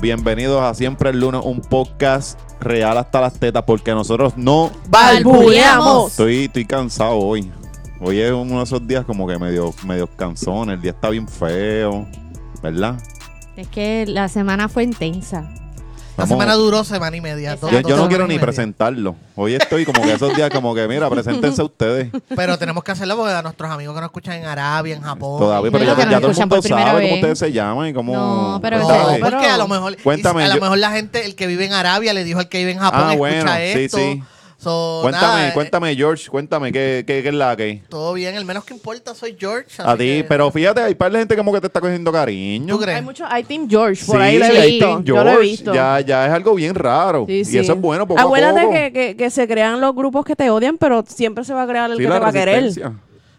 Bienvenidos a Siempre el Lunes, un podcast real hasta las tetas, porque nosotros no Balbuceamos. Estoy, estoy cansado hoy. Hoy es uno de esos días como que medio, medio cansón, el día está bien feo, ¿verdad? Es que la semana fue intensa. La Vamos- semana duró semana y media. Dos- Yo, yo no quiero ni presentarlo. Hoy estoy como que esos días como que, mira, preséntense ustedes. Pero tenemos que hacerlo porque a nuestros amigos que nos escuchan en Arabia, en Japón. Todavía, pero ya, que ya todo el escuchan mundo por primera sabe cómo vez. ustedes se llaman y cómo... No, pero No, porque a lo mejor, Cuéntame, a lo yo- mejor la gente, el que vive en Arabia, le dijo al que vive en Japón, Ah, escucha bueno, sí, esto. sí. So, Cuéntame, nada, eh, cuéntame, George, cuéntame, ¿qué, qué, qué es la que? Todo bien, el menos que importa soy George. A ti, que- pero fíjate, hay par de gente como que te está cogiendo cariño. ¿Tú crees? Hay mucho, hay Team George, por Sí, ahí lo he hay visto. Team Yo lo he George. visto. Ya, ya es algo bien raro. Sí, y sí. eso es bueno, poco Acuérdate a poco. Que, que, que se crean los grupos que te odian, pero siempre se va a crear el Sí, que la te va a querer.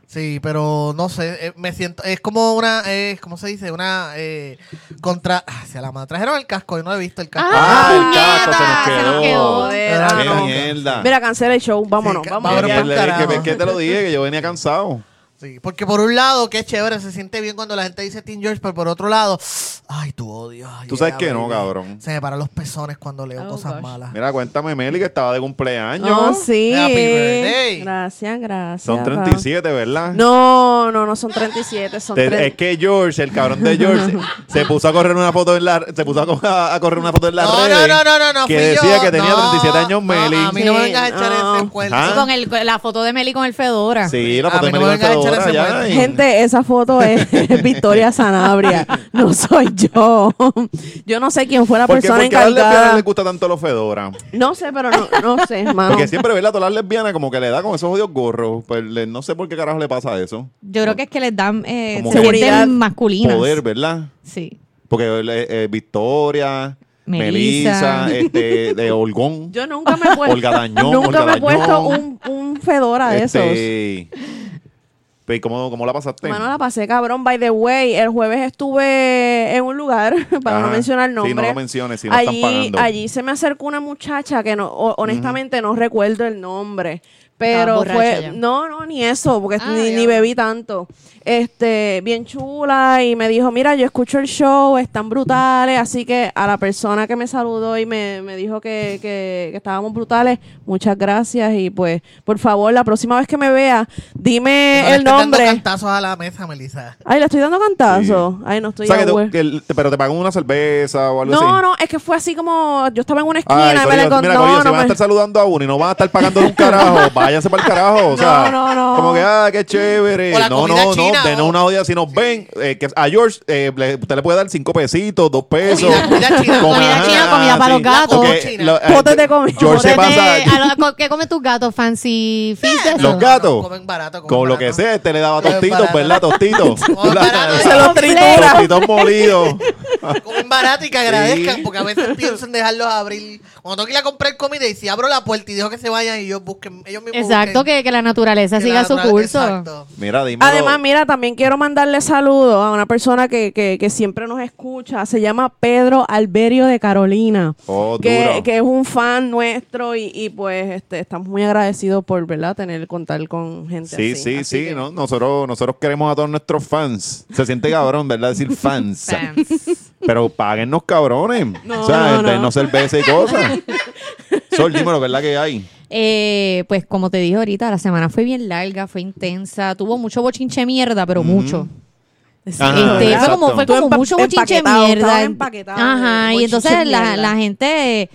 Sí, pero no sé, eh, me siento, es como una, eh, ¿cómo se dice? Una eh, contra, ah, se la madre. Trajeron el casco y no he visto el casco. Ah, el puñeta, casco se nos se nos quedó. Joder, Ah, Qué no. mierda. Mira, cancela el show. Vámonos, Sí, vámonos. vámonos que- que te lo dije, que yo venía cansado. Sí, porque por un lado, qué chévere, se siente bien cuando la gente dice Team George, pero por otro lado, ay, tu odio. ay, Tú sabes yeah, que no, cabrón. Se me paran los pezones cuando leo Oh, cosas gosh. malas. Mira, cuéntame, Meli, que estaba de cumpleaños. No, sí. Happy birthday. Gracias, gracias. Son 37, ¿verdad? No, no, no son 37, son Te- 30. es que George, el cabrón de George, se puso a correr una foto en la se puso a, co- a correr una foto en la No, red. no, no, no, no, no, que decía yo. que tenía No, 37 años no, Meli. a mí no me vengas a echar no. ese cuento. Ah. Con el, la foto de Meli con el Fedora. Sí, la foto de Meli me con vengas a ya, Gente, esa foto es Victoria Sanabria, no soy yo. Yo no sé quién fue la ¿Por qué, persona por qué a las lesbianas encargada. les gusta tanto los Fedora? No sé, pero no, no sé, mano. Porque siempre, ¿verdad? Todas las lesbianas como que le da con esos odios gorros. Pues le- no sé por qué carajo le pasa eso. Yo creo que es que les dan eh, Como Seguridad, sienten masculinas. Poder, ¿verdad? Sí. Porque eh, eh, Victoria, Melissa. Este, de Olgón. Yo nunca me he puesto, Olga Dañón, nunca Olga me he puesto un, un fedora de esos. Pues, ¿cómo, ¿Cómo la pasaste? Mano, la pasé cabrón. By the way, el jueves estuve en un lugar, para no mencionar nombre. Sí, no lo menciones, si no allí, están pagando. allí se me acercó una muchacha que no, honestamente no recuerdo el nombre. Pero fue, ya. no, no, ni eso, porque Ah, ni, ni bebí tanto. Este, bien chula y me dijo, mira, yo escucho el show, están brutales, así que a la persona que me saludó y me, me dijo que, que, que estábamos brutales, muchas gracias y pues, por favor, la próxima vez que me vea, dime No le el dando nombre. cantazos a la mesa, Melissa. Ay, le estoy dando cantazo. Ay, no O estoy sea, que tú- aware. que el- te- pero te pagan una cerveza o algo así. No, no, es que fue así como yo estaba en una esquina Ay, y me Corillo, la encont- mira, no, si no van a estar saludando a uno y no van a estar pagando un carajo, váyanse para el carajo. O sea, No, no, no. como que, ah, qué chévere. O la no, no, china, no, denos o- una odia si nos ven. eh, que a George, eh, le- usted le puede dar cinco pesitos, dos pesos. Comida- comida china. Comida comida para los gatos. lo- eh, Potes de comida. George se Potes pasa. ¿Qué comen tus gatos? Fancy fish de Los gatos. Comen barato. comen Con lo barato. que sea, este le daba tostitos, barato. ¿verdad? Tostitos. Comen barato. Se los tritura. Tostitos molidos. Comen barato y que agradezcan, Sí. porque a veces piensan dejarlos abrir. Cuando tengo que ir a comprar comida y si abro la puerta y dejo que se vayan y ellos busquen, ellos mismos Exacto, busquen. que, que la naturaleza Que siga la su natural- curso. Exacto. Mira. Además, mira, también quiero mandarle saludos a una persona que, que, que siempre nos escucha. Se llama Pedro Alberio de Carolina. Oh, que, duro. que es un fan nuestro y, y pues este, estamos muy agradecidos por verdad tener contar con gente Sí, así. sí, Así sí, que- ¿no? Nosotros, nosotros queremos a todos nuestros fans. Se siente cabrón, ¿verdad? Decir fans. Fans. Pero páguennos cabrones. No, o sea, no, no. denos cerveza y cosas. Sol, dímelo, ¿verdad que hay? Eh, pues como te dije ahorita, la semana fue bien larga, fue intensa, tuvo mucho bochinche mierda, pero mucho. Sí, Ajá, Este, fue como, fue mucho bochinche mierda. Ajá, y entonces la gente,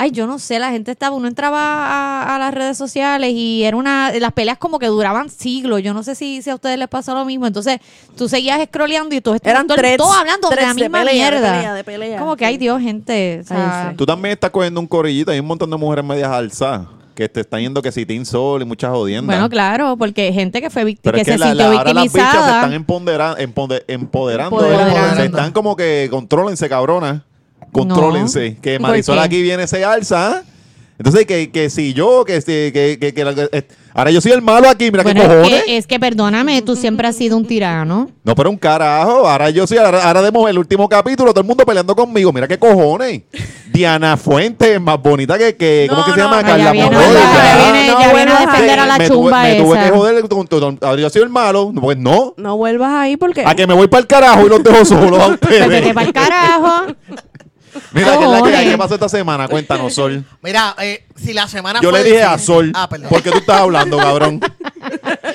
ay, yo no sé, la gente estaba, uno entraba a, a las redes sociales y era una, las peleas como que duraban siglos. Yo no sé si, si a ustedes les pasó lo mismo. Entonces, tú seguías scrolleando y todos todo- threads, todos hablando de la de misma de mierda. pelea, de pelea. Como que, ay. Dios, gente. o sea. Tú también estás cogiendo un corillito. Hay un montón de mujeres medias alzadas que te están yendo que si Team Sol y muchas jodiendas. Bueno, claro, porque gente que fue víctima, que, es que se la- sintió la- ahora las bichas se victimizada. están empodera- empode- empoderando. Empoderando. Se están como que contrólense, cabrona. Contrólense. Que ¿Por Marisol aquí viene, se alza. ¿ah? Entonces, que, que si yo, que, si- que, que, que eh, ahora yo soy el malo aquí, mira Bueno, qué es cojones. que, es que perdóname, tú siempre has sido un tirano. No, pero un carajo. Ahora yo soy, ahora, ahora demos el último capítulo, todo el mundo peleando conmigo. Mira qué cojones. Diana Fuentes, más bonita que, que ¿cómo No, que se no, llama? no, Carla ya viene, Monroy, ya ya. viene, No ya viene a defender a la me tuve- chumba me tuve esa. que joder, con- con- ahora yo soy el malo. Pues no. No vuelvas ahí porque. A que me voy para el carajo y los dejo solos a Pues vete ustedes. para el carajo. Mira, ¿qué, es la que, Cojones. ¿qué pasó esta semana? Cuéntanos, Sol. Mira, eh, si la semana Yo fue le dije a Sol. Ah, perdón. ¿Por qué tú estás hablando, cabrón?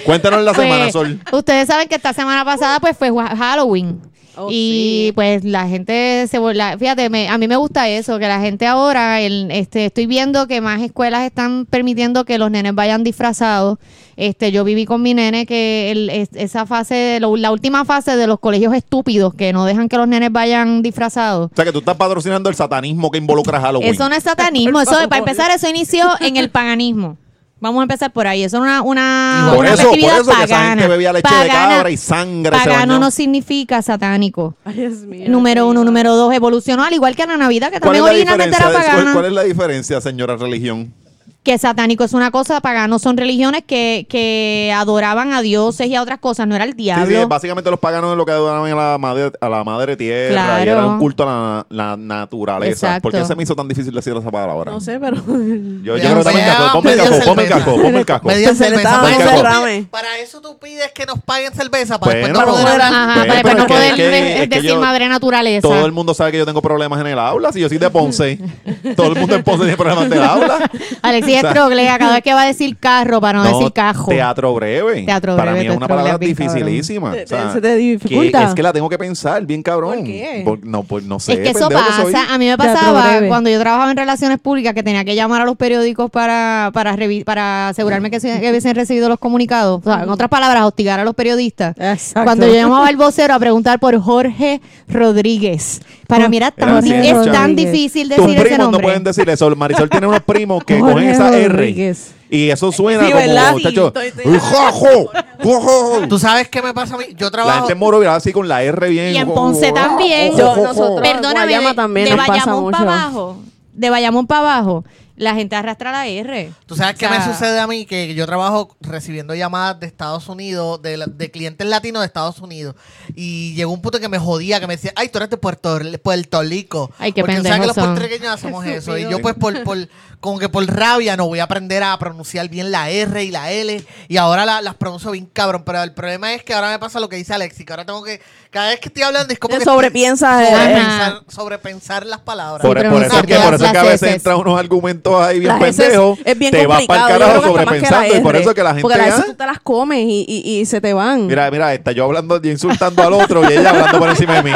Cuéntanos la Pues, semana, Sol. Ustedes saben que esta semana pasada pues fue Wa- Halloween. Oh, y sí. pues la gente se vol- la- fíjate, me- a mí me gusta eso, que la gente ahora, el, este, estoy viendo que más escuelas están permitiendo que los nenes vayan disfrazados. Este, yo viví con mi nene que el- es- esa fase, lo- la última fase de los colegios estúpidos que no dejan que los nenes vayan disfrazados. O sea, que tú estás patrocinando el satanismo que involucra a Halloween. Eso no es satanismo, eso para empezar eso inició en el paganismo. Vamos a empezar por ahí. Eso es una, una, por una eso, por festividad eso que esa pagana. gente bebía leche de Pagana- cabra y sangre se Pagano no significa satánico. Ay, Dios mío. Número uno, número dos, evolucionó al igual que la Navidad, que ¿Cuál es, también originalmente era de- pagana. cuál es la diferencia, señora religión? Que satánico es una cosa, pagano son religiones que, que adoraban a dioses y a otras cosas, no era el Sí, diablo. sí, básicamente los paganos es lo que adoraban a la madre, a la madre tierra y era un culto a la, la naturaleza. Exacto. ¿Por qué se me hizo tan difícil decir esa palabra? No sé, pero. Yo, yo creo que también casco. Ponme el casco, ponme el cerveza. casco, ponme el casco. Media cerveza. estaba Para eso, tú- para eso tú pides que nos paguen cerveza para Bueno, después no poder. Ajá, Bueno, para no poder es que- de- es que decir yo- madre naturaleza. Todo el mundo sabe que yo tengo problemas en el aula. Si yo soy de Ponce, todo el mundo en Ponce tiene problemas en el aula. Alexis Estroglea, cada vez que va a decir carro para no, decir cajo. Teatro breve. Teatro Para breve, mí es una palabra dificilísima. Te- O sea, te- se te que dificulta. es que la tengo que pensar bien cabrón. ¿Por qué? Por- no, pues no sé. Es que eso que pasa, a mí me pasaba cuando yo trabajaba en relaciones públicas que tenía que llamar a los periódicos para para para asegurarme que, se, que hubiesen recibido los comunicados. O sea, en otras palabras, hostigar a los periodistas. Exacto. Cuando yo llamaba al vocero a preguntar por Jorge Rodríguez. Para mí era tan, es tan difícil Tus decir ese primos no nombre. pueden decir eso. Marisol tiene unos primos que Jorge cogen esa R. Rodríguez. Y eso suena Sí, como, ¿verdad? muchacho. Sí, estoy- estoy- ¡Jojo! ¡Jojo! ¿Tú sabes qué me pasa a mí? Yo La trabajo... gente en Moro Viral así con la R bien. Y en Ponce también. Yo, nosotros- Perdóname, Guayama de, también de nos pasa Bayamón mucho. para abajo, de Bayamón para abajo, la gente arrastra la R. ¿Tú sabes qué O sea, me sucede a mí? Que yo trabajo recibiendo llamadas de Estados Unidos, de, la- de clientes latinos de Estados Unidos. Y llegó un punto que me jodía, que me decía, ay, tú eres de Puerto, Puerto Rico. Ay, qué Porque tú sabes que los puertorriqueños hacemos eso. Y yo pues por, por, como que por rabia no voy a aprender a pronunciar bien la R y la L. Y ahora la- las pronuncio bien cabrón. Pero el problema es que ahora me pasa lo que dice Alexi, que ahora tengo que, cada vez que estoy hablando es como Te que... sobrepiensas, eh. Sobrepensar, sobrepensar las palabras. Por, eso es que, por eso es que a veces heces. entran unos argumentos ahí bien pendejos. es bien te vas complicado. para el carajo sobrepensando. Y por eso que la gente. Porque a veces tú te las comes y, y, y se te van. Mira, mira, está yo hablando, yo insultando al otro y ella hablando por encima de mí.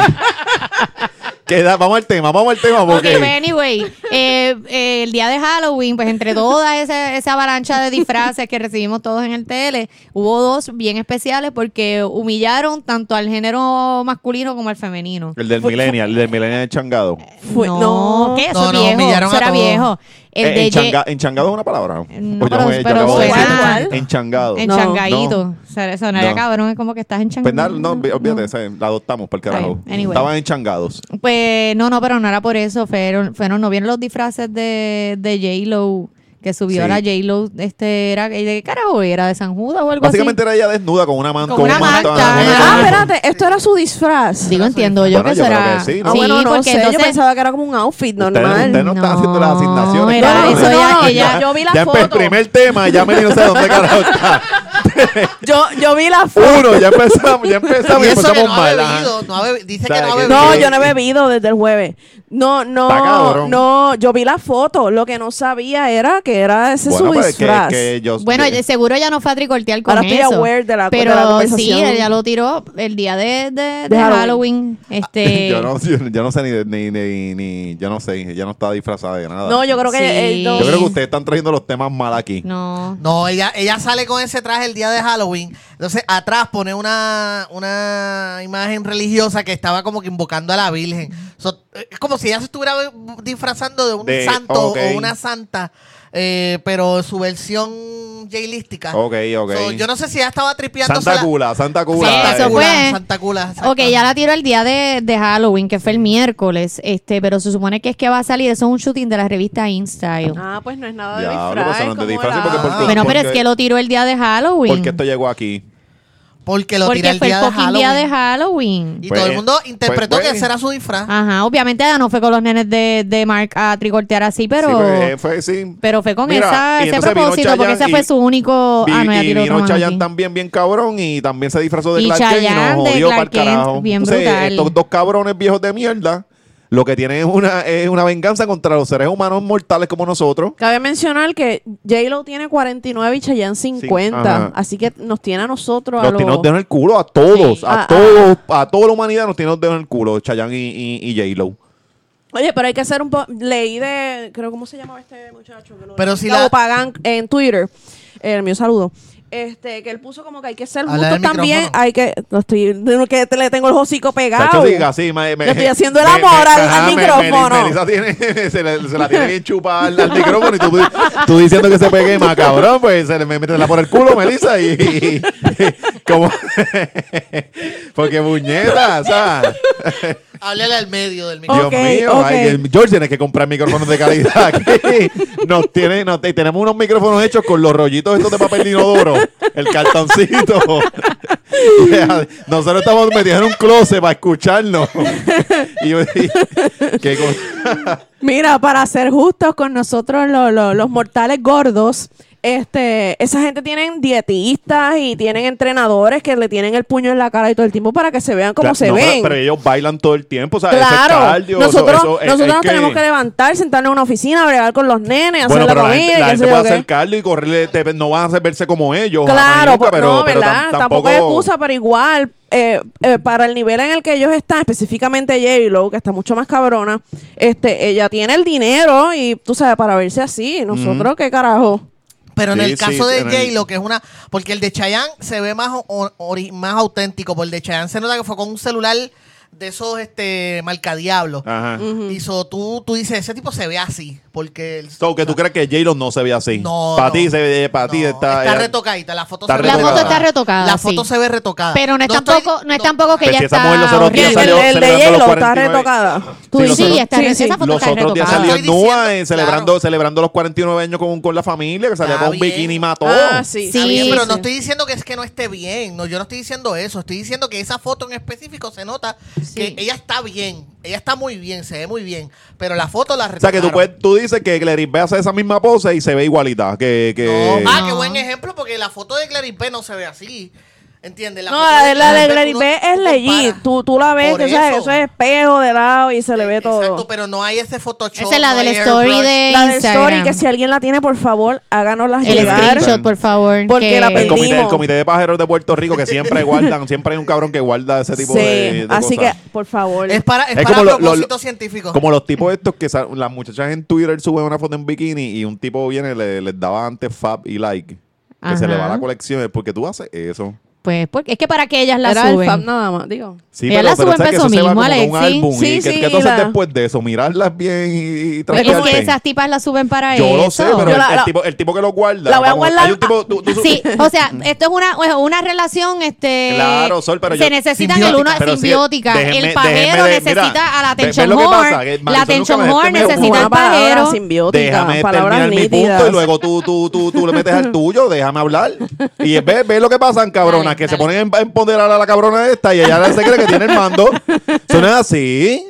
Queda, vamos al tema, vamos al tema porque. anyway, eh, eh, el día de Halloween, pues entre toda esa, esa avalancha de disfraces que recibimos todos en el tele, hubo dos bien especiales porque humillaron tanto al género masculino como al femenino. El del millennial, el del millennial enchangado. Fue- no, no. ¿qué? Eso No, es no, viejo, humillaron eso a era todos. viejo. El Eh, de enchanga- Ye- ¿Enchangado es una palabra? No, Pues yo pero- me- yo pero acabo de suena. decir ¿Cuál? Enchangado. enchangadito. No. O sea, sonaría No. cabrón, es como que estás Pues enchangado. nada, no, olvídate, esa- la adoptamos por el Está carajo. bien, anyway. Estaban enchangados. Pues no, no, pero no era por eso. Fueron, fueron no vieron los disfraces de, de J-Lo que subió Sí. a la J-Lo. Este era, ¿de qué carajo era? ¿De San Judas o algo Básicamente era ella desnuda con una manta. Con una manta. Ah, espérate, esto era su disfraz. así? Digo, entiendo yo Bueno, que yo que sí, Ah, ¿no? bueno, no porque sé, yo entonces- pensaba que era como un outfit normal. ustedes no están haciendo las asignaciones. era cabrón. eso, No, ella- yo vi la ya foto. el primer tema, ya me no sé dónde carajo está. Yo, yo vi la foto. Uno, ya empezamos, ya empezamos, Y empezamos no mal. ajá. bebido, no ha bebido, dice O sea, que no ha bebido. No, yo no he bebido desde el jueves. No, no, no, yo vi la foto. Lo que no sabía era que era ese Bueno, su pero es que, disfraz. que yo, Bueno, yo- seguro ella no fue a tricortear con Ahora estoy eso. aware de la- de pero la sí, conversación. ella lo tiró el día de, de, de De Halloween. Halloween. Este, yo, no, yo, yo no sé ni, ni, ni, ni- yo no sé, ella no está disfrazada de nada. No, yo creo que Sí. eh, no. Yo creo que ustedes están trayendo los temas mal aquí. No. No, ella, ella sale con ese traje el día de Halloween. Entonces, atrás pone una, una imagen religiosa que estaba como que invocando a la Virgen. So, es como si ella se estuviera disfrazando de un De- santo o una santa, eh, pero su versión jailística. Ok, ok. So, yo no sé si ella estaba tripeándose Santa la- Cula, Santa Sí, Cula. eso eh, fue. Santa Cula. Ok, ya la tiró el día de, de Halloween, que fue el miércoles, este, pero se supone que es que va a salir, eso es un shooting de la revista InStyle. Ah, pues no es nada de disfraz. no porque bueno, pero es porque- que lo tiró el día de Halloween. ¿Por qué esto llegó aquí? Porque lo tiré Porque el fue el día de fucking Halloween. día de Halloween. Y Pues, todo el mundo interpretó pues, que pues. ese era su disfraz. Ajá, obviamente ella no fue con los nenes de, de Mark a tricortear así, pero... Sí, pues, fue, sí. Pero fue con Mira, esa, y ese propósito, porque ese fue y- su único... Vi- ah, no, ya y tiró otro vino Chayanne también bien cabrón y también se disfrazó de Y Clark Kent y nos de jodió para el carajo. bien Entonces, brutal. estos dos cabrones viejos de mierda, lo que tienen es una, es una venganza contra los seres humanos mortales como nosotros. Cabe mencionar que J-Lo tiene 49 y Chayanne 50. ajá. así que nos tiene a nosotros a Nos los... tiene los dedos en el culo a todos, Sí. a todos, a toda la humanidad nos tiene los dedos en el culo, Chayanne y, y, y J-Lo. Oye, pero hay que hacer un poco... Leí de... Creo, ¿cómo se llamaba este muchacho? Que lo Pero si Gabo la- Pagán en Twitter. El mío saludo. Este, que él puso como que hay que ser justos también. Hay que... No estoy... no, que te- le tengo el hocico pegado. Chacho, diga, sí, me, me- Le estoy haciendo el amor me- al- ajá, al micrófono. Tiene, se, le- se la tiene bien chupada al, al micrófono y tú, tú diciendo que se pegue más cabrón, pues se le me métela por el culo, Melissa, y, y- y- como porque muñeca, o sea, Háblale al medio del Dios micrófono. Ok, mío, ok. ay, el- George tiene que comprar micrófonos de calidad aquí. Nos tiene, nos, te- tenemos unos micrófonos hechos con los rollitos estos de papel de inodoro, el cartoncito. Nosotros estamos metidos en un closet para escucharnos. Y, y-. Mira, para ser justos con nosotros, lo- los mortales gordos, este, esa gente tienen dietistas y tienen entrenadores que le tienen el puño en la cara y todo el tiempo para que se vean como Claro, se no, ven. Pero, ellos bailan todo el tiempo, o sea, Claro, cardio, nosotros, eso es- nosotros es nos que- tenemos que levantar, sentarnos en una oficina, bregar con los nenes, hacer Bueno, la comida, gente, la gente puede hacer cardio y correrle, te- no van a hacer verse como ellos. Claro, nunca, pues, pero, no, pero ¿verdad? tam- tampoco, es excusa, pero igual, eh, eh, para el nivel en el que ellos están, específicamente J-Lo, que está mucho más cabrona, este, ella tiene el dinero y, tú sabes, para verse así, nosotros, ¿qué carajo? Pero en Sí, el sí, caso de en el- J-Lo, que es una. Porque el de Chayanne se ve más, o- ori- más auténtico. Porque el de Chayanne se nota que fue con un celular de esos este, marcadiablos. Ajá. Y so, tú, tú dices, ese tipo se ve así. Porque. el- So, que tú crees que J-Lo no se ve así. No, Para no. ti, se ve, para ti No, está. está eh, retocadita. La foto está se ve La foto retocada. está retocada, La sí. foto se ve retocada. Pero no es, estoy- tampoco, no es tampoco que ya si está mujer los otros días el, horrible. salió el de J-Lo está 49. retocada. Tú Sí, Sí, está, sí, esa sí. foto Los está otros días retocada. salió Estoy Nua eh, celebrando, claro. celebrando los 49 años con, con la familia, que salía Está con un bikini y mató. Ah, sí. Está Sí, bien, pero sí. no estoy diciendo que es que no esté bien. No, yo no estoy diciendo eso. Estoy diciendo que esa foto en específico se nota que ella está bien. Ella está muy bien, se ve muy bien. Pero la foto la O sea, que tú, puedes, tú dices que Clarice B hace esa misma pose y se ve igualita. Que, que... No. Ah, No. qué buen ejemplo, porque la foto de Clary P no se ve así. ¿Entiendes? No, la, de- la de uno B es legit. Tú, tú la ves, que sabes, eso. es espejo de lado y se le ve todo. Exacto, pero no hay ese Photoshop. Esa es la no del story airbrush. de la de Instagram. story, que si alguien la tiene, por favor, háganosla El llegar. screenshot, por favor. Porque que- la el, comité, el perdimos. comité de pájaros de Puerto Rico que siempre guardan, siempre hay un cabrón que guarda ese tipo sí, de, de así cosas. que, por favor. Es para, es Es para como lo- lo- propósitos científicos. Como los tipos estos que las muchachas en Twitter suben una foto en bikini y un tipo viene le, les daba antes fab y like. Que se le va la colección. Es porque tú haces eso. Pues porque es que para que ellas la Era el suben. fab nada más, digo. Sí, Ella la sube ¿sabes que en peso eso se va mismo, como con un Alexi. álbum. Sí, ¿Y qué, sí, haces la- después de eso? Mirarlas bien y, y Pues es que esas tipas la suben para Yo eso. lo sé, pero Yo el, la- el la- tipo, el tipo que lo guarda. la voy a vamos, guardar- Hay un tipo, tú- tú su- Sí, o sea, esto es una, una relación, este, Claro, Sol, pero se yo- necesitan el uno Pero sí, simbiótica. déjenme- el pajero déjenme de- necesita mira, a la attention lo que pasa, que la Marisol attention nunca me- me- necesita Una el palabra pajero. simbiótica, Déjame palabras terminar mi nítidas. punto y luego tú, tú, tú, tú le metes al tuyo, déjame hablar. Y ve, ve lo que pasan, cabronas, Dale, que se ponen en- a empoderar a la cabrona esta y ella se cree que tiene el mando. Eso no es así.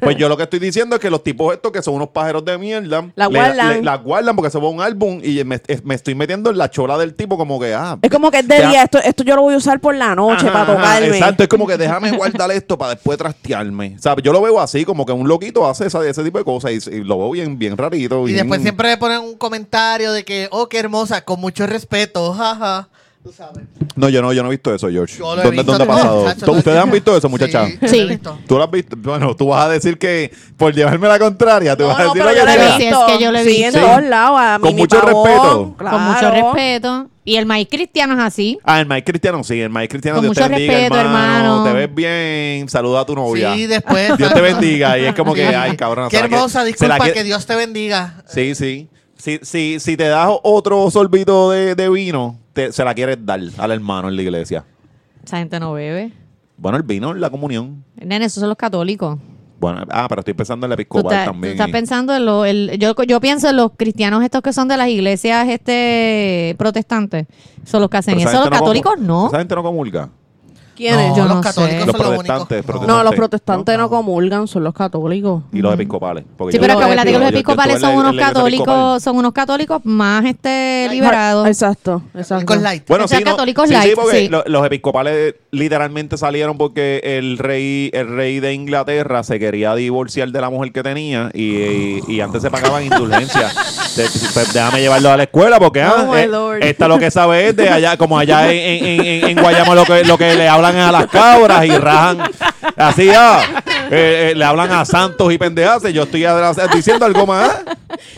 Pues yo lo que estoy diciendo es que los tipos estos que son unos pájaros de mierda, La le- guardan. le- la guardan porque se va un álbum y me, es- me estoy metiendo en la chola del tipo como que, ah, Es como que es de Ya. día, esto, esto yo lo voy a usar por la noche Ajá, para ajá, tocarme. Exacto, es como que déjame guardar esto para después trastearme. O sea, yo lo veo así, como que un loquito hace esa- ese tipo de cosas y, y lo veo bien, bien rarito. Y bien- después siempre le ponen un comentario de que, oh, qué hermosa, con mucho respeto, jaja. Tú sabes. No, yo no, yo no he visto eso, George. Yo lo he ¿Dónde, visto ¿dónde ha pasado? muchacho, ¿Tú- todo el ¿Ustedes han tiempo. visto eso, muchacha? Sí. ¿Tú lo has visto? Bueno, tú vas a decir que por llevarme la contraria, tú No, vas a no, decir pero lo yo que lo he sea. Sí, es que yo lo he Sí, en visto. todos lados. A Con Mimi mucho Pavón, respeto. Con mucho claro. respeto. Y el maíz cristiano es así. Ah, el maíz cristiano sí, el maíz cristiano Con Dios te mucho bendiga, respeto, hermano. Te ves bien, saluda a tu novia. Sí, después. Dios te bendiga. Y es como que, ay, cabrón. Qué se la que- hermosa, se la disculpa, que Dios te bendiga. Sí, sí. Si, si, si te das otro sorbito de, de vino, te- se la quieres dar al hermano en la iglesia. Esa gente no bebe. Bueno, el vino en la comunión. Nene, esos son los católicos. Bueno, ah, pero estoy pensando en el Tú episcopal estás, tú también. estás pensando en lo, el, yo, yo pienso en los cristianos estos que son de las iglesias este protestantes. Son los que hacen Pero eso. Los gente católicos no. Esa gente no comulga. ¿Quiénes? No, Yo los no católicos sé. Los son los protestantes, únicos. protestantes. No, los protestantes no comulgan, son los católicos. Y los episcopales. porque Sí, yo- pero acuérdate que yo- los yo- yo episcopales estuve en son la- unos en la iglesia católicos, son unos católicos más este liberados. Exacto, exacto. Católicos light. Bueno, O sea, sí, no, católicos sí, sí, light, porque sí. lo- los episcopales literalmente salieron porque el rey, el rey de Inglaterra se quería divorciar de la mujer que tenía y, y- y antes se pagaban indulgencias. De- pues, déjame llevarlo a la escuela porque ah, Oh, my eh, lord. esta lo que sabe es de allá, como allá en, en, en- en Guayama lo que, lo que le hablan a las cabras y rajan así, ah, eh, eh, le hablan a santos y pendejas. Yo estoy diciendo algo más.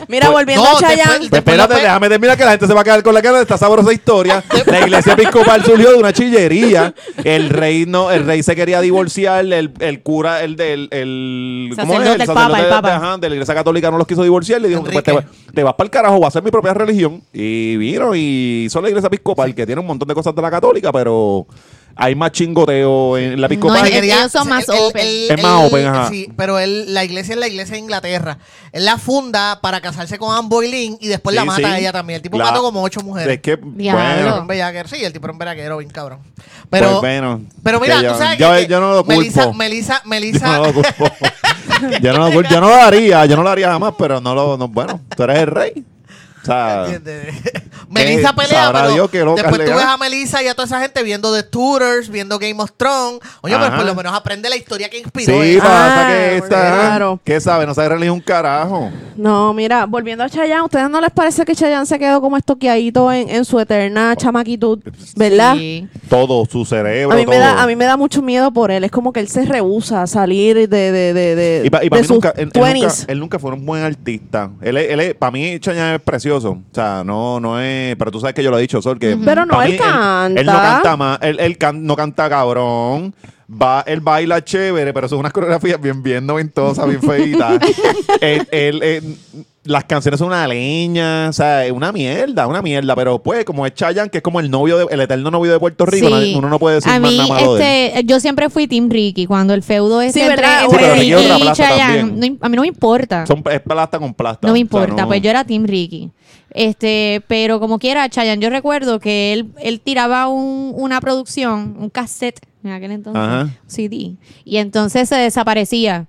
Mira, Pues, volviendo no, a Chayanne. después- Pues espérate, Después- déjame terminar que la gente se va a quedar con la cara de esta sabrosa historia. La iglesia episcopal surgió de una chillería. El rey no, el rey se quería divorciar, el, el cura, el del el, ¿cómo es? Sacerdote, el papa, el de- papa. ajá, de la iglesia católica no los quiso divorciar. Le dijo, pues te, Enrique. va- te vas para el carajo, voy a hacer mi propia religión. Y vino y hizo la iglesia episcopal, que tiene un montón de cosas de la católica, pero hay más chingoteo en la episcopal. No, es- ellos son más open. Es más open, ajá. Sí, pero él, la iglesia es la iglesia de Inglaterra. Él la funda para casarse con Anne Boleyn y después la Sí, mata sí. a ella también. El tipo La- mató como ocho mujeres. Es que, Diablo. Era bueno, un bellaquero. Sí, el tipo era un bellaquero bien cabrón. Pero, pues bueno, pero mira, que tú yo- sabes yo, que, yo no lo culpo. Melissa, Melissa, Melissa, Yo no lo culpo. yo, no lo culpo. Yo no lo haría, yo no lo haría jamás, pero no lo, no, bueno, tú eres el rey. O sea. Melissa pelea, sabrá pero Dios después tú ves a Melissa y a toda esa gente viendo The Tudors, viendo Game of Thrones. Oye, Ajá. por lo menos aprende la historia que inspiró. sí, ella. pasa Ah, que esta, claro. ¿qué sabe? No sabe religión un carajo. No, mira, volviendo a Chayanne, ¿ustedes no les parece que Chayanne se quedó como estoqueadito en, en su eterna chamaquitud? ¿Verdad? Sí. Todo, su cerebro, A mí, me da, a mí me da mucho miedo por él. Es como que él se rehúsa a salir de, de, de, de, Y de mí sus nunca él, él nunca, 20s. él nunca fue un buen artista. Él, él, para mí, Chayanne es precioso. O sea, no, no es. Pero tú sabes que yo lo he dicho, Sol, que. Pero no, él canta. Él, no canta más. Él, él can- no canta cabrón. Va, él baila chévere, pero son unas coreografías bien, bien noventosas, bien feitas. él, él- él- las canciones son una leña, o sea, es una mierda, una mierda. Pero pues, como es Chayanne, que es como el novio, de- el eterno novio de Puerto Rico, Sí. uno no puede decir a más nada malo de él. este, yo siempre fui Team Ricky cuando el feudo este Sí, entre, Ricky y Chayanne, no a mí no me importa. Son, es plasta con plasta. No me o sea, importa, no- pues yo era Team Ricky. Este, pero como quiera, Chayanne, yo recuerdo que él, él tiraba un- una producción, un cassette en aquel entonces, Ajá. CD, y entonces se desaparecía.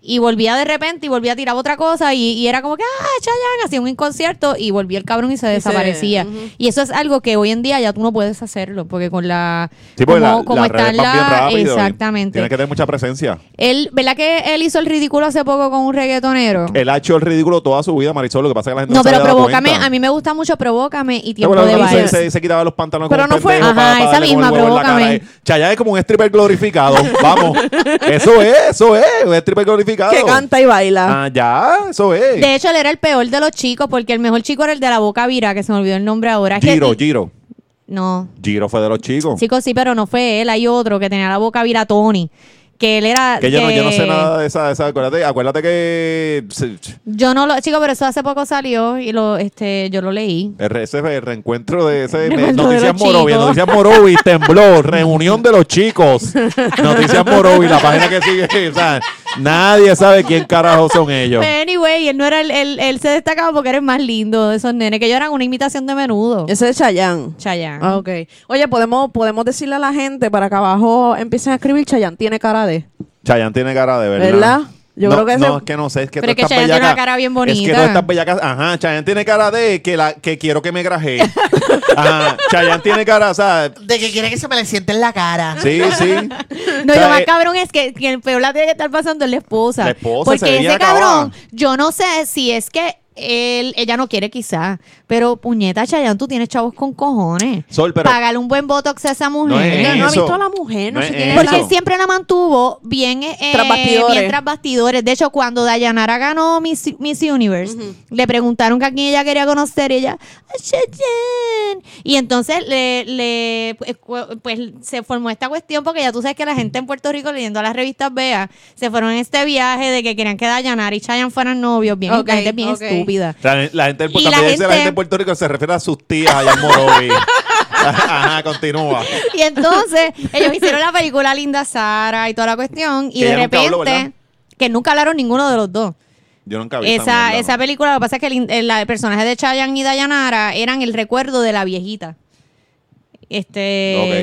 Y volvía de repente y volvía a tirar otra cosa y, y era como que, ah, Chayanne, hacía un concierto y volvía el cabrón y se se- desaparecía. Y eso es algo que hoy en día ya tú no puedes hacerlo, porque con la... Sí, como, la- como está bien la- y Exactamente. Tiene que tener mucha presencia. Él, ¿verdad que él hizo el ridículo hace poco con un reggaetonero? Él ha hecho el ridículo toda su vida, Marisol. Lo que pasa es que la gente no, No, pero provócame, a mí me gusta mucho Provócame y ¿Te Tiempo de Baile. se, se, se quitaba los pantalones Pero como no fue- Ajá, para- para esa misma, la? Provócame. Chayanne es como un stripper glorificado. Vamos. Eso es, eso es. Un stripper glorificado. Que canta y baila. Ah, ya, eso es. De hecho, él era el peor de los chicos porque el mejor chico era el de la boca vira, que se me olvidó el nombre ahora. Que- Giro, Giro. No, Giro fue de los chicos. chicos, sí, pero no fue él. Hay otro que tenía la boca vira, Tony. Que él era. Que yo, No, yo no sé nada de esa, de esa acuérdate, acuérdate que Yo no lo. Chicos, pero eso hace poco salió y lo, este, yo lo leí. ese el reencuentro de ese Reencuentro Noticias Morovi. Noticias Morovi tembló, reunión de los chicos. Noticias Morovi, la página que sigue, o sea, nadie sabe quién carajo son ellos. Pero anyway, él no era el, él, él se destacaba porque era el más lindo de esos nenes, que ellos eran una imitación de menudo. Ese es Chayanne. Chayanne. Ah, ok. Oye, podemos, podemos decirle a la gente para que abajo empiecen a escribir Chayanne tiene cara de. Chayanne tiene cara de verdad. ¿Verdad? Yo no, creo que ese- No, es que no sé, es que Pero es que estas Chayanne tiene una cara bien Es que bonita. todas estas bellacas, ajá, Chayanne tiene cara de que, la, que quiero que me graje. Ajá, Chayanne tiene cara, o sea, De que quiere que se me le siente en la cara. sí, sí. No, O sea, lo más cabrón es que quien peor la tiene que estar pasando es la esposa. La esposa se Porque ese cabrón, acabada. yo no sé si es que él, ella no quiere quizás, pero puñeta, Chayanne, tú tienes chavos con cojones. Sol, pero- Págale un buen botox a esa mujer. No es Ella no ha eso. visto a la mujer, no, No sé es quién es Porque siempre la mantuvo bien, eh, Tras bastidores. bien tras bastidores. De hecho, cuando Dayanara ganó Miss, Miss Universe, le preguntaron que a quién ella quería conocer y ella, "A Chayanne". Y entonces le, le pues, cu- pues, se formó esta cuestión porque ya tú sabes que la gente en Puerto Rico leyendo las revistas Bea se fueron en este viaje de que querían que Dayanara y Chayanne fueran novios. Bien, Ok, la gente bien ok. estúpida. La, la gente, Y la gente- Puerto Rico se refiere a sus tías allá en Morovi. Ajá, continúa. Y entonces ellos hicieron la película Linda Sara y toda la cuestión y Que de nunca repente que nunca hablaron ninguno de los dos. Yo nunca vi Esa, esa película, lo que pasa es que el, el- el personaje de Chayanne y Dayanara eran el recuerdo de la viejita. Este,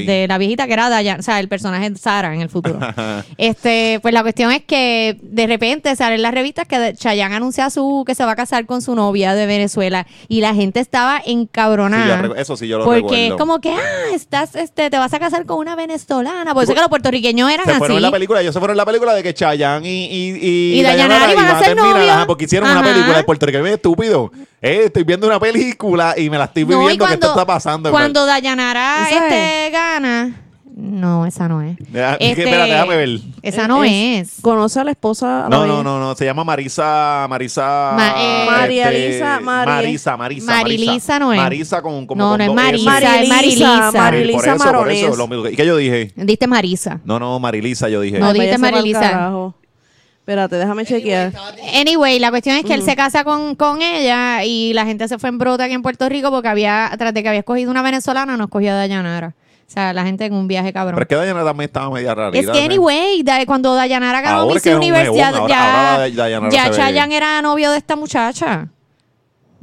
de la viejita que era Dayan, o sea, el personaje de Sara en el futuro. este, pues la cuestión es que de repente salen las revistas que Chayanne anuncia su que se va a casar con su novia de Venezuela y la gente estaba encabronada. eso sí yo lo porque recuerdo. es como que, ah, estás, este, te vas a casar con una venezolana. Por eso que los puertorriqueños eran se fueron así. en la película, ellos se fueron en la película de que Chayanne y, y, y, Y Dayanara iban a ser terminar, novios. porque hicieron una película de Puerto Rico. Estúpido. Eh, estoy viendo una película y me la estoy No, viviendo y que esto está pasando. Cuando Dayanara ¿Esa este, gana. No, esa no es. Deja- Este, espérate, déjame ver. Esa no es. Conoce a la esposa. a la No, no, no, no, se llama Marisa, Marisa, Ma- eh, María este, Elisa, Mari- Marisa, Marisa, Marilisa no es. Marisa con como No, con no es dos Marisa, es Marilisa. Por Marilisa eso, por eso, lo mismo. ¿Y qué yo dije? Diste Marisa. No, no, Marilisa, yo dije. No, Ay, dijiste váyase pa'l Marilisa. carajo. Espérate, déjame chequear. Anyway, la cuestión es que él se casa con, con ella y la gente se fue en brota aquí en Puerto Rico porque había, tras de que había escogido una venezolana, no escogió a Dayanara. O sea, la gente en un viaje cabrón. Pero es que Dayana también estaba media rara. Es que, anyway, da- cuando Dayanara ganó Ahora Miss que es un Universe, ya, ahora- ya, ahora Dayanara ya se ve- Chayanne era novio de esta muchacha.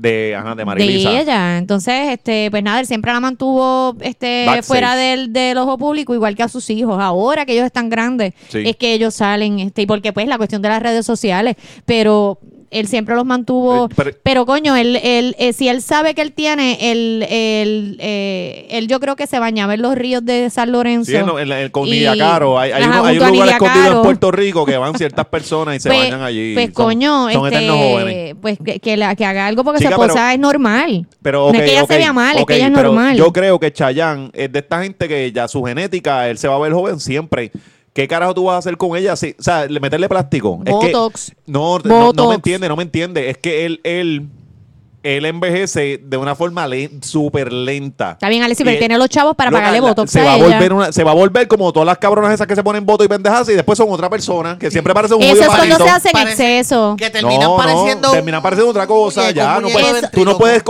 De, ajá, de Marilisa. De ella. Entonces, este, pues nada, él siempre la mantuvo este, Backstage. fuera del, del ojo público, igual que a sus hijos. Ahora que ellos están grandes, Sí. es que ellos salen, este, y porque pues la cuestión de las redes sociales, pero él siempre los mantuvo. Eh, pero- Pero, coño, él, él, eh, si él sabe que él tiene, él, él, eh, él yo creo que se bañaba en los ríos de San Lorenzo. Sí, en, en en- con. Hay, hay, Ajá, uno- hay un lugar escondido en Puerto Rico que van ciertas personas y se Pues- bañan allí. Pues Son- coño, son este, eternos jóvenes. pues que, que la- que haga algo porque Chica, su esposa pero- es normal. Pero, no ok, es que ella ok, se vea mal, es ok, que ella es normal. Yo creo que Chayanne es de esta gente que ya su genética, él se va a ver joven siempre. ¿Qué carajo tú vas a hacer con ella? Sí, o sea, le- meterle plástico. Es que- Botox. no, no, no me entiende, no me entiende. Es que él, él, él envejece de una forma len- súper lenta. Está bien, Alexis, pero tiene los chavos para pagarle botox se va a volver una- se va a volver como todas las cabronas esas que se ponen voto y pendejas y después son otra persona que siempre parece un Eso es cuando se hace en exceso. Que terminan no, pareciendo. no, terminan pareciendo otra cosa. ya, no puedes, de tú no puedes,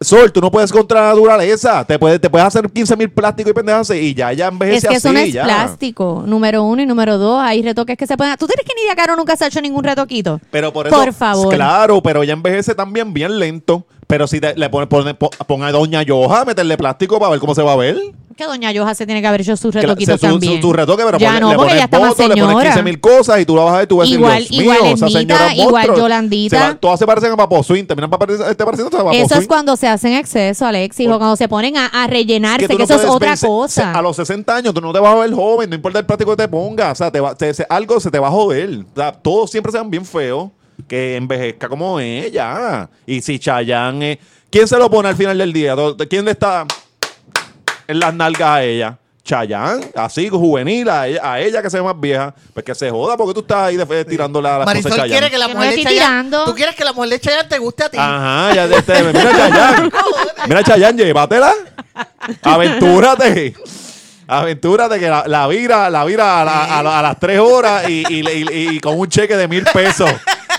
Sol, tú no puedes contra la naturaleza. Te puedes, te puedes hacer 15 mil plásticos y pendejas y ya, ya Es envejece que así. eso no es ya. plástico, número uno y número dos. Hay retoques que se pueden. ¿Tú crees que Nidia Caro nunca se ha hecho ningún retoquito? Pero por eso, Por favor. Claro, pero ella envejece también bien lento. Pero si te- le pone, pone- po- ponga a Doña Yoja a meterle plástico para ver cómo se va a ver. Que Doña Yoja se tiene que haber hecho sus Que la- retoquitos se- su, también. su- su retoque, pero ya no, le porque pones ella está más botox, le pones señora. 15 mil cosas y tú la vas a ver y tú vas a decir, Igual- Dios igual mío, esa señora es igual monstruo. Yolandita. Se va- todas se parecen a Papo Swing, terminan pa- parece- te pareciendo a Papo Eso es Swing. cuando se hacen exceso, Alexis, o cuando se ponen a, a rellenarse, que, tú no eso es puedes otra cosa. se- A los 60 años tú no te vas a ver joven, no importa el plástico que te pongas. O sea, te va- te- se- algo se te va a joder. O sea, todos siempre sean bien feos. Que envejezca como ella. Y si Chayanne es- ¿Quién se lo pone al final del día? ¿Quién le está en las nalgas a ella? Chayanne, así juvenil, a ella, a ella que se ve más vieja. Pues que se joda porque tú estás ahí de, tirando la, de Marisol quiere que la mujer de Chayanne. ¿Tú quieres que la mujer de Chayanne te guste a ti? Ajá, ya este, mira Chayanne. Mira Chayanne, llévatela. Aventúrate. Aventúrate que la, la vira, la vira a, la- a la- a las tres horas y, y- y- y con un cheque de mil pesos.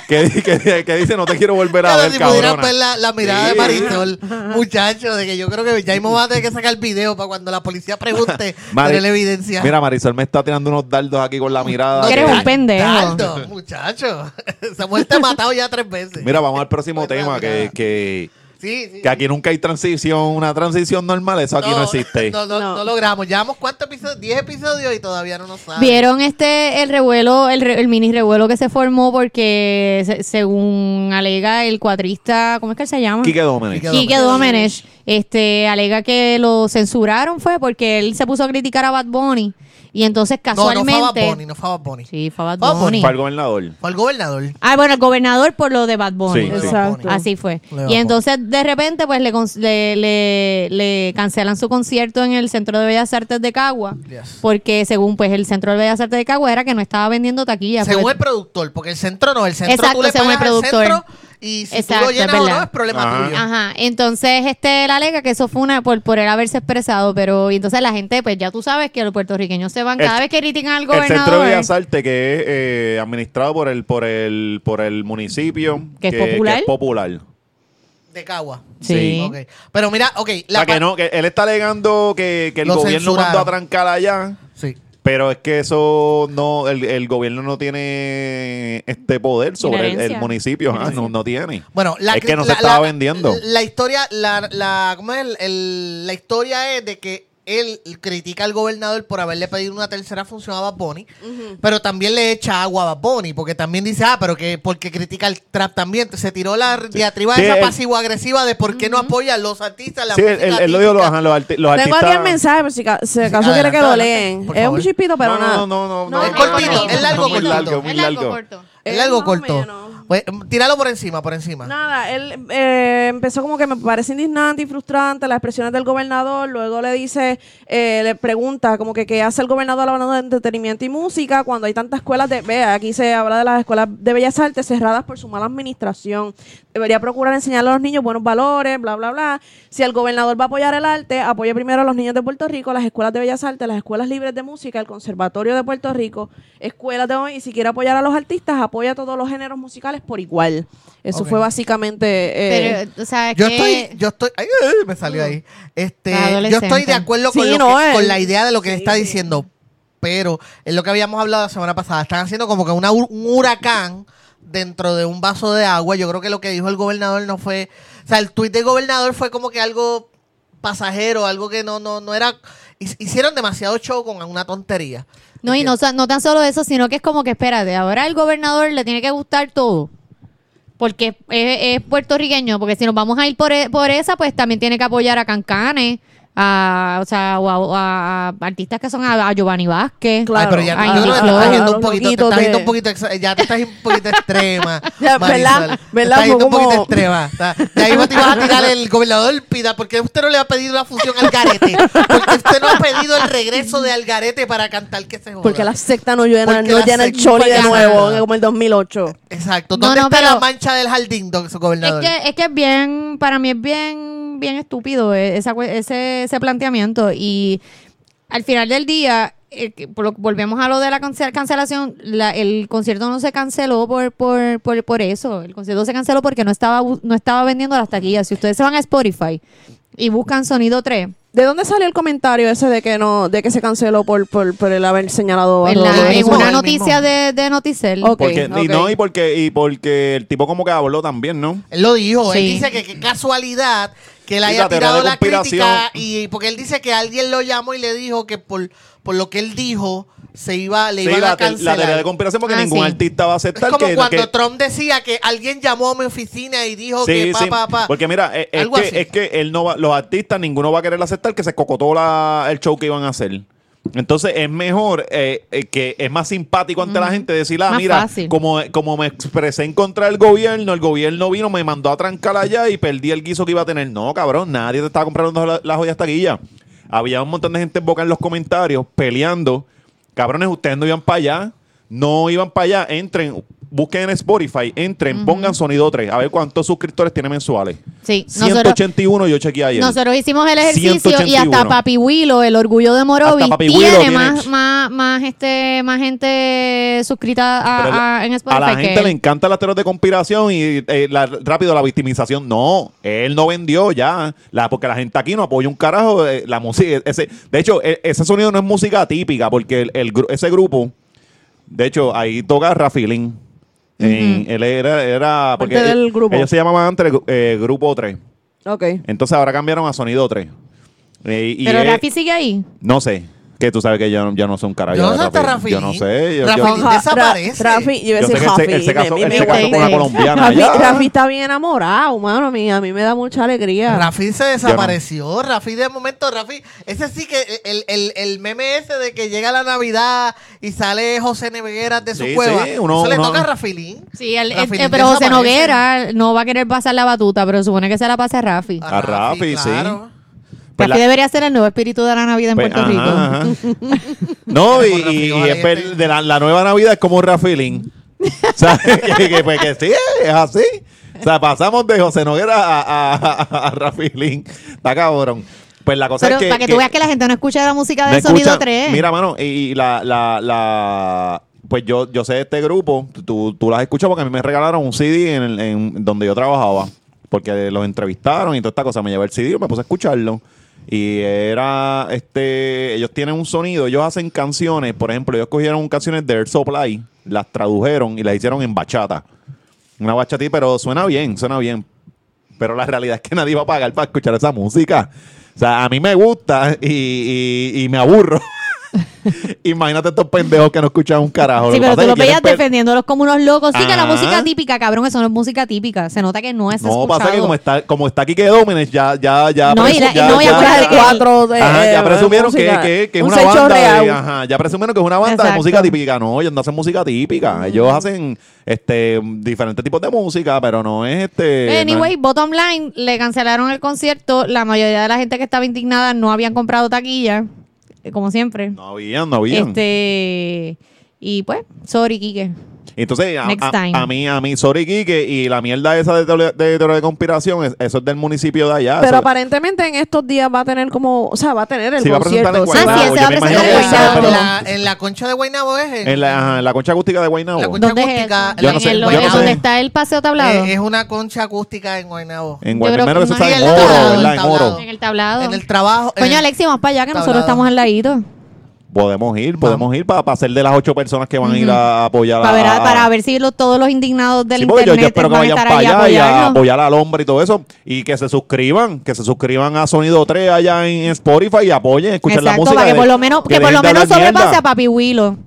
Que, que, que dice no te quiero volver a ver, si pudieras cabrona. ver la, la mirada Sí. de Marisol, muchacho, de que yo creo que ya mismo va a tener que sacar el video para cuando la policía pregunte, tener la evidencia. Mira, Marisol me está tirando unos dardos aquí con la mirada. No, Que eres un pendejo. Dardo, muchacho. Esa mujer te ha matado ya tres veces. Mira, vamos al próximo Pues, tema, que, mira. que, sí, sí. que aquí nunca hay transición, una transición normal, eso aquí no, existe. No, no, No. no logramos. Llevamos cuántos episodios, 10 episodios y todavía no nos saben. Vieron este el revuelo, el, re- el mini revuelo que se formó porque se- según alega el cuatrista, ¿cómo es que él se llama? Quique Domenech. Quique Quique Domenech. Domenech, este, alega que lo censuraron fue porque él se puso a criticar a Bad Bunny Y entonces No, no fue a Bad casualmente... Bunny, no fue a Bad Bunny. Sí, fue a Bad Fue Bunny. Para el gobernador. Fue el gobernador. Ah, bueno, el gobernador por lo de Bad Bunny. Sí, sí. Exacto. Así fue. Le Y entonces de repente pues le, le, le- le cancelan su concierto en el Centro de Bellas Artes de Cagua. Yes. Porque según pues el Centro de Bellas Artes de Cagua era que no estaba vendiendo taquillas. Según porque- el productor, porque el centro no, el centro Exacto, tú le según el al productor. centro y si Exacto, tú es lo llenas o no es problema Ajá. tuyo. Ajá, entonces este él alega que eso fue una por, por él haberse expresado, pero y entonces la gente, pues ya tú sabes que los puertorriqueños se van El- cada vez que critican al El Centro de gobernador. Bellas Artes, que es eh, administrado por el, por el, por el municipio. ¿Que es popular? popular. De Cagua. Sí. Ok. Pero mira, ok. O sea, que no, que él está alegando que, que el Lo gobierno censuraron. mandó a trancar allá. Sí. Pero es que eso no, el, el gobierno no tiene este poder sobre el, el municipio, ajá, no, no tiene. Bueno, la, es que no se la- estaba la- vendiendo. La historia, la, la, ¿cómo es? El- el- la historia es de que él critica al gobernador por haberle pedido una tercera función a Bad Bunny, pero también le echa agua a Bad Bunny, porque también dice, ah, pero que porque critica el trap también. Se tiró la diatriba Sí, esa pasivo-agresiva de por qué no apoya a los artistas, la sí, él, él- lo dijo, los, los, arti- los Tengo artistas. aquí el mensaje, pero si, ca- si acaso quiere que lo leen. por Es favor. un chispito, pero no, nada. no, no, no, No, no, es no, cortito, no, es largo, muy cortito. largo, muy Es largo. corto. Es algo corto. menos. Pues, tíralo por encima, por encima. Nada, él eh, empezó como que me parece indignante y frustrante las expresiones del gobernador. Luego le dice, eh, le pregunta como que qué hace el gobernador hablando de entretenimiento y música cuando hay tantas escuelas de. Vea, aquí se habla de las escuelas de bellas artes cerradas por su mala administración. Debería procurar enseñarle a los niños buenos valores, bla, bla, bla. Si el gobernador va a apoyar el arte, apoye primero a los niños de Puerto Rico, las escuelas de bellas artes, las escuelas libres de música, el Conservatorio de Puerto Rico, escuelas de y si quiere apoyar a los artistas, apoya a todos los géneros musicales por igual. Eso fue básicamente. eh, Pero, o sea, Yo que- estoy, yo estoy, ay, ay, me salió ahí. Este, yo estoy de acuerdo con, Sí, lo no, que- él- con la idea de lo que sí, está sí. diciendo, pero es lo que habíamos hablado la semana pasada. Están haciendo como que una un huracán dentro de un vaso de agua. Yo creo que lo que dijo el gobernador no fue, o sea, el tuit del gobernador fue como que algo pasajero, algo que no, no, no era. hi- Hicieron demasiado show con una tontería. No, y no, no tan solo eso, sino que es como que, espérate, ahora el gobernador le tiene que gustar todo. Porque es, es puertorriqueño, porque si nos vamos a ir por, e- por esa, pues también tiene que apoyar a Cancanes, a, o sea, o a, o a- a artistas que son a, a Giovanni Vázquez. Claro. Ay, pero ya Ay, yo creo que te estás yendo un poquito, te estás yendo un poquito, ya te estás yendo un poquito extrema. Ya. ¿verdad? Te ¿Verdad? estás yendo un poquito como- extrema. Está- De ahí te ibas a tirar el gobernador pida, porque usted no le ha pedido la función al garete. Porque usted no ha pedido el regreso de Algarete para cantar que se joda. porque la secta no llena, Porque no llena el choli de nuevo, como el 2008. Exacto. No, ¿Dónde no, está pero- la mancha del jardín, don su Es gobernador? que, es que es bien, para mí es bien, bien estúpido eh, esa, ese, ese planteamiento. Y al final del día, eh, que volvemos a lo de la cance- cancelación, la- el concierto no se canceló por, por, por, por eso. El concierto se canceló porque no estaba, no estaba vendiendo las taquillas. Si ustedes se van a Spotify y buscan Sonido 3, ¿De dónde salió el comentario ese de que no, de que se canceló por, por, por el haber señalado a en, la- en una noticia de, de Noticel. Porque, y, no, y, porque, y porque el tipo como que habló también, ¿no? Él lo dijo, él dice que qué casualidad que él haya la tirado la conspiración. crítica y porque él dice que alguien lo llamó y le dijo que por, por lo que él dijo se iba le Sí, iban la, a te- la cancelar. teoría de conspiración porque Ah, ningún sí. artista va a es aceptar como que... cuando que- Trump decía que alguien llamó a mi oficina y dijo que pa, sí, pa, pa. porque mira, eh, es, que, es que él no va, los artistas, ninguno va a querer aceptar que se cocotó la, el show que iban a hacer. Entonces es mejor eh, eh, que es más simpático ante la gente decir, ah, Más mira, fácil. como, como me expresé en contra del gobierno, el gobierno vino, me mandó a trancar allá y perdí el guiso que iba a tener. No, cabrón, nadie te estaba comprando la- las joyas taquillas. Había un montón de gente en boca en los comentarios peleando. Cabrones, ustedes no iban para allá, no iban para allá, entren, busquen en Spotify, entren, pongan sonido 3, a ver cuántos suscriptores tiene mensuales. Sí, nosotros, 181 yo chequeé ayer. nosotros hicimos el ejercicio y 181. hasta Papi Willow, el orgullo de Morovis, Hasta Papi tiene, Willow tiene- más, más, más, este, más gente suscrita a- Pero a- en Spotify a la que gente él. le encanta las teorías de conspiración y eh, la- rápido la victimización. No, él no vendió ya, la, porque la gente aquí no apoya un carajo eh, la música. Ese, de hecho, e- ese sonido no es música típica porque el, el gru- ese grupo, de hecho, ahí toca Rafilín. En- él era, era porque Parte del grupo. ellos se llamaban antes eh, Grupo 3. Ok. Entonces ahora cambiaron a Sonido 3. Eh, y Pero es- Rafi sigue ahí. No sé. Que tú sabes que yo, yo no soy un carajo. Yo no sé hasta Rafi. Yo no sé. Yo, yo- Rafilín Ra- desaparece. Rafi, yo iba a yo decir él se, Rafi, se casó, él se casó con una colombiana. Rafi. Rafi está bien enamorado, mano. A mí, a mí me da mucha alegría. Rafi se desapareció. Rafi, de momento, Rafi. Ese sí que el, el, el meme ese de que llega la Navidad y sale José Nevegueras de su Sí, cueva. sí, uno- Eso le uno- toca a Rafilín. Sí, el- el- Rafilín eh, pero José. Noguera no va a querer pasar la batuta, pero supone que se la pase a Rafi. A Rafi, sí. Pues la- debería ser el nuevo espíritu de la Navidad en Pues, Puerto Rico. ajá. No, y, Como Rafi, y- y ojalá es y ver- esté- de la, la nueva Navidad es como un Rafilín. ¿Sabes? que, que, pues, que sí, es así. O sea, pasamos de José Noguera a, a, a, a Rafilín. Está cabrón. Pues la cosa Pero es que. para que, tú veas que la gente no escucha la música no del sonido escucha- 3. Mira, mano, y la, la, la, pues yo, yo sé de este grupo, tú, tú las escuchas porque a mí me regalaron un CD en, el- en donde yo trabajaba, porque los entrevistaron y toda esta cosa, me llevé el CD y me puse a escucharlo. Y era, este, ellos tienen un sonido, ellos hacen canciones, por ejemplo, ellos cogieron canciones de Air Supply, las tradujeron y las hicieron en bachata. Una bachatita, pero suena bien, suena bien. Pero la realidad es que nadie va a pagar para escuchar esa música. O sea, a mí me gusta y, y- y me aburro. Imagínate estos pendejos que no escuchan un carajo. Sí, pero tú los veías defendiéndolos como unos locos. Sí, que la Ajá. música típica, cabrón, eso no es música típica. Se nota que no es No, escuchado. pasa que como está, como está Kike Domenech, ya, ya, ya, No, y no, ya- cuatro de, Ajá, ya eh, presumieron que, música. que, que es Un una banda de- real. ajá, ya presumieron que es una banda de música típica. No, ellos no hacen música típica. Ellos hacen este diferentes tipos de música, pero no es este. Anyway, bottom line, le cancelaron el concierto. La mayoría de la gente que estaba indignada no habían comprado taquilla, eh, como siempre. no, habían, no habían. Este. Y pues, sorry, Kike. Entonces, a, a- a mí, a mí, sorry, Kike, y la mierda esa de teoría de, conspiración, es- eso es del municipio de allá. Pero eso- aparentemente en estos días va a tener como, o sea, va a tener el Sí, va a presentar concierto. en Ah, la, Guaynabo. en la- en la concha de Guaynabo es. En, en, la, ajá, en la concha acústica de Guaynabo. La concha ¿Dónde es acústica. la- no sé, no sé. donde está el paseo tablado. Eh, es una concha acústica en Guaynabo. En Yo Guay- creo primero que eso no está es en el oro, tablado. En el tablado. En el trabajo. Coño, el- Alexi, vamos para allá, que nosotros estamos al ladito. Podemos ir, podemos ir para, ser de las ocho personas que van a ir a apoyar Para ver, a, para ver si lo- todos los indignados del Sí, porque yo, internet yo espero que van a vayan estar para ahí a allá y a apoyarnos. apoyar al hombre y todo eso. Y que se suscriban, que se suscriban a Sonido 3 allá en Spotify y apoyen, escuchen la Exacto, música. para que de- por lo menos, que por dejen lo de menos hablar sobrepase mierda. a Papi Willow.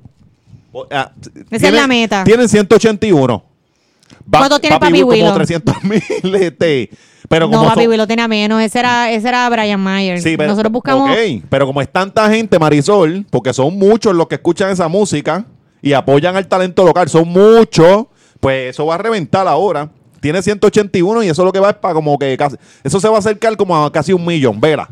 Ah, es tienen- la meta. Tienen 181. Va- ¿Cuánto tiene Papi Will? Como Willow? 300 mil. Este, pero no, Papi son- Willow tenía menos. Ese era, ese era Brian. Sí, pero, Nosotros buscamos. ok, pero como es tanta gente, Marisol, porque son muchos los que escuchan esa música y apoyan al talento local, son muchos, pues eso va a reventar ahora. Tiene 181 y eso lo que va es para como que casi, eso se va a acercar como a casi un millón, vera.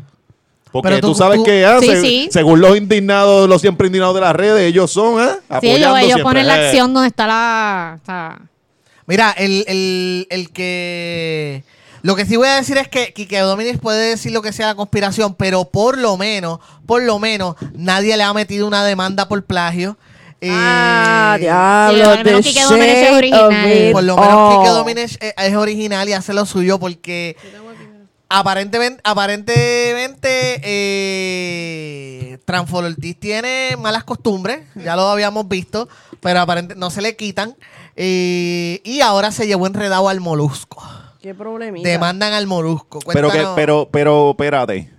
Porque Pero tú, tú- sabes tú- que ah, Sí, se- sí. según los indignados, los siempre indignados de las redes, ellos son, ¿eh? Sí, ellos, Apoyando ellos siempre, ponen la eh. acción donde está la. está- Mira, el, el, el que. Lo que sí voy a decir es que Kike Domínguez puede decir lo que sea la conspiración, pero por lo menos, por lo menos, nadie le ha metido una demanda por plagio. Eh, Ah, Sí, diablo. al menos the Kike Domenech es original. Por lo menos all. Kike Domínguez es, es original y hace lo suyo porque aparentemente, aparentemente eh, Transfor Ortiz tiene malas costumbres, ya lo habíamos visto, pero aparentemente no se le quitan. eh, y ahora se llevó enredado al molusco. Qué problemita. Demandan al molusco. Pero que, Cuéntanos. pero, pero, espérate.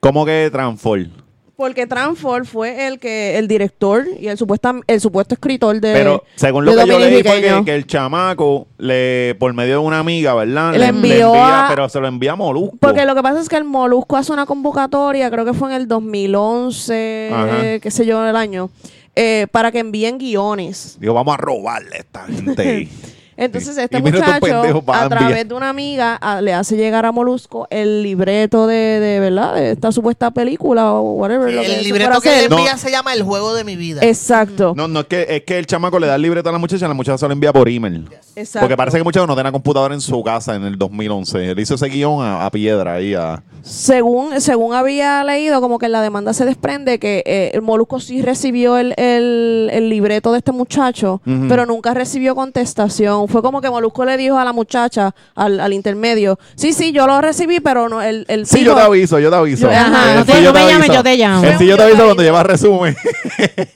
¿Cómo que Transform? Porque Transfor fue el que el director y el supuesto el supuesto escritor de Pero según lo de que yo leí fue que, Dominiqueño. que el chamaco le por medio de una amiga, ¿verdad? Le envió envía, a- pero se lo envía a Molusco. Porque lo que pasa es que el Molusco hace una convocatoria, creo que fue en el 2011, Ajá. eh, qué sé yo, el año, eh, para que envíen guiones. Digo, vamos a robarle a esta gente. Entonces este Y muchacho, a través de una amiga, a- le hace llegar a Molusco el libreto de, de ¿verdad? De esta supuesta película o whatever. lo que el libreto que. No. envía se llama El juego de mi vida. Exacto. No, no es que es que el chamaco le da el libreto a la muchacha y la muchacha se lo envía por email. Exacto. Porque parece que el muchacho no tenía computadora en su casa en el 2011. Él hizo ese guion a, a piedra ahí a... Según, según había leído, como que en la demanda se desprende que eh, el Molusco sí recibió el, el- el libreto de este muchacho, pero nunca recibió contestación. Fue como que Molusco le dijo a la muchacha, al, al intermedio, sí, sí, yo lo recibí, pero no, el, el Sí, yo te aviso, yo te aviso. Yo- ajá, El no te- sí, no me llames, yo te llamo. El sí, yo te aviso cuando lleva resumen.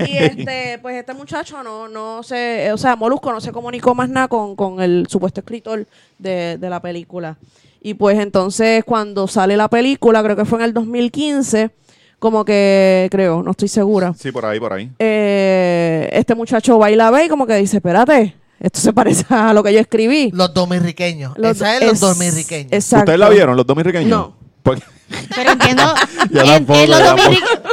Y este, pues este muchacho no, no se, o sea, Molusco no se comunicó más nada con, con el supuesto escritor de, de la película. Y pues entonces cuando sale la película, creo que fue en el 2015, como que, creo, no estoy segura. Sí, por ahí, por ahí. Eh, este muchacho va y la ve y como que dice, espérate, esto se parece a lo que yo escribí. Los dominiqueños. Los- Esa es los es- dominiqueños. Exacto. ¿Ustedes la vieron, los dominicanos? No. Pues, Pero entiendo. Yo en- tampoco, en los,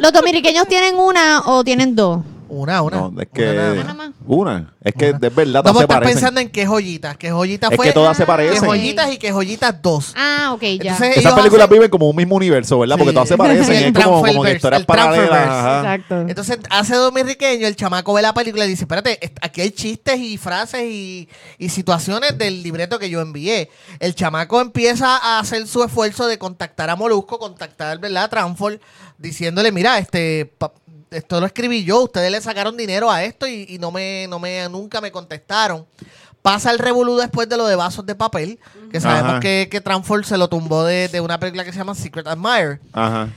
¿Los dominiqueños tienen una o tienen dos? Una, una. no, es que. Una nada más. Una. Es que Una. de verdad No, todas vos se estás parecen. pensando en que joyitas. Que joyitas Es fue. que todas se Que parecen. joyitas y que joyitas dos. Ah, ok, ya. Entonces, Esas películas hacen- viven como un mismo universo, ¿verdad? Porque Sí. todas se parecen. El es como, como que Transferverse, historias el paralelas. Transferverse. ajá. Exacto. Entonces hace dominiqueño, el chamaco ve la película y dice, espérate, est- aquí hay chistes y frases y, y situaciones del libreto que yo envié. El chamaco empieza a hacer su esfuerzo de contactar a Molusco, contactar, ¿verdad? A Transform, diciéndole, mira, este, pa- esto lo escribí yo, ustedes le sacaron dinero a esto y, y no me, no me, nunca me contestaron. Pasa el revolú después de lo de vasos de papel, que sabemos Ajá. que, que Transform se lo tumbó de, de una película que se llama Secret Admirer. Ajá.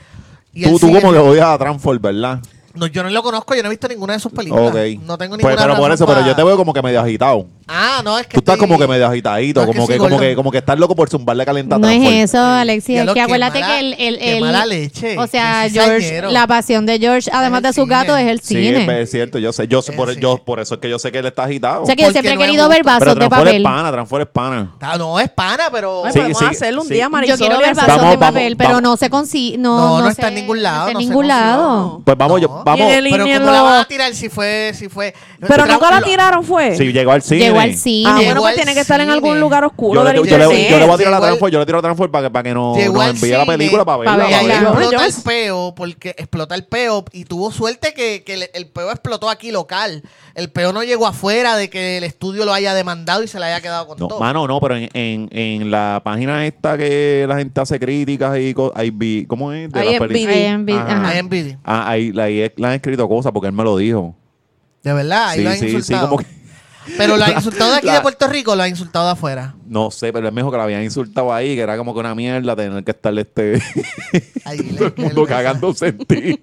Y Tú, tú como que odias a Transform, ¿verdad? No, yo no lo conozco, yo no he visto ninguna de sus películas. Ok. No tengo Pues, ninguna pero por eso, pero yo te veo como que medio agitado. Ah, no, es que Tú estás estoy- como que medio agitadito, No, es que como, que, soy como, gordo. que, como que estás loco por zumbarle calenta a No es eso, Alexis. Es que acuérdate mala- que el, el, qué el- mala leche, O sea, qué George, cizañero. la pasión de George, además de sus cine. gatos, es el Sí, cine. es cierto, yo sé, yo sé, Es por, el yo, por eso es que yo sé que él está agitado. o sea que yo Porque siempre he no es querido justo. ver vasos pero de Transform papel. es pana, Transform es pana. Ah, no, es pana, pero... Ay, Sí, podemos sí, hacerlo un sí. día, Yo Marisol. quiero ver vasos Vamos, de vamos, papel, pero vamos. no se consigue. No, No, está en se- ningún lado, No está no en se ningún consiguió. lado. Pues vamos, yo, No. vamos. Pero ¿cómo la lo- van a tirar si fue... Si fue Pero nunca la tiraron, fue. Sí, llegó al cine. Llegó al cine. Ah, Llegó bueno, pues tiene que estar en algún lugar Yo oscuro le, del yo, le, yo le voy a tirar a la Llegó Transform, yo le tiro a la Transform para que, para que no, Llegó nos envíe la película para pa' verla. Ahí para verla. Yo- explota yo- el peo, porque explota el peo y tuvo suerte que, que el, peo explotó aquí local. El peo no llegó afuera de que el estudio lo haya demandado y se le haya quedado con No, todo. mano, no, pero en, en, en la página esta que la gente hace críticas y ahí vi, ¿cómo es? De. IMDb. Ah, ahí, ahí le han escrito cosas porque él me lo dijo. De verdad, ahí sí, lo han sí, sí, insultado. como que, Pero lo han insultado de aquí La- de Puerto Rico o lo han insultado de afuera. no sé, pero él me dijo que la habían insultado ahí, que era como que una mierda tener que estar este Ahí todo el mundo cagándose en ti.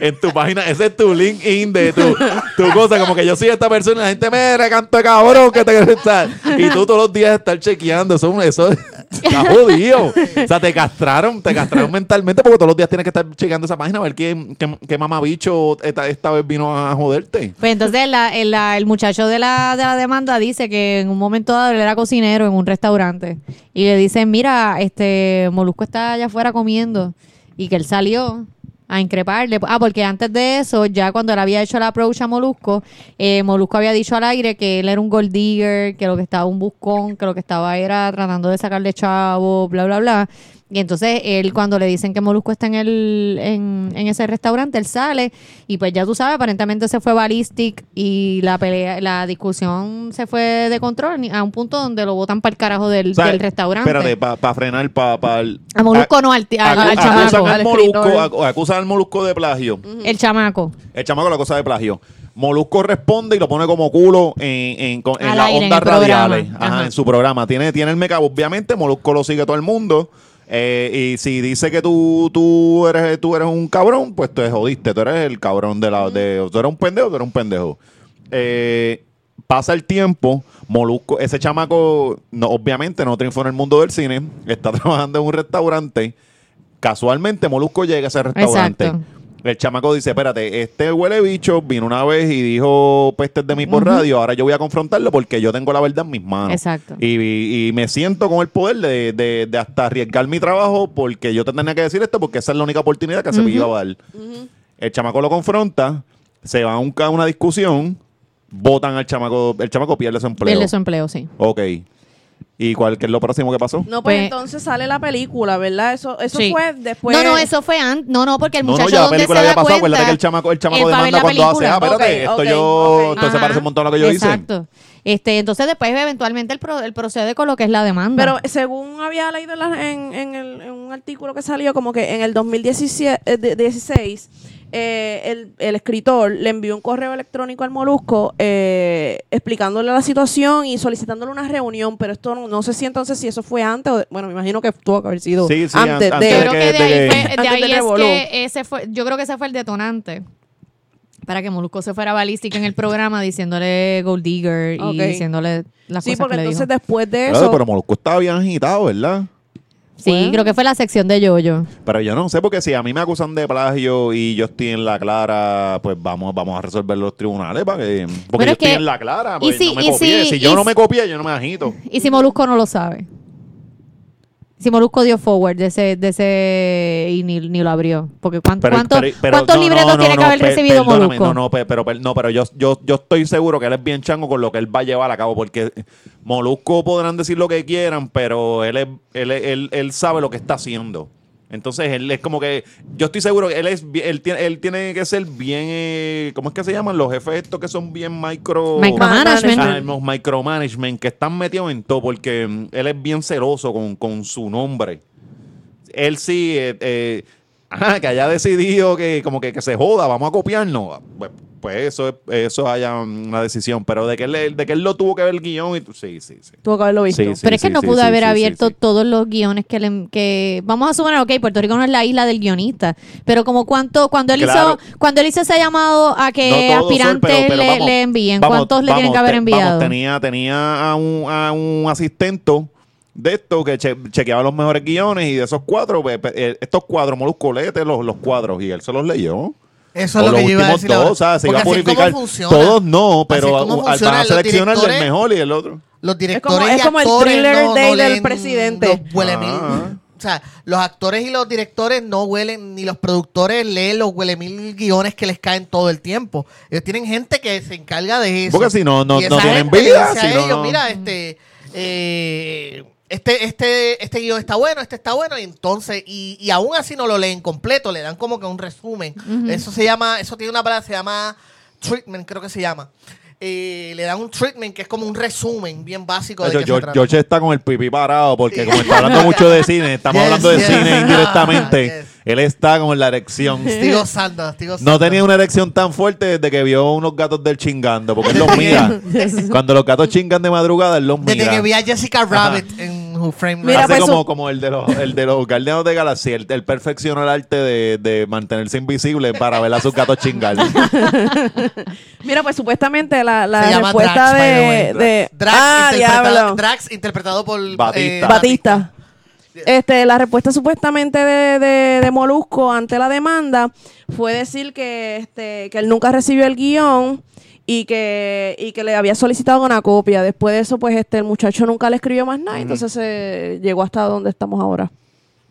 en tu página, ese es tu LinkedIn de tu, tu cosa, como que yo soy esta persona y la gente me recanto cabrón que te estar. Y tú todos los días estar chequeando, eso, eso está jodido. O sea, te castraron, te castraron mentalmente porque todos los días tienes que estar chequeando esa página a ver quién, qué, qué mamabicho esta, vez vino a joderte. Pues entonces el, muchacho de la, de la demanda dice que en un momento dado él era cocinero en un restaurante y le dicen, mira, este Molusco está allá afuera comiendo y que él salió a increparle. Ah, porque antes de eso, ya cuando él había hecho la approach a Molusco, eh, Molusco había dicho al aire que él era un gold digger, que lo que estaba un buscón, que lo que estaba era tratando de sacarle chavo, bla, bla, bla. Y entonces él cuando le dicen que Molusco está en el en, en ese restaurante, él sale y pues ya tú sabes, aparentemente se fue ballistic y la pelea, la discusión se fue de control a un punto donde lo botan para el carajo del, O sea, del restaurante. Espérate, para frenar, para... a Molusco no, al, ti- al, chamaco. al al molusco, acusan al molusco de plagio. El chamaco. El chamaco la cosa de plagio. Molusco responde y lo pone como culo en, en, con- en las en ondas radiales. Ajá, Ajá. en su programa. Tiene, tiene el meca. Obviamente, Molusco lo sigue todo el mundo. Eh, y si dice que tú, tú, eres, tú eres un cabrón, pues te jodiste. Tú eres el cabrón de la. De, tú eres un pendejo, tú eres un pendejo. Eh, pasa el tiempo, Molusco, ese chamaco, no, obviamente no triunfó en el mundo del cine, está trabajando en un restaurante. Casualmente, Molusco llega a ese restaurante. Exacto. El chamaco dice, espérate, este huele bicho vino una vez y dijo pestes de mí por radio, ahora yo voy a confrontarlo porque yo tengo la verdad en mis manos. Exacto. Y, y- y me siento con el poder de, de- de hasta arriesgar mi trabajo porque yo te tenía que decir esto porque esa es la única oportunidad que se me iba a dar. El chamaco lo confronta, se va a, un, a una discusión, votan al chamaco, el chamaco pierde su empleo. Pierde su empleo, sí. Ok. ¿Y cuál qué es lo próximo que pasó? No, pues, Pues- entonces sale la película, ¿verdad? Eso, eso Sí. fue después. no, no, eso fue antes. No, no, porque el No, no, muchacho ya la donde película se había da pasado. cuenta, Acuérdate que el chamaco, el chamaco él va a ver demanda la cuando hace, película. ah, espérate, Ok, esto ok, yo, ok. se Ajá. parece un montón a lo que yo hice. Exacto. Este, entonces después eventualmente el, pro- el procede con lo que es la demanda. Pero según había leído en, la- en- en el- en un artículo que salió, como que en el 2016 eh, de- 16, eh, el, el escritor le envió un correo electrónico al Molusco eh, explicándole la situación y solicitándole una reunión, pero esto no, no sé si entonces si eso fue antes o de- bueno, me imagino que tuvo que haber sido Sí, sí, antes, an- de... yo creo que de ahí, fue- de ahí es que ese fue, yo creo que ese fue el detonante para que Molusco se fuera balística en el programa diciéndole Gold Digger y diciéndole las Sí, cosas porque que le entonces dijo. después de Claro, eso... pero Molusco estaba bien agitado, ¿verdad? Sí, Bueno. creo que fue la sección de Yoyo. Pero yo no sé, porque si a mí me acusan de plagio y yo estoy en la clara, pues vamos, vamos a resolver los tribunales para que. Porque Pero yo es que- estoy en la clara, y pues si- no me y copié. si- Si, yo no me copié, yo no me agito. ¿Y si Molusco no lo sabe? Si Molusco dio forward de ese, de ese y ni, ni lo abrió. Porque ¿cuánto, Pero- cuánto- pero- pero- ¿cuántos no, libretos no, no, tiene que haber recibido Molusco? No, no, pe- pero, no, pero yo, yo, yo estoy seguro que él es bien chango con lo que él va a llevar a cabo, porque Molusco podrán decir lo que quieran, pero él, es- él, es- él, él sabe lo que está haciendo. Entonces él es como que, yo estoy seguro que él es él tiene, él tiene que ser bien, eh, ¿cómo es que se llaman? Los jefes estos que son bien micro... Micromanagement. Ah, los micromanagement que están metidos en todo porque mm, él es bien celoso con, con su nombre. Él sí, eh, eh, ajá, que haya decidido que como que, que se joda, vamos a copiarnos. Pues, pues eso es, eso haya una decisión. Pero de que él, de que él lo tuvo que ver el guion, y, sí, sí, sí. Tuvo que haberlo visto. Sí, sí. Pero es que no pudo sí, haber sí, abierto sí, sí. todos los guiones que, le, que vamos a suponer, ok, Puerto Rico no es la isla del guionista, pero como cuánto cuando él Claro. hizo cuando él hizo ese llamado a que No todos, Sol, aspirantes pero- pero le, vamos, le envíen, vamos, ¿cuántos le tienen que haber te- enviado? vamos, tenía tenía a un, a un asistente de esto que che- chequeaba los mejores guiones y de esos cuatro, pues, eh, estos cuadros, Molusco léete los, los cuadros y él se los leyó. Eso O es lo que yo iba a decir. ahora. dos, o sea, se iba a purificar. Todos no, pero Así es como a- van a seleccionar directores. mejor y el otro. Los directores como- es como el thriller no, day no del presidente. los huelemil. Ah. O sea, los actores y los directores no huelen, ni los productores leen los huelemil guiones que les caen todo el tiempo. Ellos tienen gente que se encarga de eso. Porque si no, no- tienen vida, si ellos, no. mira, este, eh, este, este, este guion está bueno, este está bueno, y entonces, y, y aún así no lo leen completo, le dan como que un resumen. Eso se llama, eso tiene una palabra, se llama treatment, creo que se llama. Eh, le dan un treatment que es como un resumen bien básico de Yo- yo-. George está con el pipí parado porque como está hablando mucho de cine, estamos Yes, hablando de yes. cine indirectamente, Yes. él está con la erección. Estoy gozando, estoy gozando. No tenía una erección tan fuerte desde que vio unos gatos del chingando, porque él los mira. Cuando los gatos chingan de madrugada, él los mira. Desde que vi a Jessica Rabbit en Who Framed Mira, Roger Hace pues, como, como el de los, el de los Guardianes de Galaxia. Él, perfecciona el arte de, de mantenerse invisible para ver a sus gatos chingar. Mira, pues supuestamente la, la Se llama respuesta Drax, de, Drax, ah, interpretado, diablo. Drax interpretado por Batista. eh, Batista. Este, la respuesta supuestamente de, de, de Molusco ante la demanda fue decir que, este, que él nunca recibió el guion y que, y que le había solicitado una copia. Después de eso, pues este, el muchacho nunca le escribió más nada, entonces se llegó hasta donde estamos ahora.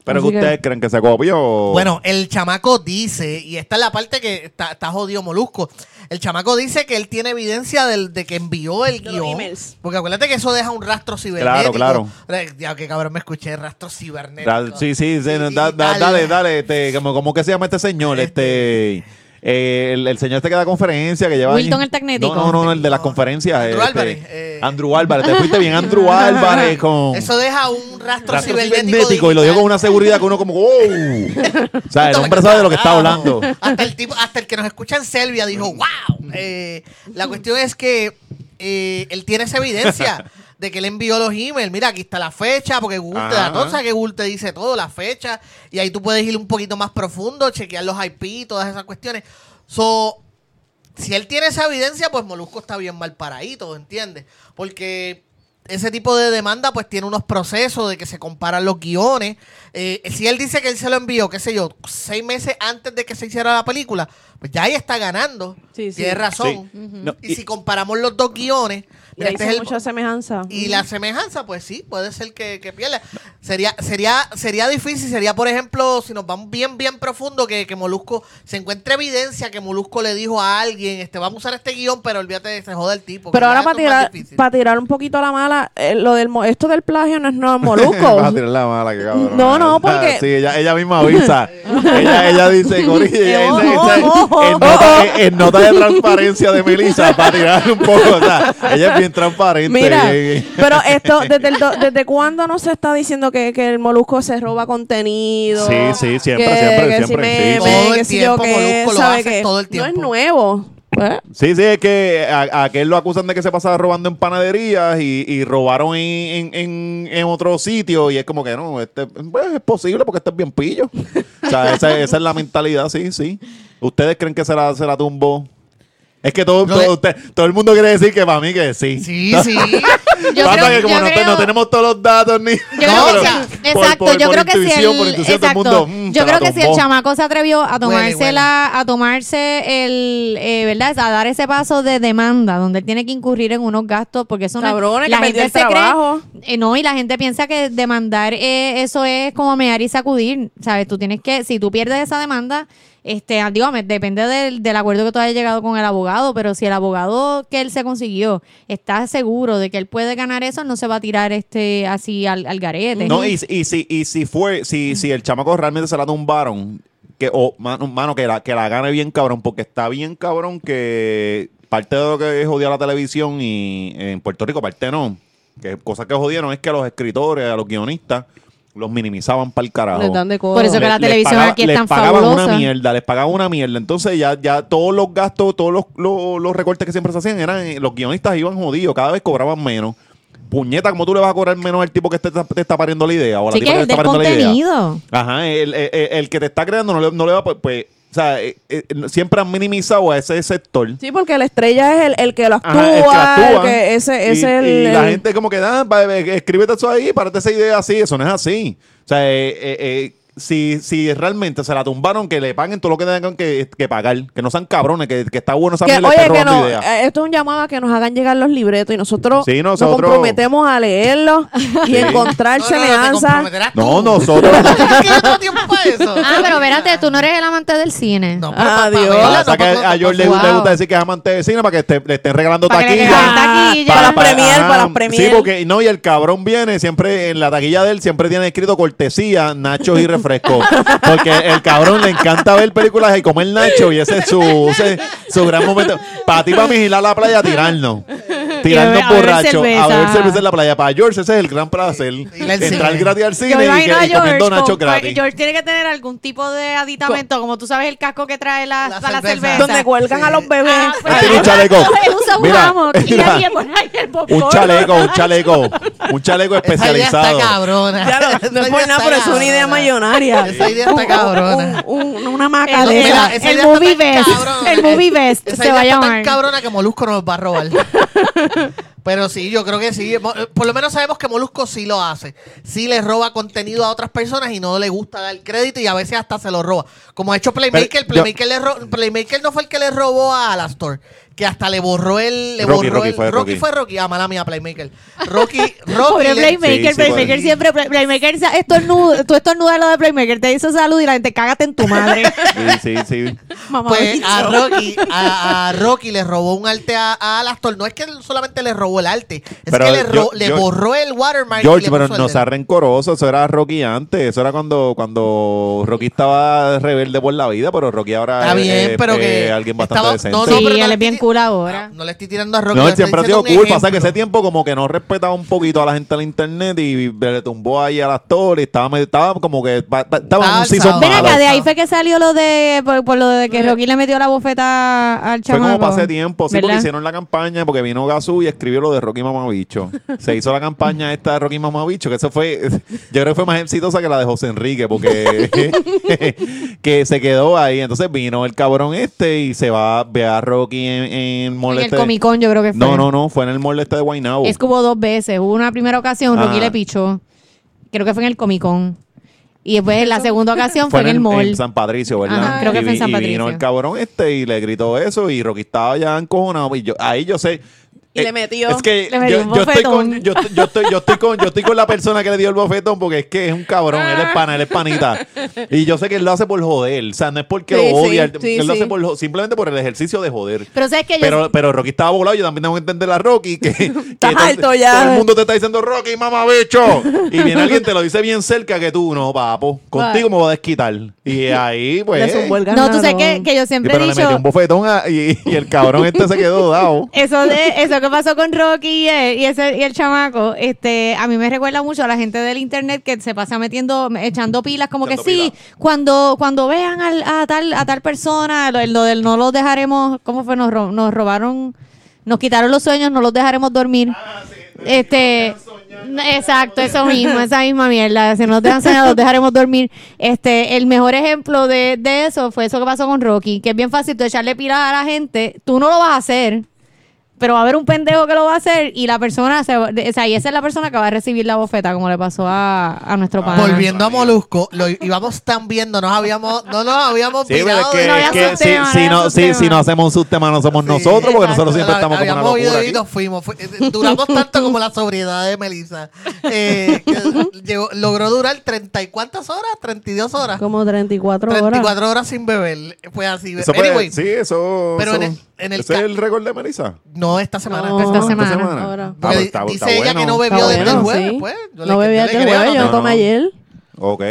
Pero Así que que- ustedes creen que se copió. Bueno, el chamaco dice, y esta es la parte que está, está jodido Molusco. El chamaco dice que él tiene evidencia del, de que envió el De guion. emails. Porque acuérdate que eso deja un rastro cibernético. claro. Eh, Ya que cabrón me escuché, rastro cibernético. Da- sí, sí, sí, da- da- tal. dale, dale. Este, como, ¿Cómo que se llama este señor? Este. Eh, el, el señor este que da conferencia que lleva Wilton años- el Tecnético. No, no, no, el de las conferencias. Andrew este, Álvarez, eh. Andrew Álvarez. Te fuiste bien, Andrew Álvarez con Eso deja un rastro, rastro cibernético. cibernético y lo dio con una seguridad que uno como ¡wow! o sea, el hombre sabe de lo que está hablando. Hasta el, tipo, hasta el que nos escucha en Selvia dijo, wow. Eh, la cuestión es que eh, él tiene esa evidencia de que él envió los emails. Mira, aquí está la fecha, porque Google te da todo, o sea, que Google te dice todo, la fecha, y ahí tú puedes ir un poquito más profundo, chequear los IP, todas esas cuestiones. So, si él tiene esa evidencia, pues Molusco está bien mal paradito, ¿entiendes? Porque ese tipo de demanda pues tiene unos procesos de que se comparan los guiones. Eh, si él dice que él se lo envió, qué sé yo, seis meses antes de que se hiciera la película, pues ya ahí está ganando. Sí, sí. Tiene razón. Sí. No, y, y- si comparamos los dos guiones, Este hizo es el- mucha semejanza. y la semejanza, pues sí, puede ser que, que pierda. Sería, sería, sería difícil, sería, por ejemplo, si nos vamos bien, bien profundo, que, que Molusco se encuentre evidencia que Molusco le dijo a alguien, este, vamos a usar este guion, pero olvídate de se joda el tipo. Pero ahora para tirar, para tirar un poquito la mala, eh, lo del mo- esto del plagio no es no molusco. Vas a tirar la mala, que cabrón. No, no, porque- Sí, ella, ella misma avisa. ella, ella dice, Corilla, ella Ojo, dice, dice, ojo, en, nota, en- en nota de transparencia de Melissa, para tirar un poco. O sea, ella es bien transparente. Mira, pero esto, desde, el do- ¿desde cuándo no se está diciendo que, que el molusco se roba contenido? Sí, sí, siempre, que, siempre, que siempre, si sí. Todo el yo tiempo, Molusco lo ¿sabe hace todo el No tiempo. es nuevo. ¿eh? Sí, sí, es que a, a aquel lo acusan de que se pasaba robando en panaderías y, y robaron en, en, en, en otro sitio y es como que no, este, pues, es posible porque este es bien pillo. O sea, esa, esa es la mentalidad, sí, sí. ¿Ustedes creen que se la, se la tumbó Es que todo, de- todo, usted- todo el mundo quiere decir que para mí que sí. Sí, sí. Yo Pasa creo- que como yo no, creo- no tenemos todos los datos ni... Yo creo No, que por- exacto, por- yo por creo que si el, exacto. mundo, mm, yo creo que si el chamaco se atrevió a tomarse la, a tomarse el, eh, ¿verdad? A dar ese paso de demanda, donde él tiene que incurrir en unos gastos, porque eso no es- Cabrones, la que gente el se cree- trabajo. eh, no, y la gente piensa que demandar eh, eso es como mear y sacudir, ¿sabes? Tú tienes que, si tú pierdes esa demanda, este, digo, depende del, del acuerdo que tú hayas llegado con el abogado, pero si el abogado que él se consiguió está seguro de que él puede ganar eso, no se va a tirar este así al, al garete. No, y, y si, y si fue, si, si el chamaco realmente se la tumbaron, que, o mano, mano, que la, que la gane bien cabrón, porque está bien cabrón que parte de lo que jodía la televisión y en Puerto Rico, parte no, que cosas que jodieron es que a los escritores, a los guionistas, los minimizaban para el carajo. Les dan de codo. Por eso que la les televisión pagaba- aquí es les tan pagaban fabulosa. una mierda, les pagaban una mierda. Entonces ya, ya todos los gastos, todos los, los, los recortes que siempre se hacían eran, eh, los guionistas iban jodidos, cada vez cobraban menos. Puñeta, ¿cómo tú le vas a cobrar menos al tipo que te, te está pariendo la idea? O a la Sí tipa que te es está pariendo la idea? contenido. Ajá, el, el- el- el que te está creando no le, no le va a... Pues, sea, eh, eh, siempre han minimizado a ese sector. Sí, porque la estrella es el, el que lo actúa, Ajá, el que actúa. el que- ese, ese es el, y la el- gente como que, ah, va, eh, escríbete eso ahí, párate esa idea así. Eso no es así. O sea, eh, eh, eh, si, si realmente se la tumbaron, que le paguen todo lo que tengan que, que pagar. Que no sean cabrones, que, que está bueno esa que, oye, que no, eh, esto es un llamado a que nos hagan llegar los libretos y nosotros, Sí, nos nosotros- comprometemos a leerlos y Sí. encontrar No, no, no, te. No, nosotros... ¿Tienes todo tiempo para eso? Ah, pero espérate, tú no eres el amante del cine. No, pero Ah, no, que pa- a George le, Wow. le gusta decir que es amante de cine para que esté- le estén regalando Para que le taquilla. Para las premier, para las premier. Sí, porque no, y el cabrón viene siempre en la taquilla de él, siempre tiene escrito cortesía, nachos y refresco. Porque el cabrón le encanta ver películas y comer nacho y ese es su, su gran momento. Para ti, para a la playa tirarnos. A beber borrachos, a beber cerveza en la playa. Para George, ese es el gran placer. Entrar gratis al cine y, que- y comiendo George. nachos con- gratis. George tiene que tener algún tipo de aditamento, como tú sabes el casco que trae la, La para la cerveza. cerveza. donde cuelgan a los bebés. Ah, pues, un chaleco. Él usa un Mira, hammock y ahí el popcorn. Un chaleco, un chaleco. Un chaleco Esa idea especializado. está cabrona. Ya lo- no Esa es por nada, pero es una idea millonaria. Esa idea está cabrona. Un- un- una maca El, esa. esa movie best. El movie best Esa se va a idea está tan llamar. cabrona que Molusco nos va a robar. Pero sí, yo creo que sí. Mo- Por lo menos sabemos que Molusco sí lo hace. Sí le roba contenido a otras personas y no le gusta dar crédito y a veces hasta se lo roba. Como ha hecho Playmaker. Pero yo- Playmaker, le ro- Playmaker no fue el que le robó a Alastor. Que hasta le borró el. Le Rocky, borró Rocky el, fue Rocky. fue Rocky. Ah, mala mía, Playmaker. Rocky. Rocky. Le- Playmaker, Sí, sí, Playmaker pobre. siempre, Play- Playmaker, estornuda- tú estornudas lo de Playmaker, te dice salud y la gente cágate en tu madre. Sí, sí, sí. Mamá, Pues a Rocky, a, a Rocky le robó un arte a, a Alastor. No es que él solamente le robó el arte, es Pero que le, ro- yo- le yo- borró el watermark. y George, le pero no sea rencoroso, eso era Rocky antes, eso era cuando, cuando Rocky estaba rebelde por la vida, pero Rocky ahora Está es, bien, es- pero es que alguien bastante estaba- decente. no, Sí, no, pero él le es bien cool ahora. No, no le estoy tirando a Rocky. No, él siempre ha sido cool, pasa que ese tiempo como que no respetaba un poquito a la gente del internet y le tumbó ahí al actor y estaba, estaba como que estaba en un season. Ven malo. de ahí fue que salió lo de, por, por lo de que Rocky le metió la bofeta al Fue chamaco. como pasé tiempo, sí, porque ¿verdad? hicieron la campaña, porque vino Gazú y escribió lo de Rocky Mamabicho. Se hizo la campaña esta de Rocky Mamabicho, que eso fue, yo creo que fue más exitosa que la de José Enrique, porque que se quedó ahí. Entonces vino el cabrón este y se va a ver a Rocky en, en el mall En el. Comic Con yo creo que fue. No, no, no, fue en el mall este de Guaynabo. Es que hubo dos veces. Hubo una primera ocasión, Rocky Ajá. le pichó. Creo que fue en el Comic Con. Y después la segunda ocasión fue, Fue en el mall. en San Patricio, ¿verdad? Ajá, creo que y, fue en vi- San y Patricio. vino el cabrón este y le gritó eso y Rocky estaba ya encojonado. Y yo, ahí yo sé. Y le metió. Es que Le metió yo, un yo estoy con, yo, yo estoy, yo, estoy con, yo estoy con la persona que le dio el bofetón porque es que es un cabrón. Él es pana, él es panita. Y yo sé que él lo hace por joder. O sea, no es porque Sí, lo odia. sí, él sí, él lo hace por, simplemente por el ejercicio de joder. Pero sabes que yo... Pero, pero Rocky estaba volado, yo también tengo que entender a Rocky que, alto ya. todo el mundo te está diciendo Rocky, mamá bicho. Y viene alguien te lo dice bien cerca que tú, no, papo, contigo me voy a desquitar. Y ahí, pues. No, tú sabes que, que yo siempre he pero le dicho... metió un bofetón a- y, y el cabrón este se quedó dado. Eso de eso que pasó con Rocky y, él- y ese y el chamaco, este, a mí me recuerda mucho a la gente del internet que se pasa metiendo, echando pilas, como Echando que sí, cuando cuando vean al- a tal a tal persona, lo, lo del no los dejaremos, ¿cómo fue? Nos, ro- nos robaron, nos quitaron los sueños, no los dejaremos dormir. este, Exacto, eso mismo, esa misma mierda. Si no nos dejan cenar, los dejaremos dormir. Este, el mejor ejemplo de, de eso fue eso que pasó con Rocky, que es bien fácil tú echarle pilas a la gente. Tú no lo vas a hacer, pero va a haber un pendejo que lo va a hacer y la persona, se va- de- o sea, y esa es la persona que va a recibir la bofeta, como le pasó a, a nuestro Ah, padre. Volviendo a Molusco, lo íbamos tan bien, no nos habíamos, no nos habíamos Sí, pero es virado que, de- No había es que si, subtema, no si había no, si, subtema. si no hacemos un subtema, no somos Sí, nosotros, porque exacto. nosotros siempre estamos como una Habíamos locura ido y aquí. nos fuimos. Eh, duramos tanto como la sobriedad de Melissa. Eh, que llegó- logró durar 30 y cuántas horas? 32 horas. Como 34 horas. 34 horas sin beber. Fue así. Eso fue- anyway, sí, eso. pero en eso- el- en el ¿Ese ca- es el récord de Melissa? no esta semana. No, Esta ¿Esta semana. Ahora. Ah, pero está- dice está ella bueno. que no Está bebió desde el bueno, jueves. sí. Pues, yo no le- bebí desde el jueves, yo no, no no. tomé ayer. Ok.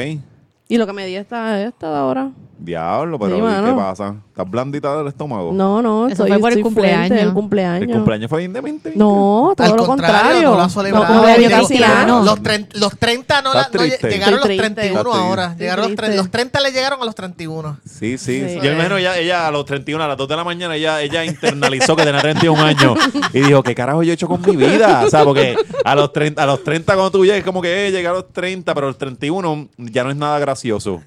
Y lo que me di esta, esta de ahora. Diablo, pero Sí, ¿y ¿qué mano. pasa? ¿Estás blandita del estómago? No, no, Eso estoy, fue por el estoy cumpleaños. fuerte, el ¿El cumpleaños. cumpleaños fue indemente? No, todo Al lo contrario, contrario. no lo ha celebrado. No, bebió Llegó- cristiano. Los, tren- los 30 no, la- Estás no lle- triste. llegaron Estoy los triste. 31 Estás triste. ahora. Llegaron los, Estoy tre- los triste. 30 le llegaron a los 31. Sí, sí. Sí. Yo imagino ella, ella a los 31, a las 2 de la mañana, ella, ella internalizó que tenía 31 años y dijo, ¿qué carajo yo he hecho con mi vida? O sea, porque a los 30, a los 30 cuando tú llegues, como que eh, llegué a los 30, pero a los 31 ya no es nada gracioso.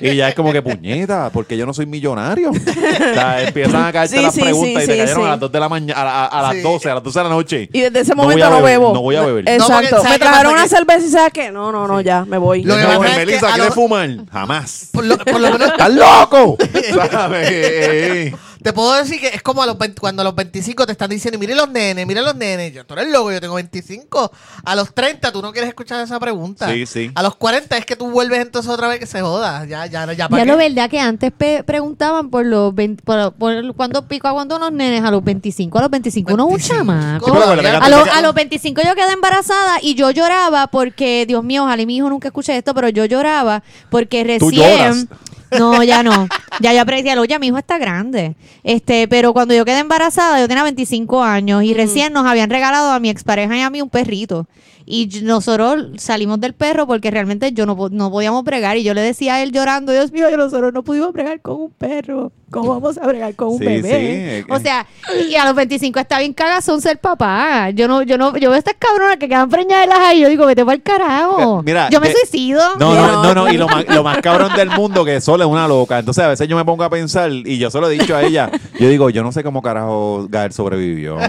Y ya es como que, puñeta, porque yo no soy millonario. O sea, empiezan a caerte Sí, las sí, preguntas sí, y te sí, cayeron sí. a las 2 de la mañana, a, a- a las Sí. 12, a las 12 de la noche. Y desde ese No voy momento a no, beber, bebo. no voy a beber. No, porque Exacto. ¿sabes me qué pasa? trajeron una Que- cerveza y ¿sabes qué? No, no, no, ya, me voy. Lo que pasa es que Melissa, a ¿quieres los- fumar? Jamás. Por lo, por lo menos ¿Estás loco? ¿Sabes? Te puedo decir que es como a los 20 cuando a los 25 te están diciendo, mire los nenes, mire los nenes. Yo, tú eres loco, yo tengo 25. A los 30 tú no quieres escuchar esa pregunta. Sí, sí. A los 40 es que tú vuelves entonces otra vez que se joda. Ya, ya, ya, ¿para Ya qué? lo verdad que antes pe- preguntaban por los 20, por, por cuándo pico a cuándo los nenes a los 25, a los 25 uno es un 25. chamaco. Sí, A, se- a los 25 yo quedé embarazada y yo lloraba porque, Dios mío, ojalá y mi hijo nunca escuche esto, pero yo lloraba porque ¿Tú lloras? No, ya no. Ya yo aprendí, ya mi hijo está grande. Este, pero cuando yo quedé embarazada, yo tenía 25 años y recién nos habían regalado a mi expareja y a mí un perrito. Y nosotros salimos del perro porque realmente yo no, no podíamos bregar. Y yo le decía a él llorando, Dios mío, yo nosotros no pudimos bregar con un perro. ¿Cómo vamos a bregar con un Sí, bebé? sí. O sea, y a los 25 está bien cagazón ser papá. Yo no, yo no, yo veo estas cabronas que quedan preñadas ahí. Yo digo, vete para el carajo. Mira, yo me de- suicido. No, no, No. no, no, y lo más, lo más cabrón del mundo que Sol es una loca. Entonces a veces yo me pongo a pensar, y yo se lo he dicho a ella, yo digo, yo no sé cómo carajo Gael sobrevivió.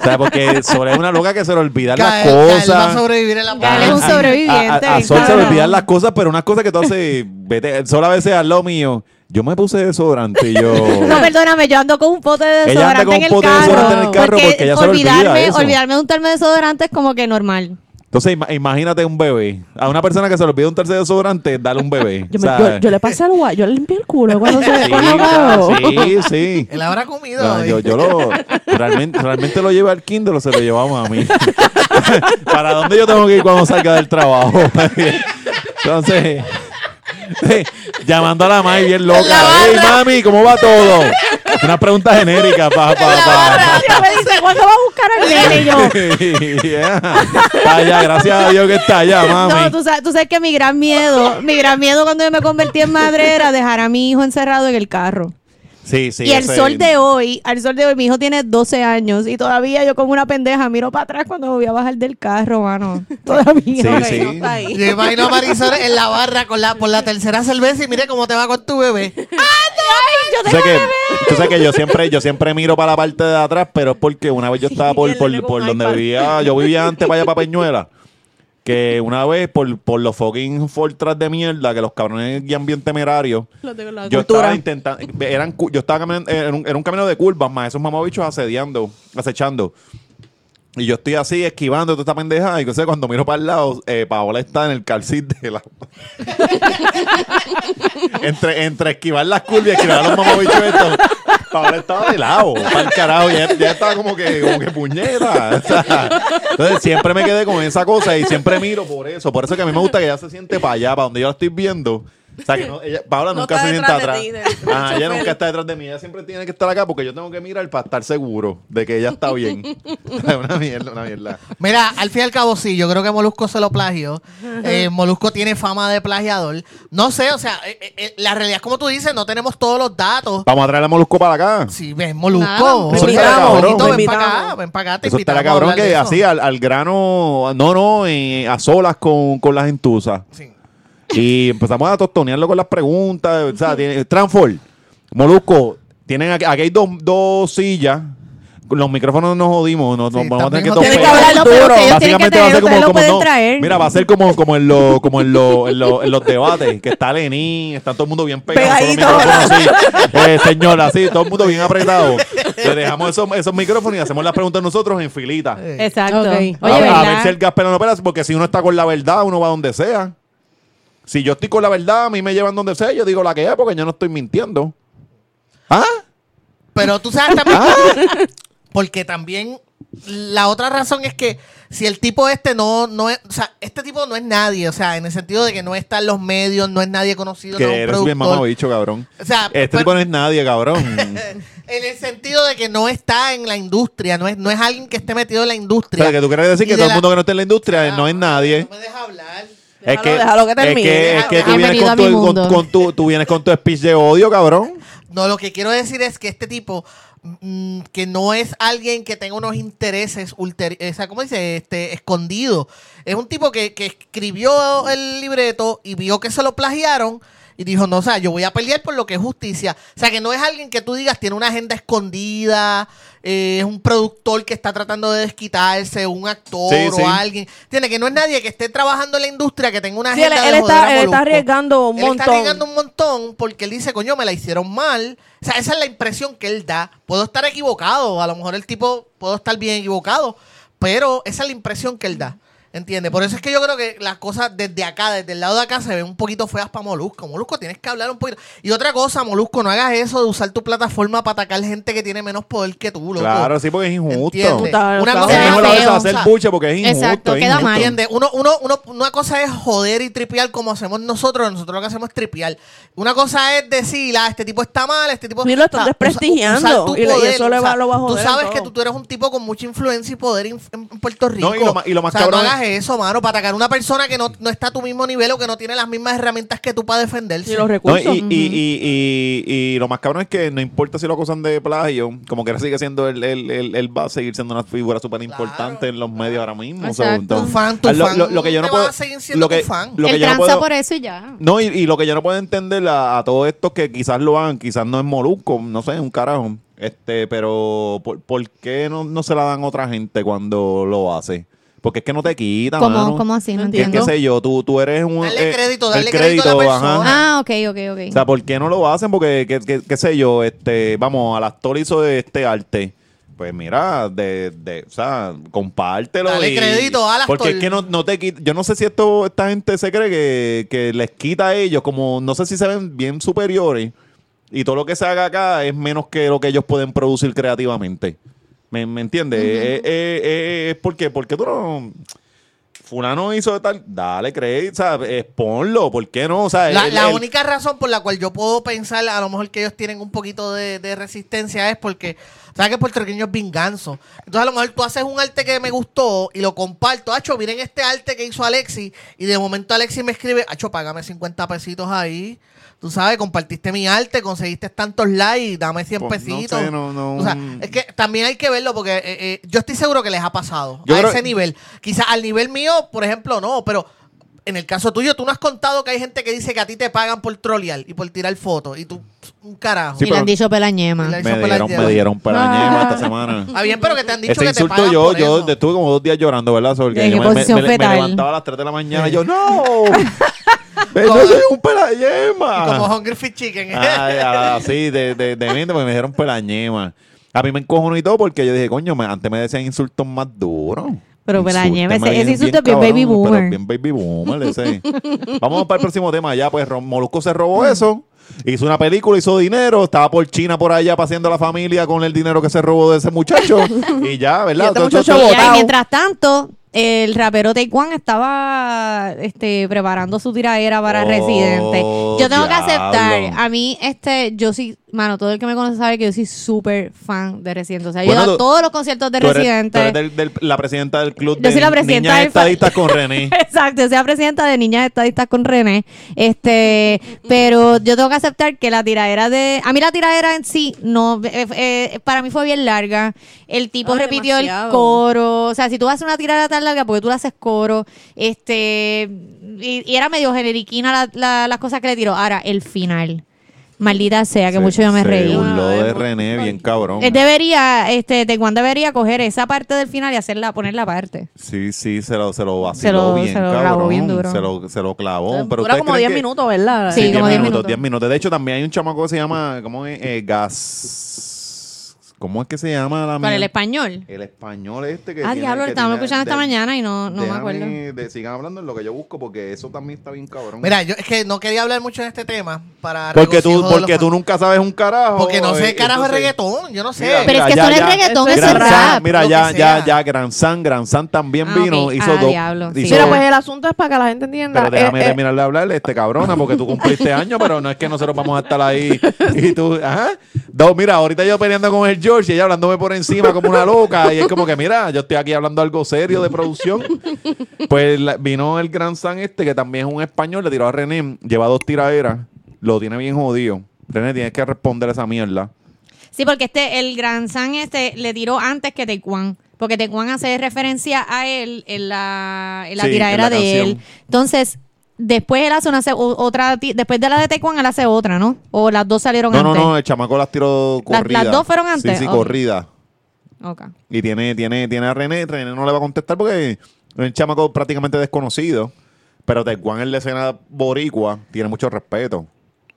o sea, porque Sol es una loca que se le olvidan las Gael- Gael va a cosas. sobrevivir en la Gael es un sobreviviente. A, a- a Sol se le olvidan las cosas, pero unas cosas que tú haces, vete, Sol a veces al lado mío, yo me puse desodorante y yo... No, perdóname, yo ando con un pote de Ella anda desodorante con en un el pote de carro. desodorante en el carro porque ella se le olvida olvidarme, eso. olvidarme de untarme desodorante es como que normal. Entonces ima- imagínate un bebé. A una persona que se le olvida un tercer desodorante, dale un bebé. Yo, O me- sea, yo- yo le pasé el guay, yo le limpié el culo cuando se Sí, cuando o sea, bebo. sí, sí. Él habrá comido. No, hoy. yo, yo lo realmente, realmente lo llevo al Kindle o se lo llevamos a mí. ¿Para dónde yo tengo que ir cuando salga del trabajo? Entonces, llamando a la mami bien loca. Hey mami, ¿cómo va todo? Una pregunta genérica para pa, pa, me dice, ¿cuándo va a buscar al nene? Y yo, Yeah. Está allá, gracias a Dios que está allá, mami. No, tú sabes, tú sabes que mi gran miedo, mi gran miedo cuando yo me convertí en madre era dejar a mi hijo encerrado en el carro. Sí, sí. y el ese- sol de hoy, al sol de hoy, mi hijo tiene 12 años y todavía yo como una pendeja miro para atrás cuando me voy a bajar del carro, mano. Todavía. Sí, sí. no está ahí. Yo imagino a Marisol en la barra con la, por la tercera cerveza y mire cómo te va con tu bebé. Tú sabes que, tú sabes que yo siempre, yo siempre miro para la parte de atrás, pero es porque una vez yo estaba Sí, por, por, por un donde vivía, yo vivía antes para allá para Peñuela. Que una vez por, por los fucking Fortras de mierda, que los cabrones guían bien temerarios, yo cultura. estaba intentando, eran, yo estaba caminando, era un, era un camino de curvas, más esos mamabichos asediando, acechando. Y yo estoy así esquivando toda esta pendeja. Y entonces cuando miro para el lado, eh, Paola está en el calcit de la. entre, entre esquivar las curvas y esquivar los mamabichos estos. Estaba de lado, para carajo. Ya, ya estaba como que, como que puñeta. Entonces siempre me quedé con esa cosa y siempre miro por eso. Por eso que a mí me gusta que ella se siente para allá, para donde yo la estoy viendo. O sea, que no, ella, Paola No nunca se sienta atrás. de ti, del Ah, ella nunca está detrás de mí. Ella siempre tiene que estar acá porque yo tengo que mirar para estar seguro de que ella está bien. Es una mierda, una mierda. Mira, al fin y al cabo sí, yo creo que Molusco se lo plagió. Eh, Molusco tiene fama de plagiador. No sé, o sea, eh, eh, eh, la realidad es como tú dices, no tenemos todos los datos. Vamos a traer a Molusco para acá. Si ves Molusco, Nada, ven para acá, ven para acá, te Eso invitamos a cabrón de que así al, al grano, no, no, eh, a solas con, con las entusas. Sí. Y empezamos a tostonearlo con las preguntas. O sea, tiene, Molusco, tienen aquí, aquí hay dos, dos sillas. Los micrófonos nos jodimos. Nos, nos Sí, vamos a tener que pero que Básicamente va a ser como, lo como no, traer. mira, va a ser como, como en los como en los en los- en los debates, que está Lenín, está todo el mundo bien pegado, Pegadito. micrófonos así, eh, señor, así, todo el mundo bien apretado. Le dejamos esos, esos micrófonos y hacemos las preguntas nosotros en filita. Exacto. Oye, a, a ver si el Gaspar no pela, porque si uno está con la verdad, uno va donde sea. Si yo estoy con la verdad, a mí me llevan donde sea, yo digo la que es, porque yo no estoy mintiendo. ¿Ah? Pero tú sabes también. Porque también la otra razón es que si el tipo este no, no es, o sea, este tipo no es nadie, o sea, en el sentido de que no está en los medios, no es nadie conocido, no Que un eres bien productor. mamabicho, cabrón. O sea, Este pero- tipo no es nadie, cabrón. en el sentido de que no está en la industria, no es, no es alguien que esté metido en la o industria. sea, que tú quieres decir Y que de todo el la- mundo que no esté en la industria no es nadie. No me dejas hablar. Es que, déjalo que es termine. que, es que tú, vienes con tu, con, con tu, tú vienes con tu speech de odio, cabrón. No, lo que quiero decir es que este tipo, mm, que no es alguien que tenga unos intereses ulter, o sea, ¿cómo dice? Este, escondidos. Es un tipo que, que escribió el libreto y vio que se lo plagiaron y dijo, no, o sea, yo voy a pelear por lo que es justicia. O sea, que no es alguien que tú digas tiene una agenda escondida, eh, es un productor que está tratando de desquitarse, un actor Sí, sí. o alguien. Tiene que no es nadie que esté trabajando en la industria, que tenga una Sí, él, agenda él de joder está, a él está arriesgando un Él montón. está arriesgando un montón porque él dice, coño, me la hicieron mal. O sea, esa es la impresión que él da. Puedo estar equivocado, a lo mejor el tipo, puedo estar bien equivocado, pero esa es la impresión que él da. ¿Entiendes? Por eso es que yo creo que las cosas desde acá, desde el lado de acá, se ven un poquito feas para Molusco. Molusco, tienes que hablar un poquito. Y otra cosa, Molusco, no hagas eso de usar tu plataforma para atacar gente que tiene menos poder que tú, loco. Claro, sí, porque es injusto. ¿Entiendes? Una cosa Es mejor feo, hacer o sea, buche porque es injusto. Exacto, es queda injusto. mal. ¿Entiendes? Uno, uno, uno, una cosa es joder y tripear como hacemos nosotros. Nosotros lo que hacemos es tripear. Una cosa es decir, ah, este tipo está mal, este tipo... Sí, lo están o sea, desprestigiando, usar tu y le- y eso le va- lo va a Tú joder en sabes que todo. tú, tú eres un tipo con mucha influencia y poder en, en Puerto Rico. y lo más- y lo más o sea, no cabrón hagas eso, mano, para atacar a una persona que no, no está a tu mismo nivel o que no tiene las mismas herramientas que tú para defenderse. Y los No, recursos. y, y, y, y, y lo más cabrón es que no importa si lo acusan de plagio, como que sigue siendo él, él, él, él va a seguir siendo una figura súper importante Claro, en los medios ahora mismo. Exacto. Tu fan, tu Ah, lo, fan, lo- lo que yo no te puedo, va a seguir siendo lo que, fan. lo que yo no puedo- por eso y ya. No, y, y lo que yo no puedo entender a, a todos estos que quizás lo hagan, quizás no es Molusco, no sé, un carajo. Este, pero ¿por, por qué no, no se la dan a otra gente cuando lo hace? Porque es que no te quitan, ¿Cómo, mano. cómo así? No Que, entiendo. qué sé yo, tú, tú eres un... Darle eh, crédito, el darle crédito a la persona. Ah, ok, ok, ok. O sea, ¿por qué no lo hacen? Porque, qué, qué- qué sé yo, este, vamos, al actor hizo este arte. Pues mira, de, de, o sea, compártelo. Dale y- crédito al actor. Porque es que no, no te quita. Yo no sé si esto, esta gente se cree que, que les quita a ellos, como no sé si se ven bien superiores. Y todo lo que se haga acá es menos que lo que ellos pueden producir creativamente. ¿Me, me entiendes? Eh, eh, eh, es porque, porque tú no. Fulano hizo tal, dale crédito, o sea, eh, ponlo, ¿por qué no? O sea, La, el- la el- única razón por la cual yo puedo pensar a lo mejor que ellos tienen un poquito de, de resistencia es porque, ¿sabes que puertorriqueño es vinganzo? Entonces a lo mejor tú haces un arte que me gustó y lo comparto. Hacho, miren este arte que hizo Alexi y de momento Alexi me escribe, Hacho, págame 50 pesitos ahí. Tú sabes, compartiste mi arte, conseguiste tantos likes, dame 100 Pues, no pesitos. sé, no- no- O sea, es que también hay que verlo porque eh, eh, yo estoy seguro que les ha pasado Yo a creo- ese nivel. Quizás al nivel mío, por ejemplo, no, pero en el caso tuyo, tú no has contado que hay gente que dice que a ti te pagan por trolear y por tirar fotos y tú, un carajo. Sí, y le han dicho pelañema. Me dieron, pelañema. me dieron pelañema esta semana. Ah, bien, pero que te han dicho Ese que te insulto pagan yo, por yo eso. estuve como dos días llorando, ¿verdad? Porque ¿En yo me, me- me- levantaba a las 3 de la mañana y yo, ¡no! ¡Eso es un pelañema! Como Hungry Fit Chicken. Ay, así, de, de, de mente, porque me dijeron pelañema. A mí me encojonó y todo porque yo dije, coño, me- antes me decían insultos más duros. Pero pelañema, Insúltame ese- insulto es bien bien baby boomer. pero Bien baby boomer, ese. Vamos para el próximo tema ya, pues Molusco se robó eso. Hizo una película, hizo dinero, estaba por China por allá paseando a la familia con el dinero que se robó de ese muchacho. y ya, ¿verdad? Y este Todo- todo- muchacho todo- Y ya, y botado. mientras tanto, el rapero Taekwon estaba este, preparando su tiradera para Oh, Residente. Yo tengo que aceptar, a mí, este, yo sí, mano, todo el que me conoce sabe que yo soy súper fan de Residente. O sea, yo he ido a todos los conciertos de Tú eres, Residente. tú eres del- del- la presidenta del club Yo de soy la presidenta niñas del estadistas con René. Exacto, yo soy la presidenta de Niñas Estadistas con René. Este, pero yo tengo que aceptar que la tiradera de. A mí la tiradera en sí, no. eh, eh, para mí fue bien larga. El tipo Ay, repitió demasiado. el coro. O sea, si tú haces una tiradera tan larga, porque tú la haces coro. Este. Y, y era medio generiquina la- la- las cosas que le tiró. Ahora, el final. Maldita sea, que Se- mucho yo me se reí. burló de René bien cabrón. Él debería, este, Tecuan debería coger esa parte del final y hacerla, poner la parte. Sí, sí, se lo, se lo vaciló Se lo- bien, se lo clavó cabrón. bien duro. Se lo, se lo clavó. Pero Dura ¿ustedes como creen 10 que- minutos, ¿verdad? Sí, Sí, 10 como 10 minutos, minutos. 10 minutos. De hecho, también hay un chamaco que se llama, ¿cómo es? Eh, gas... ¿Cómo es que se llama la Para el español. El español este que Ah, tiene- diablo, que lo estábamos tiene- escuchando esta de- mañana y no, no me acuerdo. de- sigan hablando en lo que yo busco porque eso también está bien cabrón. Mira, yo es que no quería hablar mucho en este tema para porque tú, de porque tú nunca sabes un carajo. Porque no sé eh, carajo de entonces- reggaetón, yo no sé. Mira, Pero es que ya, es ya. reggaetón, Eso eso es es Gran rap. San, mira, ya, ya, ya, Gran San, Gran San también Ah, vino, ok. hizo Ah, dos. diablo, sí. hizo- Mira, pues el asunto es para que la gente entienda. pero déjame eh, eh, terminar de hablarle, este cabrona, porque tú cumpliste años, pero no es que nosotros vamos a estar ahí y tú, ajá. Dos, mira, ahorita yo peleando con el George y ella hablándome por encima como una loca, y es como que, mira, yo estoy aquí hablando algo serio de producción. Pues la- vino el Gran San este, que también es un español, le tiró a René, lleva dos tiraderas, lo tiene bien jodido. René, tienes que responder esa mierda. Sí, porque este, el Gran San este le tiró antes que Tecuan. Porque Tecuan hace referencia a él en la, en la Sí, tiradera en la de él. Entonces, después él hace una otra, después de la de Tecuan, él hace otra, ¿no? O las dos salieron No, no, antes. no, el chamaco las tiró Las- corrida. las dos fueron antes, Sí, sí, ok. corrida. Ok. Y tiene, tiene, tiene a René, René no le va a contestar porque es un chamaco prácticamente desconocido. Pero Tecuan en la escena boricua tiene mucho respeto.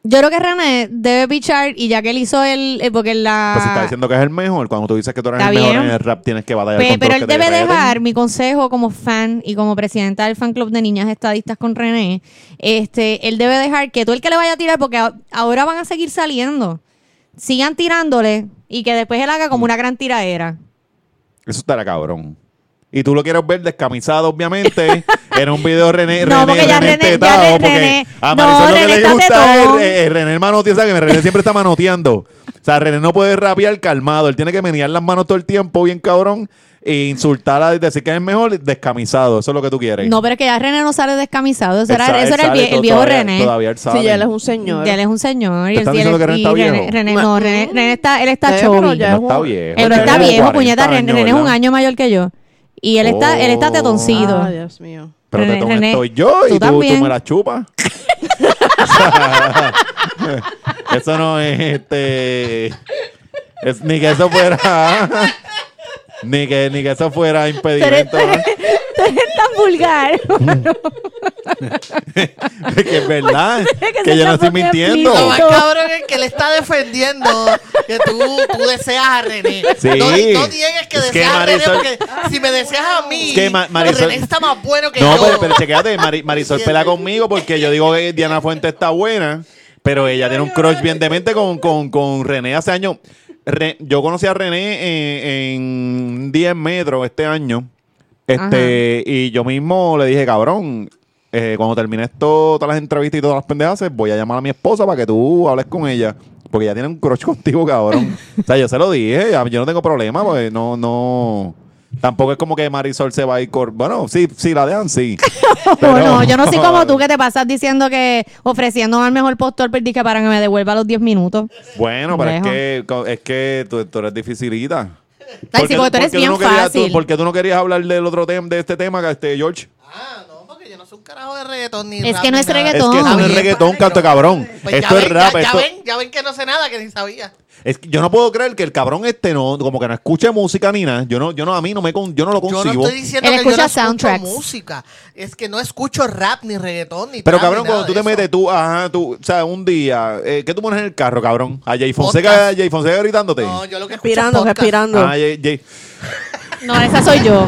Yo creo que René debe pichar y ya que él hizo el... eh, porque la... Pues si está diciendo que es el mejor, cuando tú dices que tú eres Está el mejor bien. en el rap, tienes que batallar Pe- pero él los que te debe reten. dejar mi consejo como fan y como presidenta del fan club de niñas estadistas con René. Este, él debe dejar que todo el que le vaya a tirar, porque a- ahora van a seguir saliendo, sigan tirándole y que después él haga como una gran tiradera. Eso estará cabrón. Y tú lo quieres ver descamisado, obviamente, en un video René, No, René, porque ya René René- ya tetado, René- porque René- a no, Marisol lo que René le gusta es René el manotea, ¿sabes? que René siempre está manoteando. O sea, René no puede rapear calmado, él tiene que menear las manos todo el tiempo, bien cabrón, e insultar y decir que es mejor descamisado, eso es lo que tú quieres. No, pero es que ya René no sale descamisado. Eso Él era, eso él era el, sale vie- el viejo todavía- René. Todavía él sabe. Sí, ya él es un señor. Ya él es un señor. y ¿Te él están sí- diciendo que René está viejo? René, no, René, René está, él está ya no es está viejo. Él tiene está viejo, 40 puñeta. René, es un año mayor que yo. Y él está, él está Oh. tetoncido. Ah, Dios mío. Pero René- tetón René, estoy yo y tú tú, me la chupas. eso no es este. es- ni que eso fuera. ni, que, ni que eso fuera impedimento. Tú eres tan vulgar. Que es verdad. que que se yo no está estoy mintiendo. Lo más No. cabrón es que le está defendiendo que tú, tú deseas a René. Sí. No, no niegues que Es que deseas a René porque si me deseas a mí, Es que Ma- Marisol- René está más bueno que No, yo. pero, pero chequéate, Mari- Marisol pelea conmigo porque yo digo que Diana Fuente está buena, pero ella tiene un crush bien demente con, con, con René hace años. Re- yo conocí a René en, en 10 metros este año. Este, y yo mismo le dije, cabrón, eh, cuando termine esto, todas las entrevistas y todas las pendejas, voy a llamar a mi esposa para que tú hables con ella. Porque ella tiene un crush contigo, cabrón. o sea, yo se lo dije, ya- yo no tengo problema, porque no, no. Tampoco es como que Marisol se va a ir cor... Bueno, sí, sí, la dejan, sí. Pero- no, yo no soy como tú que te pasas diciendo que ofreciendo al mejor postor perdí que para que me devuelva los 10 minutos. Bueno, pero es que, es que tú, tú eres dificilita. Ay, sí, porque tú eres bien no querías, fácil. tú- ¿Por qué tú no querías hablar del otro tema, de este tema, que este George? Ah, no, no soy un carajo de reggaetón ni Es rap que no es nada. reggaetón. Es que no es reggaetón, canto de cabrón. Pues ya esto es ven, rap. Ya, ya esto- ven, ya ven que no sé nada, que ni sabía. Es que yo no puedo creer que el cabrón este no, como que no escuche música ni nada. Yo no, yo no, a mí no me con, yo no lo Yo no concibo. estoy diciendo Él que yo no escucha escucho soundtracks. música. Es que no escucho rap, ni reggaetón, ni Pero trap, cabrón, ni nada cuando tú te de eso. metes, tú, ajá, tú, o sea, un día, eh, ¿qué tú pones en el carro, cabrón? A Jay Fonseca, Podcast. Jay Fonseca gritándote. No, yo lo que escucho es Respirando, podcast. respirando. Ah, Jay- Jay- No, esa soy yo.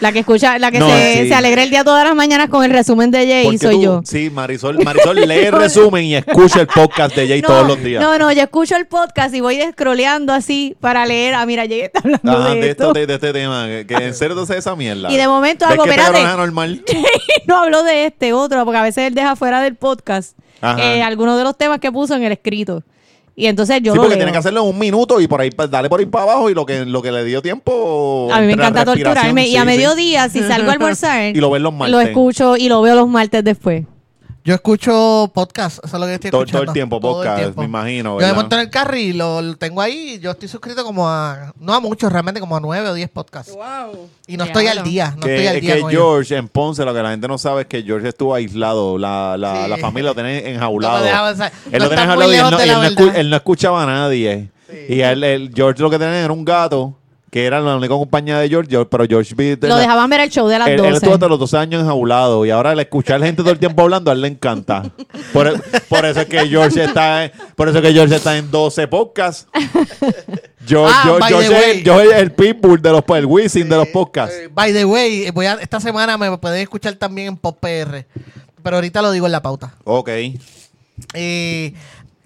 La que escucha, la que No, se, sí. se alegra el día todas las mañanas con el resumen de Jay soy tú- yo. Sí, Marisol, Marisol lee el resumen y escucha el podcast de Jay No, todos los días. No, no, yo escucho el podcast y voy scrolleando así para leer. Ah, mira, Jay está hablando Ajá, de, de, esto. de, de este tema, que, en serio haces esa mierda. Y de momento ¿Ves algo, espérate. no habló de este otro, porque a veces él deja fuera del podcast eh, algunos de los temas que puso en el escrito. Y entonces yo sí, lo porque leo. tiene que hacerlo en un minuto y por ahí, pues, dale por ahí para abajo y lo que, lo que le dio tiempo. A mí me encanta torturarme. y a sí, sí. mediodía, si salgo a almorzar, Y lo ves los martes. lo escucho y lo veo los martes después. Yo escucho podcast, eso es lo que estoy Todo, escuchando. todo el tiempo, Todo el podcast, tiempo. me imagino. Yo me monto en el carro y lo, lo tengo ahí. Yo estoy suscrito como a. No a muchos, realmente, como a nueve o diez podcasts. Wow. Y no estoy al día. No que, estoy al es día. que con ellos. George en Ponce, lo que la gente no sabe es que George estuvo aislado. La, la, Sí. la familia lo tenía No enjaulado. él no lo muy enjaulado y él no, y él no escuchaba a nadie. Y él, él- George lo que tenía era un gato, que era la única compañía de George, George- pero George vi- Lo dejaban ver el show de las él, él 12. estuvo hasta los 12 años enjaulado y ahora al escuchar gente todo el tiempo hablando, a él le encanta. Por, por eso es que George está en, por eso es que George está en 12 podcasts. George, Ah, George- by the George es, way. George es el pitbull de los el Wisin de los podcasts. Eh, by the way, eh, voy a, esta semana me pueden escuchar también en Pop PR. Pero ahorita lo digo en la pauta. Ok. Eh,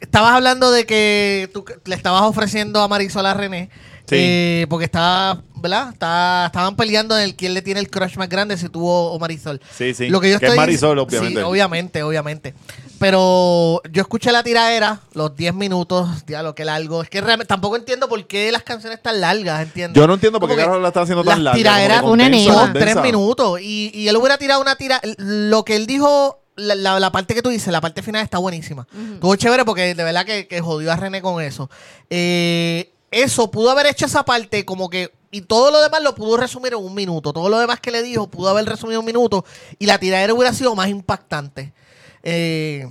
estabas hablando de que tú le estabas ofreciendo a Marisol a René. Sí. eh, porque estaba, ¿verdad? Está- estaban peleando en el quién le tiene el crush más grande, si tú o, Marisol. Sí, sí. Lo que yo Que es estoy Marisol, obviamente. Sí, obviamente, obviamente. Pero yo escuché la tiradera, los 10 minutos, ya lo que largo. Es que realmente tampoco entiendo por qué las canciones están largas, ¿entiendes? Yo no entiendo por qué carajo la está haciendo tan larga. que Una condensa. tres minutos. Y, y él hubiera tirado una tira. Lo que él dijo, la, la- la parte que tú dices, la parte final está buenísima. Estuvo chévere porque de verdad que, que jodió a René con eso. Eh, eso, pudo haber hecho esa parte como que. Y todo lo demás lo pudo resumir en un minuto. Todo lo demás que le dijo pudo haber resumido en un minuto. Y la tiradera hubiera sido más impactante. Eh,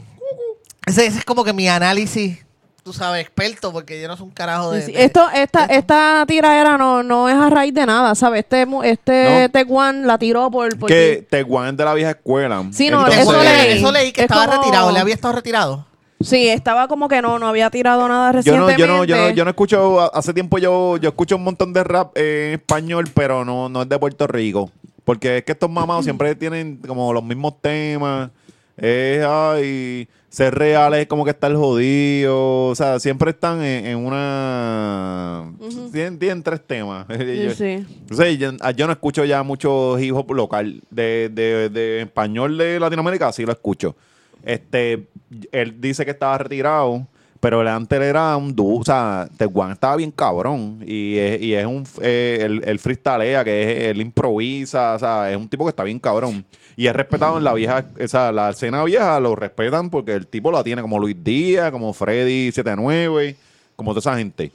ese, ese es como que mi análisis, tú sabes, experto, porque yo no soy un carajo de. Sí, sí. de- Esto, esta, esta tiradera no, no es a raíz de nada, ¿sabes? Este, este No. Teguan la tiró por... por Que Teguán es de la vieja escuela. Sí, no, eso, eso leí, leí. eso leí que Es estaba como- retirado. ¿Le había estado retirado? Sí, estaba como que no, no había tirado nada Yo no, recientemente. yo, no, yo, no, yo no escucho, hace tiempo yo, yo escucho un montón de rap en español, pero no, no es de Puerto Rico. Porque es que estos mamados siempre tienen como los mismos temas. Es, ay, ser real es como que estar jodido. O sea, siempre están en, en una... tienen, tienen tres temas. Sí, sí. O sea, yo, ah, yo no escucho ya mucho hip hop local. De, de, de español de Latinoamérica sí lo escucho. Este, él dice que estaba retirado, pero el antes era un dúo. O sea, Teguán estaba bien cabrón. Y es, y es un. Eh, el, el freestalea, que es, él improvisa. O sea, es un tipo que está bien cabrón. Y es respetado en la vieja. O sea, la escena vieja lo respetan porque el tipo la tiene como Luis Díaz, como Freddy 79, como toda esa gente.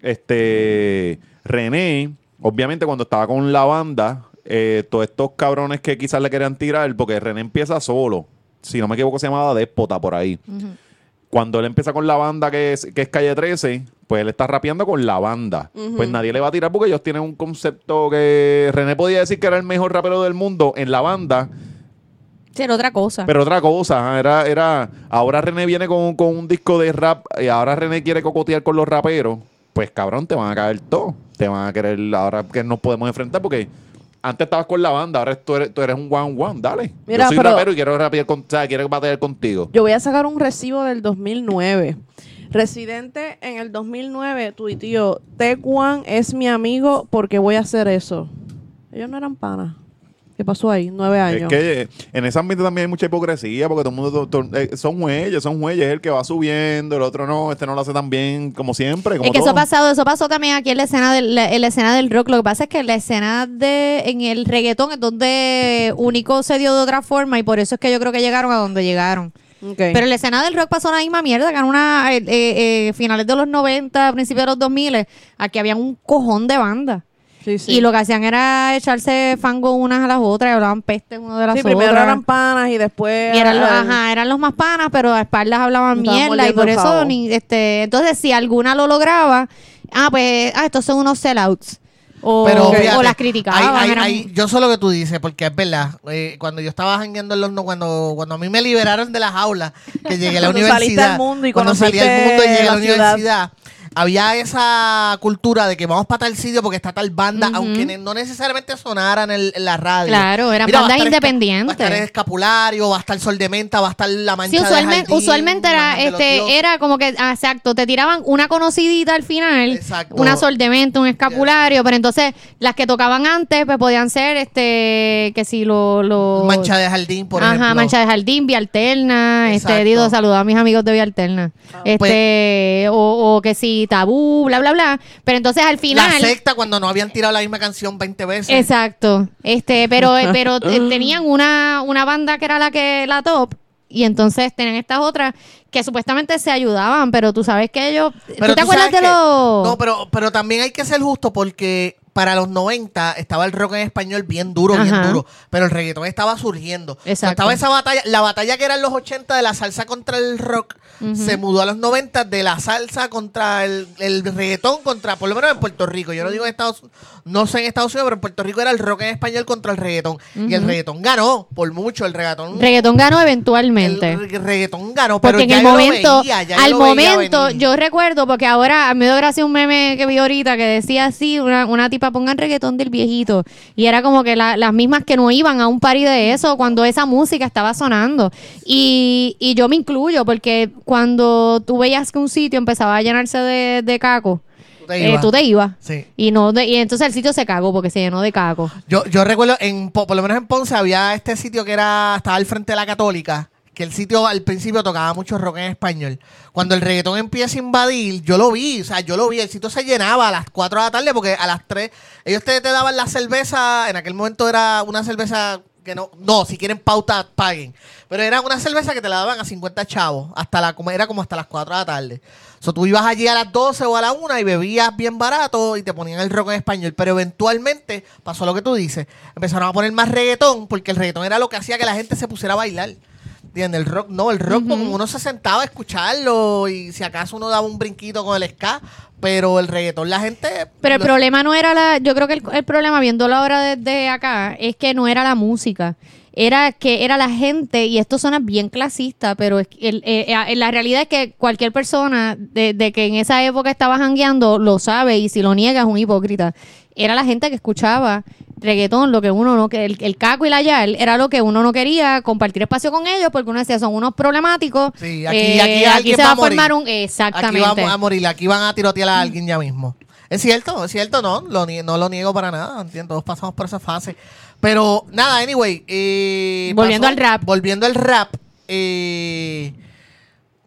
Este. René, obviamente, cuando estaba con la banda, eh, todos estos cabrones que quizás le querían tirar, porque René empieza solo. Si no me equivoco, se llamaba Déspota por ahí. Cuando él empieza con la banda que es, que es Calle 13, pues él está rapeando con la banda. Pues nadie le va a tirar porque ellos tienen un concepto que René podía decir que era el mejor rapero del mundo en la banda, Sí, era otra cosa. pero otra cosa, era, era, ahora René viene con, con un disco de rap y ahora René quiere cocotear con los raperos, pues cabrón, te van a caer todo, te van a querer, ahora que nos podemos enfrentar porque antes estabas con la banda, ahora tú eres, tú eres un one one, dale. Mira, Yo soy pero- rapero y quiero rapear con, o sea, quiero batallar contigo. Yo voy a sacar un recibo del 2009. Residente en el 2009 tuiteó, Teguan es mi amigo porque voy a hacer eso. Ellos no eran panas. ¿Qué pasó ahí? Nueve Es años. que eh, en ese ambiente también hay mucha hipocresía, porque todo el mundo to- to- eh, son jueyes, son jueyes, el que va subiendo, el otro no, este no lo hace tan bien como siempre. Como Es que eso ha todo. pasado, eso pasó también aquí en la escena del, la- en la escena del rock. Lo que pasa es que en la escena de, en el reggaetón es donde único se dio de otra forma y por eso es que yo creo que llegaron a donde llegaron. Pero en la escena del rock pasó la misma mierda, que en una, eh, eh, eh, finales de los 90, principios de los 2000, aquí había un cojón de bandas. Sí, sí. Y lo que hacían era echarse fango unas a las otras y hablaban peste una de las Sí, otras. primero eran panas y después... Y eran los, ajá, eran los más panas, pero a espaldas hablaban Estaban mierda y por el eso ni, este, entonces si alguna lo lograba, ah pues, ah, estos son unos sellouts. O, Pero o fíjate, las criticaban. hay- hay- eran- hay- yo sé lo que tú dices, porque es verdad. eh, cuando yo estaba jangueando en los no- cuando, cuando a mí me liberaron de las aulas, que llegué a la saliste universidad. al mundo y cuando salí al mundo y llegué a la, la ciudad. universidad. Había esa cultura de que vamos para tal sitio porque está tal banda, aunque no necesariamente sonara en, el- en la radio. Claro, eran Mira, bandas Esca- independientes. Va a estar el escapulario, va a estar Sol de Menta, va a estar la mancha Sí, de usualmente, jardín, usualmente era, de este, era como que, ah, exacto, te tiraban una conocidita al final, Exacto. una soldementa, un escapulario, pero entonces las que tocaban antes, pues podían ser, este, que si lo, lo Mancha de jardín, por Ajá, ejemplo. mancha de jardín, Vía Alterna, Exacto. este, Dido, saludos a mis amigos de Vía Alterna, este, o, o que si tabú, bla, bla, bla, pero entonces al La final... secta cuando no habían tirado la misma canción 20 veces. Exacto. Este, pero, pero eh, tenían una, una banda que era la que, la top, y entonces tenían estas otras que supuestamente se ayudaban, pero tú sabes que ellos. Pero ¿Tú te acuerdas de los.? No, pero, pero también hay que ser justo porque para los 90 estaba el rock en español bien duro, bien duro, pero el reggaetón estaba surgiendo. O sea, Exacto. estaba esa batalla, la batalla que era en los 80 de la salsa contra el rock, se mudó a los 90 de la salsa contra el, el reggaetón, contra, por lo menos en Puerto Rico. Yo no digo en Estados no sé en Estados Unidos, pero en Puerto Rico era el rock en español contra el reggaetón. Y el reggaetón ganó, por mucho, el reggaetón. Reggaetón ganó eventualmente. el re- reggaetón ganó, pero Porque en ya el momento, veía, ya al momento, yo recuerdo, porque ahora me dio gracia un meme que vi ahorita que decía así, una, una tipa pongan reggaetón del viejito. Y era como que la- las mismas que no iban a un party de eso cuando esa música estaba sonando. Y, y yo me incluyo, porque cuando tú veías que un sitio empezaba a llenarse de, de caco, Tú te eh, ibas. tú te ibas. Sí. Y no de- y entonces el sitio se cagó porque se llenó de caco. Yo, yo recuerdo, en, Po- por lo menos en Ponce había este sitio que era estaba al frente de la Católica, que el sitio al principio tocaba mucho rock en español. Cuando el reggaetón empieza a invadir, yo lo vi, o sea, yo lo vi, el sitio se llenaba a las 4 de la tarde porque a las 3, ellos te, te daban la cerveza, en aquel momento era una cerveza que no, no, si quieren pauta, paguen. Pero era una cerveza que te la daban a 50 chavos, hasta la, era como hasta las 4 de la tarde. O sea, tú ibas allí a las 12 o a la 1 y bebías bien barato y te ponían el rock en español. Pero eventualmente pasó lo que tú dices. Empezaron a poner más reggaetón porque el reggaetón era lo que hacía que la gente se pusiera a bailar. ¿Entiendes? El rock, no, el rock como uno se sentaba a escucharlo y si acaso uno daba un brinquito con el ska, pero el reggaetón la gente... Pero el lo- problema no era la. Yo creo que el, el problema, viéndolo ahora desde acá, es que no era la música. Era que era la gente, y esto suena bien clasista, pero es que el- eh, eh, la realidad es que cualquier persona de, de que en esa época estaba jangueando lo sabe, y si lo niega es un hipócrita. Era la gente que escuchaba reggaetón, lo que uno no, el, el caco y la yal, era lo que uno no quería compartir espacio con ellos, porque uno decía, son unos problemáticos. Sí, aquí, eh, aquí, alguien se va a formar morir. un. Aquí Exactamente. vamos a morir, aquí van a tirotear a alguien ya mismo. Es cierto, es cierto, no, lo no lo niego para nada, entiendo, todos pasamos por esa fase. Pero nada, anyway. eh, Volviendo al rap. Volviendo al rap. eh,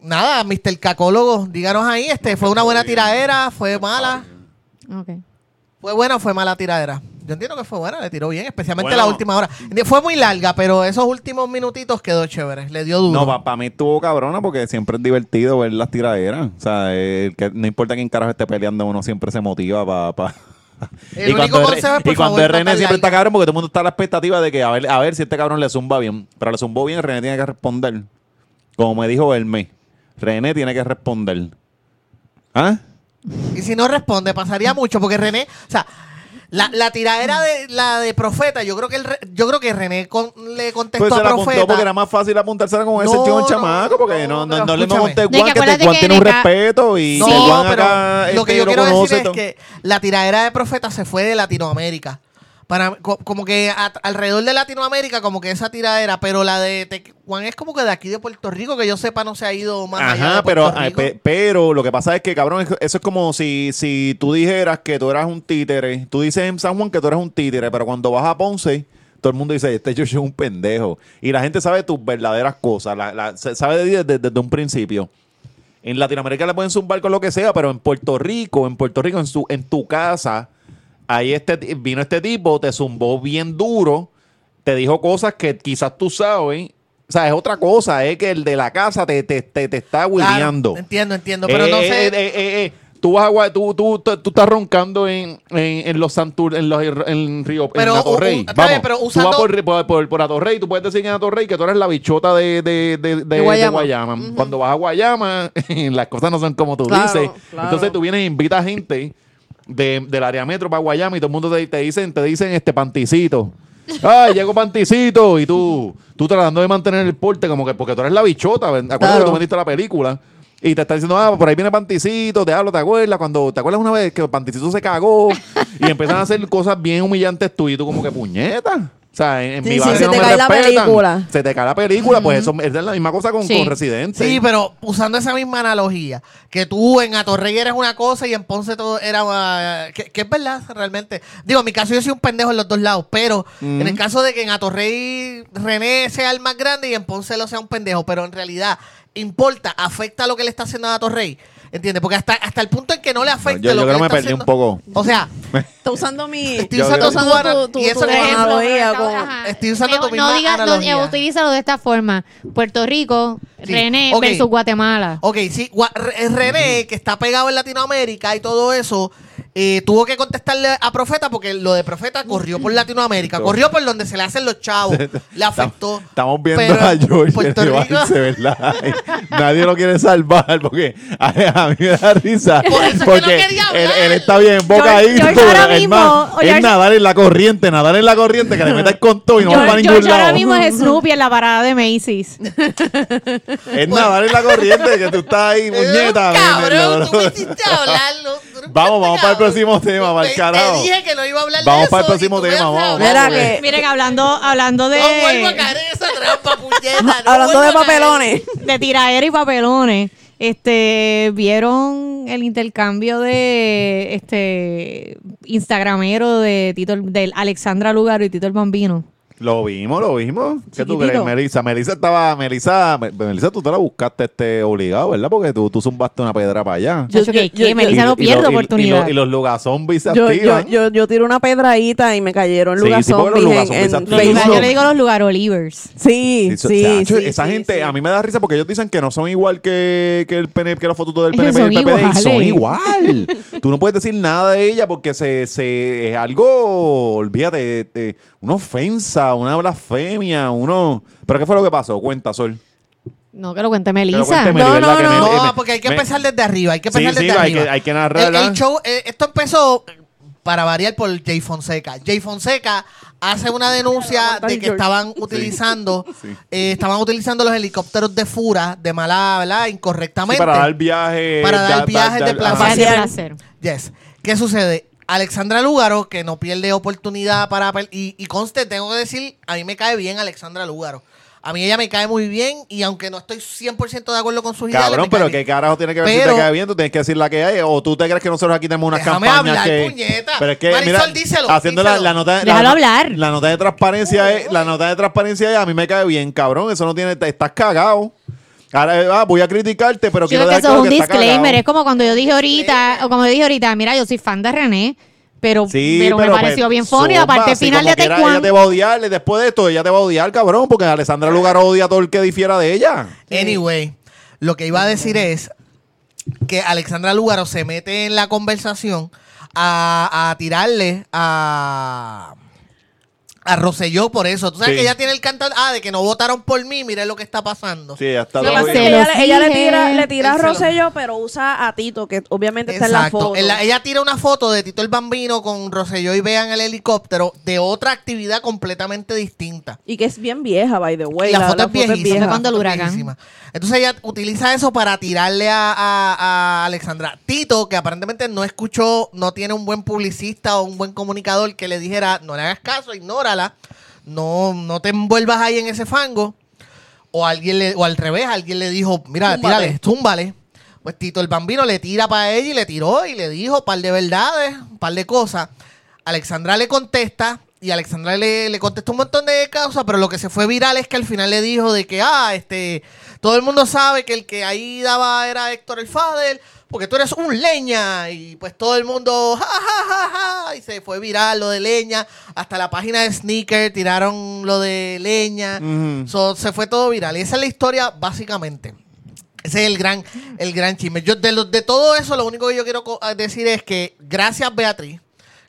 nada, Mr. Cacólogo, díganos ahí, este, ¿fue una buena tiradera? ¿Fue mala? ¿Fue buena o fue mala tiradera? Yo entiendo que fue buena, le tiró bien, especialmente Bueno. la última hora. Fue muy larga, pero esos últimos minutitos quedó chévere, le dio duro. No, para mí estuvo cabrona porque siempre es divertido ver las tiraderas. O sea, el que, no importa quién carajo esté peleando, uno siempre se motiva para... Pa. El único es y cuando es René siempre está cabrón porque todo el mundo está a la expectativa de que a ver, a ver si este cabrón le zumba bien. Pero le zumbó bien, René tiene que responder. Como me dijo Hermes, René tiene que responder. ¿Ah? Y si no responde, pasaría mucho, porque René, o sea, la, la tiradera de la de Profeta, yo creo que el, re- yo creo que René con- le contestó Pues se a la apuntó Profeta. porque era más fácil apuntársela con ese No, tío no, chamaco, porque no, no, no, pero le escúchame. monté que Juan, que, acuérdate Juan que tiene un respeto y No, que Juan pero acá lo que este, yo lo quiero conoce. decir es que la tiradera de Profeta se fue de Latinoamérica. Para, co- como que a- alrededor de Latinoamérica, como que esa tiradera, pero la de Te- Juan es como que de aquí de Puerto Rico, que yo sepa no se ha ido más allá de Ajá, pero, ay, Rico. pe- pero lo que pasa es que, cabrón, es- eso es como si, si tú dijeras que tú eras un títere. Tú dices en San Juan que tú eres un títere, pero cuando vas a Ponce, todo el mundo dice, este yo soy un pendejo. Y la gente sabe tus verdaderas cosas, la, sabe desde, desde un principio. En Latinoamérica le pueden zumbar con lo que sea, pero en Puerto Rico, en Puerto Rico, en, su, en tu casa, ahí este, vino este tipo, te zumbó bien duro, te dijo cosas que quizás tú sabes. O sea, es otra cosa, es que el de la casa te, te, te, te está Claro, huileando. entiendo, entiendo, pero no Eh, sé. eh, eh, eh, Tú, vas a, tú, tú, tú, tú estás roncando en, en, en los Santur, en los en Río, Pero, en Atorrey. Vamos, bien, pero tú usando- vas por, por, por, por Atorrey, tú puedes decir en Atorrey que tú eres la bichota de, de, de, de- Guayama. Cuando vas a Guayama, las cosas no son como tú Claro, dices. claro. Entonces tú vienes e invitas gente de, del área metro para Guayama y todo el mundo te, te dicen, te dicen este panticito. Ay, llego panticito y tú, tú tratando de mantener el porte como que porque tú eres la bichota, acuérdate Claro. que tú vendiste la película. Y te está diciendo, ah, por ahí viene Panticito, te hablo, ¿te acuerdas? Cuando, ¿te acuerdas una vez que Panticito se cagó? y empiezan a hacer cosas bien humillantes tú y tú como que puñeta. O sea, en, en Sí, mi sí, barrio se no te me cae la película. Se te cae la película, pues eso es la misma cosa con, Sí. con Residente. Sí, pero usando esa misma analogía, que tú en Atorrey eres una cosa y en Ponce todo era uh, que, que es verdad realmente. Digo, en mi caso yo soy un pendejo en los dos lados, pero en el caso de que en Atorrey René sea el más grande y en Ponce lo sea un pendejo, pero en realidad importa, afecta lo que le está haciendo a Atorrey. ¿Entiendes? Porque hasta, hasta el punto en que no le afecta yo, lo yo que creo que le me está perdí un haciendo- poco. O sea, Está usando mi... estoy Yo- usando tu, usando tu- tu- y eso tu que- analogía Ajá. con- Estoy usando tu no, misma no digas, no, analogía. eh, utilízalo de esta forma. Puerto Rico, Sí. René Ok. versus Guatemala. Ok, sí, Gua- Re- René, que está pegado en Latinoamérica y todo eso, eh, tuvo que contestarle a Profeta porque lo de Profeta corrió por Latinoamérica, corrió por donde se le hacen los chavos, le afectó. Estamos viendo Pero a George Puerto llevarse, ¿verdad? Nadie lo quiere salvar porque a, a mí me da risa. Por eso es que porque no quería él, él está bien bocadito. George ahora es mismo- más, es George- nadar en la corriente, nadar en la corriente, que le metas con todo y no va para George, ningún George ahora lado. mismo es Snoopy en la parada de Macy's. Es nadar en la corriente, que tú estás ahí, muñeta. Cabrón, tú me hiciste hablarlo. Vamos, vamos para el. Próximo tema, Te- carajo. Te dije que no iba a hablar Vamos de eso. para el próximo tema, vamos. hablar, Mira que- Miren, hablando, hablando de. No vuelvo a caer en esa trampa, puñeta. no Hablando de papelones. de tiraera y papelones. Este, vieron el intercambio de este Instagramero de Tito el- del Alexandra Lugaro y Tito el Bambino. Lo vimos, lo vimos. ¿Qué tú crees, Melissa? Melissa estaba, Melissa, Me- Melissa, tú te la buscaste este obligado, ¿verdad? Porque tú, tú zumbaste una piedra para allá. Yo- yo- que yo- Melissa no pierde oportunidad. Y, lo- y los lugazombies se Yo, yo, activan. yo, yo tiro una pedradita y me cayeron Sí, lugar sí, los en, en Los yo le digo los lugarolivers. Sí, Sí, sí, esa sí, gente, sí. a mí me da risa porque ellos dicen que no son igual que, que el PNP, que los fotutos del PNP y el son PPD. y. Son igual. Tú no puedes decir nada de ella porque se, se es algo, olvídate, de- una ofensa, una blasfemia, uno. ¿Pero qué fue lo que pasó? Cuenta, Sol. No, que lo cuente Que lo Melissa. cuente Meli, No, no, no. me- No, me- porque hay que me- empezar desde arriba. Hay que Sí, empezar sí, desde hay que- arriba. hay que narrar, El, show, eh, esto empezó para variar por Jay Fonseca. Jay Fonseca hace una denuncia de que estaban utilizando eh, estaban utilizando los helicópteros de Fura de mala, ¿verdad? Sí, Incorrectamente. para dar viajes. Para dar viajes de placer. Yes. ¿Qué sucede? Alexandra Lúgaro, que no pierde oportunidad para... Y, y conste, tengo que decir, a mí me cae bien Alexandra Lúgaro. A mí ella me cae muy bien y aunque no estoy 100% de acuerdo con sus ideas... Cabrón, pero ¿qué carajo tiene que ver si Pero- te cae bien? Tú tienes que decir la que hay. O tú te crees que nosotros aquí tenemos unas Déjame campañas hablar, que. puñeta. Pero es que, Marisol, mira, díselo, haciendo la, díselo. la nota. Déjalo la, hablar. La nota de transparencia es. La nota de transparencia es. A mí me cae bien, cabrón. Eso no tiene. te- Estás cagado. Ahora ah, voy a criticarte, pero Yo quiero creo que eso es un que disclaimer. Es como cuando yo dije ahorita, o como yo dije ahorita, mira, yo soy fan de René, pero, Sí, pero, me pues, pareció bien funny. Aparte, final de Taekwondo. Ella te va a odiar. Después de esto, ella te va a odiar, cabrón. Porque Alessandra Lugar odia a todo el que difiera de ella. Anyway, lo que iba a decir es que Alexandra Lúgaro se mete en la conversación a, a tirarle a... A Rosselló por eso. Tú sabes Sí. que ella tiene el canto. Ah, de que no votaron por mí. Mire lo que está pasando. Sí, Sí, Lo que pasa es que ella, le- ella le dije. tira, le tira a Él se lo- Rosselló, pero usa a Tito, que obviamente está en la foto. En la- ella tira una foto de Tito el Bambino con Rosselló y vean el helicóptero de otra actividad completamente distinta. Y que es bien vieja, by the way. La, foto es viejísima. Fue cuando el la foto es huracán. viejísima. Entonces ella utiliza eso para tirarle a, a- a Alexandra. Tito, que aparentemente no escuchó, no tiene un buen publicista o un buen comunicador que le dijera, no le hagas caso, no, no te envuelvas ahí en ese fango. O alguien le, o al revés, alguien le dijo, mira, Túmbale. tírale, túmbale. Pues Tito el Bambino le tira para ella y le tiró y le dijo un par de verdades, un par de cosas. Alexandra le contesta y Alexandra le, le contestó un montón de cosas, pero lo que se fue viral es que al final le dijo de que, ah, este, todo el mundo sabe que el que ahí daba era Héctor el Fader, porque tú eres un leña. Y pues todo el mundo, ja, ja, ja, ja, y se fue viral lo de leña. Hasta la página de Sneaker tiraron lo de leña. So, se fue todo viral. Y esa es la historia básicamente. Ese es el gran, el gran chisme. Yo, de, lo- de todo eso, lo único que yo quiero co- a decir es que gracias, Beatriz.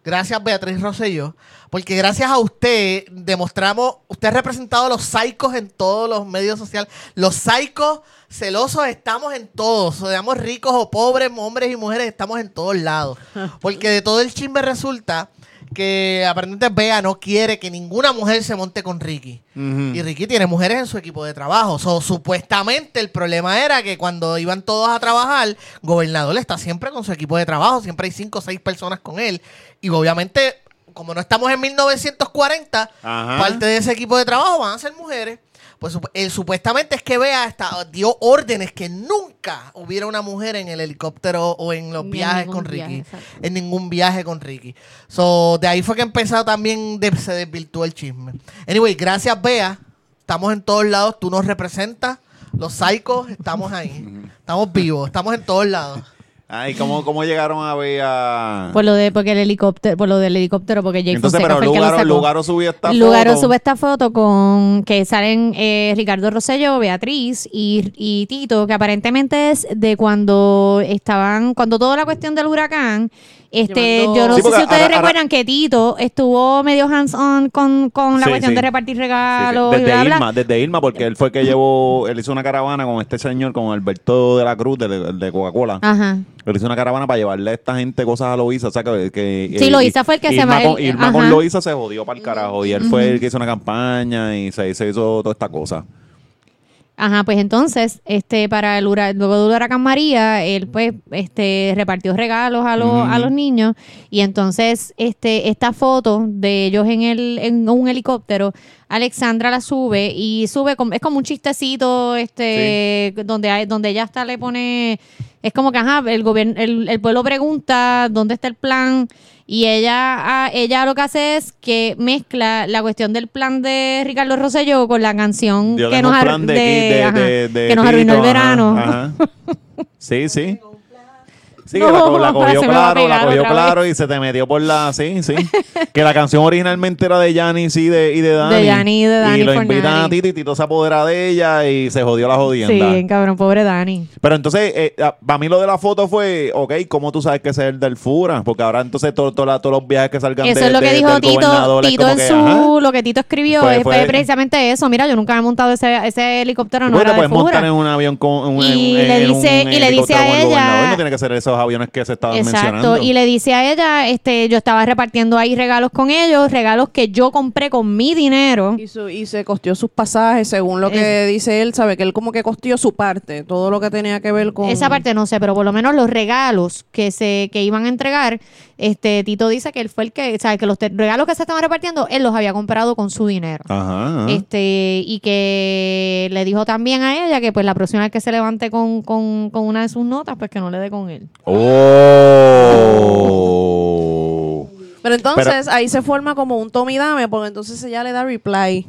Gracias, Beatriz Rosselló. Porque gracias a usted demostramos, usted ha representado a los psicos en todos los medios sociales. Los psicos celosos estamos en todos. Seamos ricos o pobres, hombres y mujeres, estamos en todos lados. Porque de todo el chisme resulta que aparentemente Bea no quiere que ninguna mujer se monte con Ricky. Y Ricky tiene mujeres en su equipo de trabajo. So, supuestamente el problema era que cuando iban todos a trabajar, gobernador está siempre con su equipo de trabajo. Siempre hay cinco o seis personas con él. Y obviamente, como no estamos en 1940, Ajá. parte de ese equipo de trabajo van a ser mujeres. Pues sup- eh, supuestamente es que Bea hasta dio órdenes que nunca hubiera una mujer en el helicóptero o en los Ni viajes con Ricky. en ningún viaje con Ricky. So, de ahí fue que empezó también, de- se desvirtuó el chisme. Anyway, gracias Bea. Estamos en todos lados. Tú nos representas. Los psicos, estamos ahí. Estamos vivos. Estamos en todos lados. Ay, ¿cómo, ¿cómo llegaron a ver a...? Por lo de porque el helicóptero, por lo del helicóptero, porque Jake Entonces, Fonseca pero fue el que lo Lugaro, sacó. Lugaro subió esta Lugaro foto. sube esta foto con que salen eh, Ricardo Rosello, Beatriz y, y Tito, que aparentemente es de cuando estaban, cuando toda la cuestión del huracán, este, Llevando- yo no Sí, sé porque si ustedes ahora- ahora- recuerdan que Tito estuvo medio hands-on con, con la Sí, cuestión sí. de repartir Sí, sí. regalos y Desde bla. Irma, desde Irma, porque él fue el que llevó, él hizo una caravana con este señor, con Alberto de la Cruz, de, de Coca-Cola. Ajá. Él hizo una caravana para llevarle a esta gente cosas a Loisa. O sea, que, que- Sí, Loíza fue el que se va- Con, Irma con. Loíza se jodió para el carajo. Y él fue el que hizo una campaña y se, se hizo toda esta cosa. Ajá, pues entonces, este, para el luego del huracán María, él pues, este, repartió regalos a los, a los niños y entonces, este, esta foto de ellos en el, en un helicóptero, Alexandra la sube y sube como, es como un chistecito, este, donde hay, donde ella hasta le pone, es como que ajá, el gobierno, el, el pueblo pregunta dónde está el plan y ella, ah, ella lo que hace es que mezcla la cuestión del plan de Ricardo Rosselló con la canción que nos, de, de- de- ajá, que nos arruinó el ajá, verano. ajá. Sí, sí. Sí, No, que la, cogió claro, la cogió claro y se te metió por la. Sí, sí. que la canción originalmente era de Janis y de, y de Dani. Dani y de Dani Y lo invitan a Tito y Tito se apodera de ella y se jodió la Sí, jodienda. bien cabrón, pobre Dani. Pero entonces, para mí lo de la foto fue, ok, ¿cómo tú sabes que es el del Fura? Porque ahora entonces todo- todo la- todos los viajes que salgan Eso de- es lo que de- dijo Tito, Tito en que, su, ajá. lo que Tito escribió Fue- fue, fue- precisamente eso. Mira, yo nunca me he montado ese, ese helicóptero, no era de puedes montar en un avión con un, Y en- le en un dice- y le dice a ella-. No tiene que ser esos aviones que se estaban Exacto, mencionando. y le dice a ella, este, yo estaba repartiendo ahí regalos con ellos, regalos que yo compré con mi dinero. Y, su- y se costeó sus pasajes, según lo que dice él, sabe que él como que costeó su parte, todo lo que tenía que ver con... Esa parte no sé, pero por lo menos los regalos que se que iban a entregar, este Tito dice que él fue el que, o sea, que los regalos que se estaban repartiendo, él los había comprado con su dinero. Ajá. ajá. Este, y que le dijo también a ella que pues la próxima vez que se levante con, con, con una de sus notas, pues que no le dé con él. Oh. Pero entonces ahí se forma como un Tommy Dame, porque entonces ella le da reply.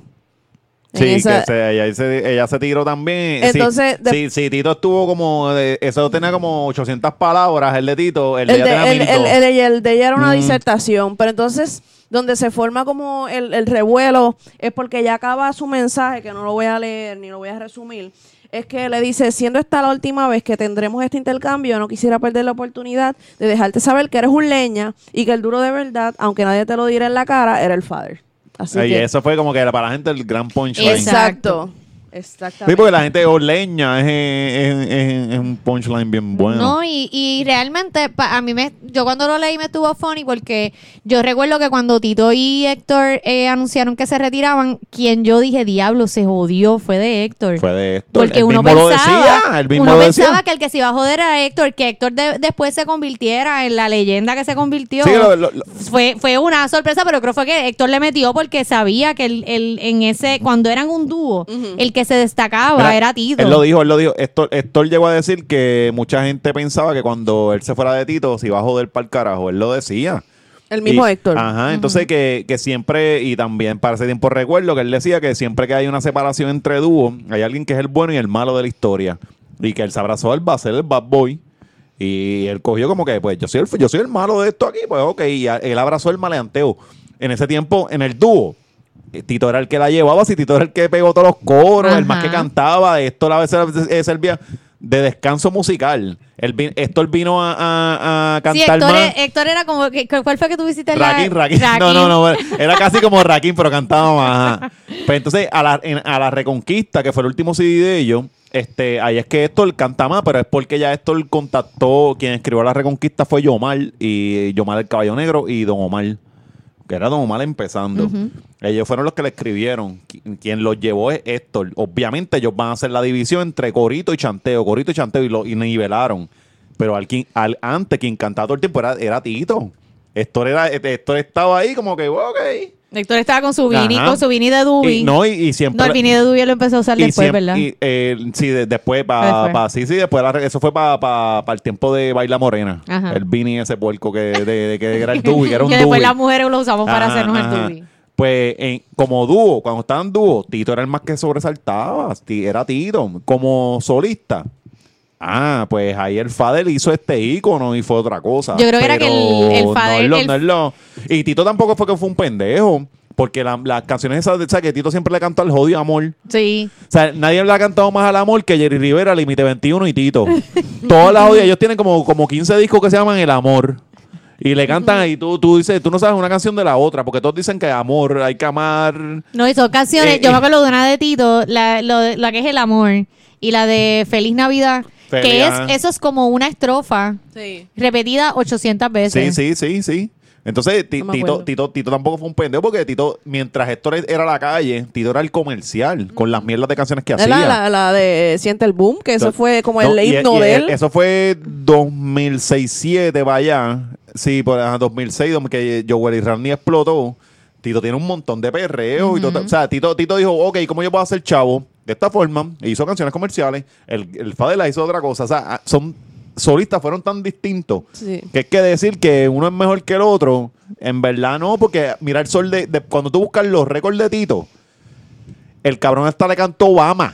Sí, esa- que se- ella, se, ella se tiró también. Entonces, sí, de- sí, sí, Tito estuvo como. de- eso tenía como 800 palabras, el de Tito. El de el, ella de, tenía el- 1200. el- de ella era una Mm. disertación, pero entonces donde se forma como el, el revuelo es porque ella acaba su mensaje, que no lo voy a leer ni lo voy a resumir, es que le dice, siendo esta la última vez que tendremos este intercambio, no quisiera perder la oportunidad de dejarte saber que eres un leña y que el duro de verdad, aunque nadie te lo diera en la cara, era el father. Así Y que, eso fue como que para la gente el gran punchline. exacto. Exactamente. Sí, porque la gente o leña es, es- es- es un punchline bien bueno. No, y, y realmente pa- a mí me, yo cuando lo leí me estuvo funny porque yo recuerdo que cuando Tito y Héctor eh, anunciaron que se retiraban, quien yo dije, diablo, se jodió, fue de Héctor. Fue de esto. Porque el uno mismo lo pensaba, decía. El mismo uno lo pensaba decía. que el que se iba a joder era Héctor, que Héctor de- después se convirtiera en la leyenda que se convirtió. Sí, lo- lo- lo- fue, fue una sorpresa, pero creo fue que Héctor le metió porque sabía que el, el- en ese, cuando eran un dúo, el que se destacaba era Tito. Él lo dijo, él lo dijo. Héctor, Héctor llegó a decir que mucha gente pensaba que cuando él se fuera de Tito se iba a joder para el carajo. Él lo decía. el mismo Y- Héctor. Ajá, entonces que, que siempre, y también para ese tiempo recuerdo que él decía que siempre que hay una separación entre dúos, hay alguien que es el bueno y el malo de la historia. Y que él se abrazó al va a ser el bad boy. Y él cogió como que, pues yo soy el, yo soy el malo de esto aquí, pues ok. Y a- él abrazó el maleanteo. En ese tiempo, en el dúo, Tito era el que la llevaba, si Tito era el que pegó todos los coros, el más que cantaba, esto a veces eh, servía de descanso musical. Vi- Héctor vino a, a- a Sí, cantar Héctor, más. e- Héctor era como, ¿cuál fue que tú visitas? la- Rakim, Rakim. No, no, no. Era casi como Rakim, pero cantaba más. ajá. Pues entonces, a la, en- a la Reconquista, que fue el último CD de ellos, este, ahí es que Héctor canta más, pero es porque ya Héctor contactó, quien escribió la Reconquista fue Yomar, y Yomar el Caballo Negro y Don Omar. Que era Don Omar empezando. Ellos fueron los que le escribieron. Qui- Quien los llevó es Héctor. Obviamente ellos van a hacer la división entre corito y chanteo, corito y chanteo, y lo y nivelaron. Pero al, al antes quien cantaba todo el tiempo era, era Tito. Héctor, era, Héctor estaba ahí como que, ok. Héctor estaba con su Vini, Ajá. con su Vini de Dubi. Y, no, y, y siempre... No, el Vini de Dubi lo empezó a usar después, siempre- ¿verdad? y, eh, sí, de- después para pa, sí, sí, después la- eso fue para el tiempo de Baila Morena. Ajá. El Vini ese puerco que, de, de- que era el Dubi, que era un que después las mujeres lo usamos para Ajá, hacernos el Dubi. Pues en- como dúo, cuando estaban dúo, Tito era el más que sobresaltaba. Era Tito. Como solista. Ah, pues ahí el Fadel hizo este ícono y fue otra cosa. Yo creo que era que el- el No es lo- no es lo- Y Tito tampoco fue que fue un pendejo. Porque la- las canciones esas, o sea, que Tito siempre le cantó al jodido amor. Sí. O sea, nadie le ha cantado más al amor que Jerry Rivera, Límite 21 y Tito. Todas las jodidas, ellos tienen como, como 15 discos que se llaman El Amor. Y le cantan y tú, tú dices, tú no sabes una canción de la otra, porque todos dicen que amor, hay que amar. No, y son canciones. Eh, yo me acuerdo de una de Tito, la, lo- la que es El Amor, y la de Feliz Navidad, Feliz, que es, eso es como una estrofa Sí. repetida 800 Sí, veces. sí, sí, sí. Entonces, No me Tito. Tito, Tito tampoco fue un pendejo porque Tito, mientras Héctor era la calle, Tito era el comercial con las mierdas de canciones que hacía. la, la, la de Siente el Boom, que eso fue como no, el himno de él. Eso fue 2006-2007, vaya. Sí, por ajá, 2006, donde que Joel y Randy explotó. Tito tiene un montón de y todo. O sea, Tito, Tito dijo, ok, ¿cómo yo puedo hacer chavo? De esta forma, e hizo canciones comerciales. El, el Fadela hizo otra cosa. O sea, ah, son solistas fueron tan distintos Sí. que es que decir que uno es mejor que el otro, en verdad no, porque mira el sol de, de- cuando tú buscas los récords de Tito, el cabrón hasta le cantó Obama.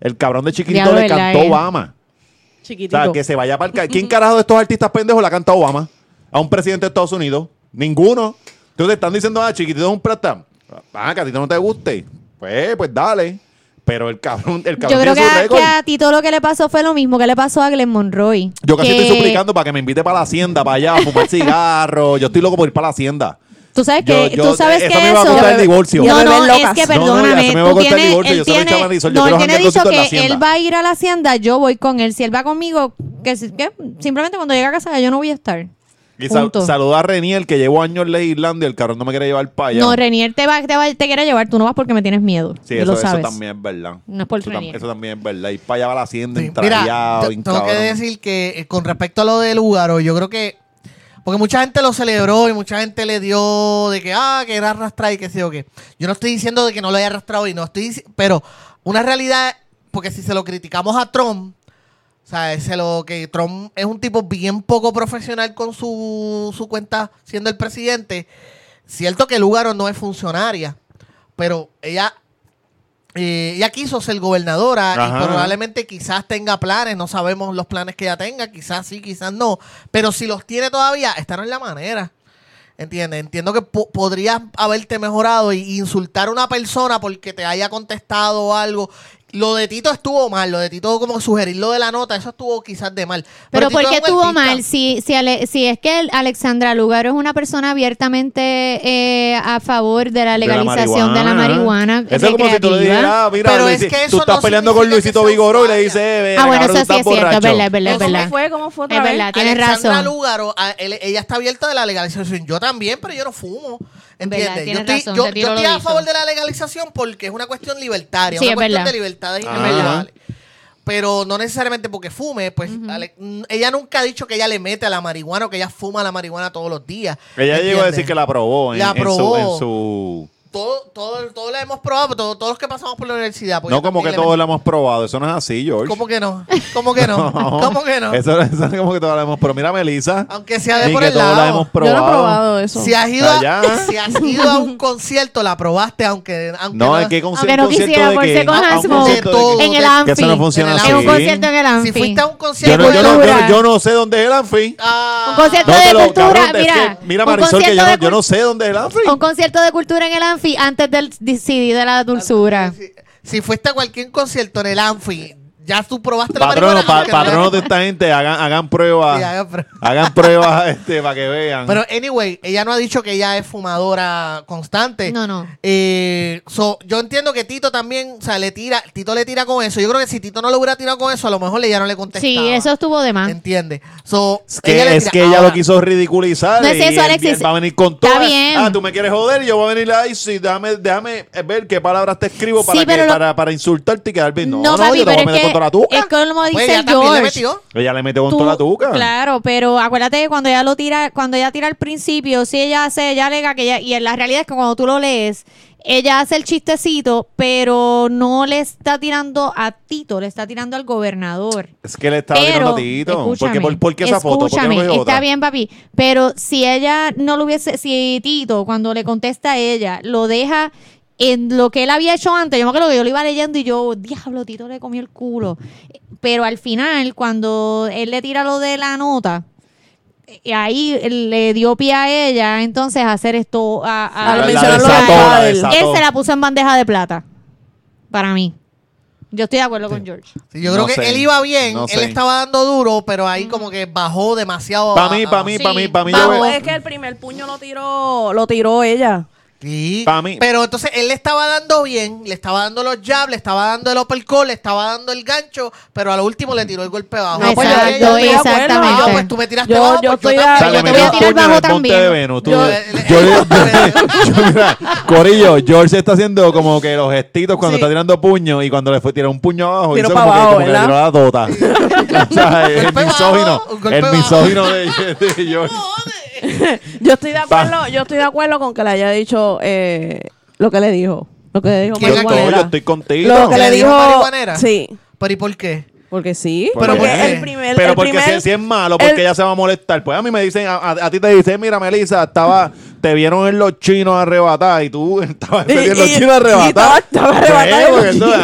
El cabrón de chiquito le ¿verdad, cantó? Obama. O Chiquitito. sea, que se vaya para el ¿Quién carajo de estos artistas pendejos le ha cantado Obama? A un presidente de Estados Unidos. Ninguno. Entonces están diciendo, ah, chiquitito es un plata. Ah, que a ti no te guste. Pues, pues dale. Pero el cabrón, el Yo cabrón creo que tiene su a, récord. que a Tito lo que le pasó fue lo mismo que le pasó a Glenn Monroy. Yo casi Que- estoy suplicando para que me invite para la hacienda, para allá, a fumar cigarro. Yo estoy loco por ir para la hacienda. Tú sabes Yo- que, yo- tú sabes eso que me va a eso. costar el divorcio. No, no, es locas. que No, no, perdóname. ya se me va a tú costar el tienes, divorcio, él yo se lo he tiene, dicho a Marisol, yo no, él quiero tiene janguear dicho con Tito en la que hacienda. él va a ir a la hacienda, yo voy con él. Si él va conmigo, que, si- que simplemente cuando llegue a casa yo no voy a estar. Y sal- Punto. saluda a Reniel, que llevo años legislando y el cabrón no me quiere llevar para allá. No, Renier te, va, te, va- te quiere llevar, tú no vas porque me tienes miedo. Sí, y eso, lo eso sabes. también es verdad. No es por eso, tam- Renier. eso también es verdad. Ir para allá a la hacienda, Sí, Mira, tengo que decir que eh, con respecto a lo del Lugaro, yo creo que. Porque mucha gente lo celebró y mucha gente le dio de que, ah, que era arrastrado y que sí o qué. Yo no estoy diciendo de que no lo haya arrastrado y no estoy Pero una realidad, porque si se lo criticamos a Trump, o sea, se lo que Trump es un tipo bien poco profesional con su, su cuenta siendo el presidente. Cierto que Lugaro no es funcionaria, pero ella eh, ella quiso ser gobernadora Ajá. y probablemente quizás tenga planes, no sabemos los planes que ella tenga, quizás sí, quizás no, pero si los tiene todavía, esta no es la manera. ¿Entiendes? Entiendo que po- podrías haberte mejorado y insultar a una persona porque te haya contestado algo. Lo de Tito estuvo mal, lo de Tito como sugerir lo de la nota, eso estuvo quizás de mal. Pero Tito ¿por qué estuvo artista. mal? Si, si, Ale- si es que Alexandra Lugaro es una persona abiertamente eh, a favor de la legalización de la marihuana, Eso es como si tú le dijeras, ah, mira, Pero Luis, es que tú estás no peleando con Luisito sea Vigoró y le dices, "Ven, Ah, bueno, eso sí es cierto, es borracho". verdad, es verdad, es verdad. ¿Cómo fue? ¿Cómo fue otra Es vez? verdad, tienes Alexandra razón. Lúgaro, a- él- ella está abierta de la legalización. Yo también, pero yo no fumo. ¿Entiendes? Verdad, Yo estoy, razón, yo, estoy a favor de la legalización porque es una cuestión libertaria, Sí, una es cuestión de libertades Pero no necesariamente porque fume, pues Ale- ella nunca ha dicho que ella le mete a la marihuana o que ella fuma la marihuana todos los días. Ella llegó a decir que la aprobó en, La en su- aprobó. en su... Todo, todo, todo la hemos probado, todo- todos los que pasamos por la universidad. No como que todos la hemos probado. Eso no es así, George. ¿Cómo que no? ¿Cómo que no? ¿Cómo que no? Eso, eso es como que todos la hemos probado. Mira, Melissa. Aunque sea de por que el todos la lado. hemos Yo no he probado eso. Si has, ido Allá. si has ido a un concierto, la probaste, aunque, aunque No, es que con Aunque no quisiera, por ser con Hansmo. concierto En el Que Anfi. eso no funciona En el así. En un concierto en el Anfi. Si fuiste a un concierto no, yo, no, yo, cultura. no- yo no sé dónde es el Anfi. Ah, Un concierto No, de cultura, cabrón, es mira. que- mira, Marisol, que concierto yo no, no sé dónde es el Anfi. Un concierto de cultura en el Anfi antes del CD de la dulzura. Si, si fuiste a cualquier concierto en el Anfi, ya tú probaste la Patronos, marihuana. pa- no- patronos de esta gente, hagan, hagan pruebas. Sí, hagan pruebas. hagan pruebas este, para que vean. Pero, anyway, ella no ha dicho que ella es fumadora constante. No, no. Eh, so, yo entiendo que Tito también, o sea, le tira, Tito le tira con eso. Yo creo que si Tito no le hubiera tirado con eso, a lo mejor ella no le contestaba. Sí, eso estuvo de más. ¿Entiende? So, es que, ella le es tira. que ella Ahora, lo quiso ridiculizar. No es eso, Alexis. va a venir con Está todo. bien. Ah, tú me quieres joder y yo voy a venir ahí. Sí, déjame, déjame ver qué palabras te escribo Sí, para, que- lo- para, para insultarte y quedar bien. No, No, no, papi, yo te voy a meter con toda la tuca. que, es como Pues dice ella también le George. metió. Ella le mete con Tú- toda la tuca. Claro, pero acuérdate que cuando ella lo tira, cuando ella tira al principio, si ella hace, ella alega que ella, y en la realidad es que cuando tú lo lees, ella hace el chistecito, pero no le está tirando a Tito, le está tirando al gobernador. Es que le estaba Pero, tirando a Tito. ¿Por qué, escúchame, por, por qué esa foto? ¿Por qué no escúchame, cogió otra? está bien, papi, pero si ella no lo hubiese, si Tito, cuando le contesta a ella, lo deja en lo que él había hecho antes, yo me acuerdo que yo lo iba leyendo y yo, diablo, Tito le comió el culo. Pero al final, cuando él le tira lo de la nota, y ahí le dio pie a ella, entonces a hacer esto, a, a- Al La- la mencionar lo de desató, la Padel. desató. él se la puso en bandeja de plata, para mí. Yo estoy de acuerdo con George. Sí, yo creo No que sé, él iba bien, no él sé. estaba dando duro, pero ahí como que bajó demasiado. Para a- mí, a- para mí, para mí, para mí, es que el primer puño lo tiró, lo tiró ella. Sí, Pa' mí. pero entonces él le estaba dando bien, le estaba dando los jabs, le estaba dando el uppercut, le estaba dando el gancho, pero a lo último le tiró el golpe bajo. No, pues, Exacto, yo- yo exactamente. Ah, pues tú me tiraste Yo- bajo, yo pues estoy de- también. O sea, yo le te voy a tirar puño bajo también. de Venus. Tú- Yo- yo- yo- yo- mira, Corillo, George está haciendo como que los gestitos cuando Sí. está tirando puños y cuando le fue tirar un puño abajo, hizo como, que, abajo, como que le tiró la tota. o sea, el misógino, bajo, el bajo. misógino de, de George. Yo estoy de acuerdo, yo estoy de acuerdo con que le haya dicho eh, lo que le dijo. Lo que le dijo ¿Quién Yo a estoy, marihuanera. yo estoy contigo. Lo que ¿Que le le dijo dijo marihuanera? Sí, Pero ¿y por qué? Porque sí. Pero porque ¿por qué? el primer Pero el porque primer- si, si es malo, porque el- ella se va a molestar. Pues a mí me dicen, a, a- a ti te dicen, mira, Melissa, estaba, te vieron en los chinos arrebatadas y tú estabas Y- en los y- chinos y arrebatadas. estaba- arrebatada Pues, porque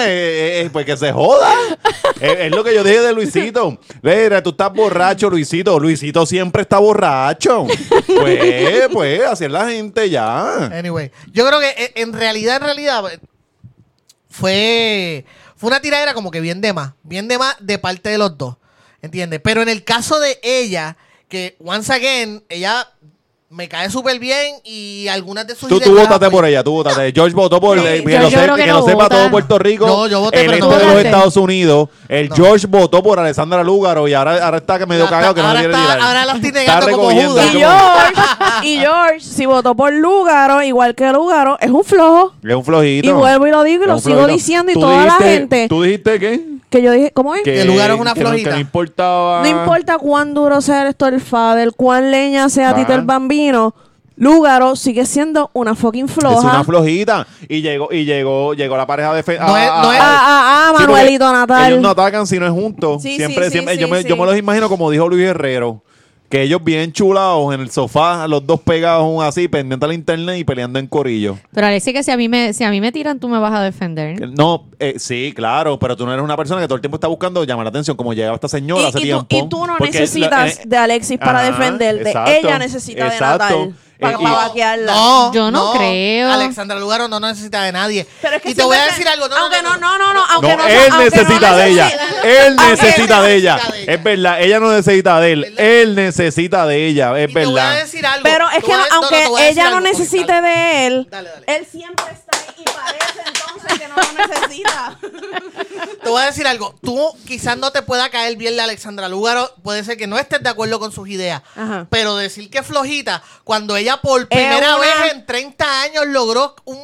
eh, eh, pues que se joda. es, es lo que yo dije de Luisito. Mira, tú estás borracho, Luisito. Luisito siempre está borracho. Pues, pues, así es la gente ya. Anyway, yo creo que eh, en realidad, en realidad, fue, fue una tiradera como que bien de más, bien de más de parte de los dos, ¿entiendes? Pero en el caso de ella, que once again, ella me cae súper bien y algunas de sus Tú, ideas tú apoyo. por ella, tú votaste. George votó por Sí, eh, que, yo- lo, yo sé- creo que que no lo sepa todo Puerto Rico. Yo- yo voté, el este no de los votaste. Estados Unidos. El No. George votó por Alessandra Lúgaro y ahora, ahora está que medio Ahora cagado que no quiere ahora tirar. está- ahora la estoy Está negando como Judas. Y George, y George, si votó por Lúgaro, igual que Lúgaro, es un flojo. Es un flojito. Y vuelvo y lo digo y lo sigo diciendo y toda la gente ¿Tú dijiste qué? Que yo dije, ¿cómo es? Que Lúgaro es una que no- flojita. Que no importaba. No importa cuán duro sea esto el Fader, cuán leña sea Ajá. Tito el Bambino, Lúgaro sigue siendo una fucking Es floja. una flojita. Y llegó, y llegó, llegó la pareja de fe- No es- no es- Ah, ah, ah, Sí, porque Manuelito Natal. Ellos no atacan si no es juntos. Sí, siempre, sí, siempre sí, yo, sí, me, sí. yo me los imagino como dijo Luis Herrero. Que ellos bien chulados en el sofá, los dos pegados aún así, pendientes al internet y peleando en corillo. Pero Alexi, que si a mí me, si a mí me tiran, tú me vas a defender. No, eh, sí, claro, pero tú no eres una persona que todo el tiempo está buscando llamar la atención, como llegaba esta señora hace y, y tiempo. tú, y tú no necesitas la- eh, de Alexis para ajá, defenderte. exacto, Ella necesita exacto. de Natal para, Eh, y- para vaquearla. No, Yo no creo. Alexandra Lugaro no necesita de nadie. Pero es que y te voy a decir algo. No, aunque no, no, no, no, aunque no, él necesita de ella. necesita- Él necesita de ella. necesita de ella. Es verdad, ella no necesita de él. ¿Verdad? Él necesita de ella, es Y te voy a verdad. decir algo. Pero es que aunque ella no necesite de él, Dale, dale. él siempre está ahí y parece entonces que no lo necesita. Te voy a decir algo. Tú quizás no te pueda caer bien la Alexandra Lúgaro. Puede ser que no estés de acuerdo con sus ideas. Ajá. Pero decir que es flojita, cuando ella por primera una- vez en 30 años logró un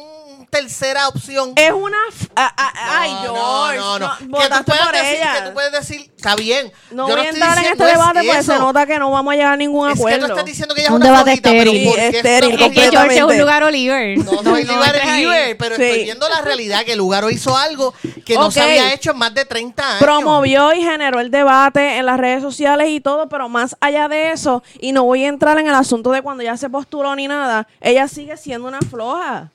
tercera opción. Es una. f- a- a- ay, No, George. no, no. no, Que tú puedes decir, ella. que tú puedes decir, está bien. No Yo voy a estoy entrar en este es debate porque se nota que no vamos a llegar a ningún Es que acuerdo. estás diciendo que ella es Un una debate flojita, pero estéril. ¿por qué Sí, es estéril, Es que? George es un lugar Oliver. No No entres ahí. Liber, pero Sí. estoy viendo la realidad que Lugaro hizo algo que no Ok. se había hecho en más de 30 años. promovió y generó el debate en las redes sociales y todo, pero más allá de eso, y no voy a entrar en el asunto de cuando ya se postuló ni nada, ella sigue siendo una floja.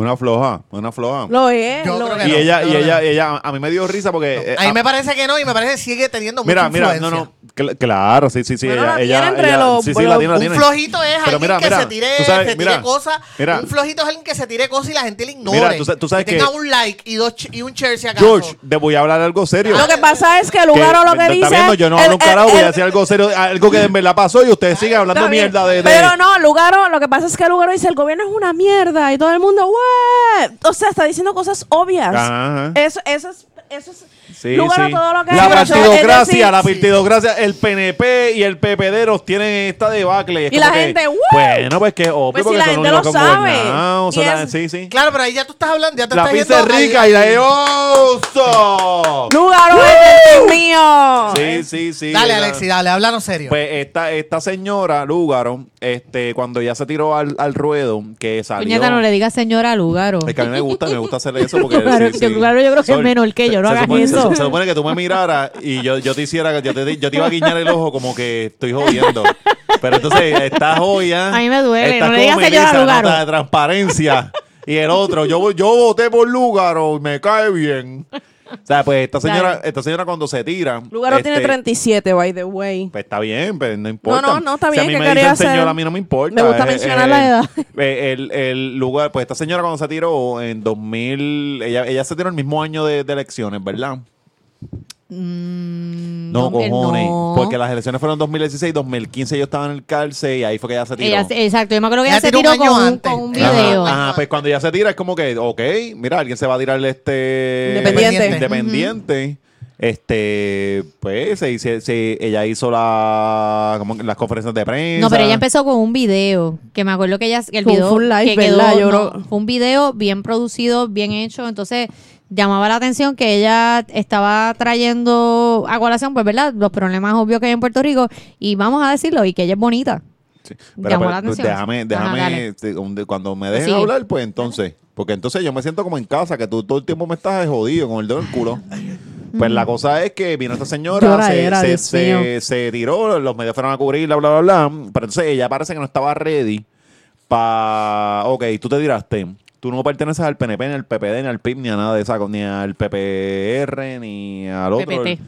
Una floja, una floja. Lo es. Yo lo creo es. que Y no, ella, yo y creo ella, que ella, a mí me dio risa porque. eh, A mí me parece que no y me parece que sigue teniendo mucha Mira, mira, influencia. no, no. Cl- claro, sí, sí, sí. Bueno, ella, la ella, tiene entre ella- los- sí, sí, la los- tiene, la Un tiene. flojito es Pero alguien mira, que mira, se tire, sabes, se tire cosas. Un flojito es alguien que se tire cosas y la gente le ignore. Mira, tú sa- tú sabes que que- tenga un like y, dos y un share si acaso. George, te voy a hablar algo serio. Lo que pasa es que Lugaro lo que está dice. viendo, yo no el- hablo un el- carajo, voy a el- decir algo serio, algo que en verdad pasó y ustedes siguen hablando mierda de, de- Pero no, Lugaro, lo que pasa es que Lugaro dice el gobierno es una mierda y todo el mundo, "What?". O sea, está diciendo cosas obvias. Ajá. Eso, eso es. Eso es Sí, Lugaro sí. todo lo que la partidocracia, la partidocracia, el PNP y el PPD tienen esta debacle. es Y la que, gente, "What?". Bueno, pues que obvio, Pues si porque la son gente lo sabe. la- Sí, sí. Claro, pero ahí ya tú estás hablando, ya te La estás yendo rica y la de oso. Lugaro es mío. Sí, sí, sí. Dale, la- Alexi, dale, háblanos serio. Pues esta, esta señora, Lúgaro, este, cuando ya se tiró al, al ruedo, que salió... Puñeta, no le digas señora Lugaro. Es que a mí me gusta, me gusta hacer eso porque... Sí, que sí. claro, yo creo que es menor que yo, no hagas supone- eso. Se, se supone que tú me miraras y yo, yo te hiciera, yo te, yo te iba a guiñar el ojo como que estoy jodiendo. Pero entonces estás joya. A mí me duele, estás no le digas señora Melissa, Lugaro. nota de transparencia. Y el otro, yo, yo voté por Lúgaro, me cae bien. O sea, pues esta señora, esta señora cuando se tira... Lugaro tiene este, 37, by the way. pues está bien, pero no importa. No, no, no, está Si bien, a mí que me dicen hacer- señora, a mí no me importa. Me gusta mencionar la edad. eh, El, el lugar, pues esta señora cuando se tiró en 2000, ella, ella se tiró el mismo año de, de elecciones, ¿verdad? Mm, No, cojones. no. Porque las elecciones fueron en 2016, 2015 yo estaba en el cárcel y ahí fue que ella se tiró. Ella se- exacto, yo me acuerdo que Ella ella se tiró con un, antes. con un Ajá, video. Ajá, pues cuando ella se tira es como que, ok, mira, alguien se va a tirar este Independiente. independiente. Este, pues, se, se- se- ella hizo la, como que las conferencias de prensa. No, pero ella empezó con un video, que me acuerdo que ella, el Fue un video full live, que quedó, ¿verdad? Yo no, creo- fue un video bien producido, bien hecho, entonces llamaba la atención que ella estaba trayendo a colación, pues, ¿verdad? Los problemas obvios que hay en Puerto Rico, y vamos a decirlo, y que ella es bonita. Sí, Pero, Llamó pues, la atención. déjame, déjame, este, cuando me dejen Sigue. hablar, pues entonces, porque entonces yo me siento como en casa, que tú todo el tiempo me estás jodido con el dedo en el culo. Pues la cosa es que vino esta señora, se, era, se, Dios se- mío. se tiró, los medios fueron a cubrirla, bla, bla, bla. Pero entonces ella parece que no estaba ready para. Ok, tú te tiraste. Tú no perteneces al PNP, ni al PPD, ni al PIB, ni a nada de esa, ni al PPR, ni al otro. PPT. El,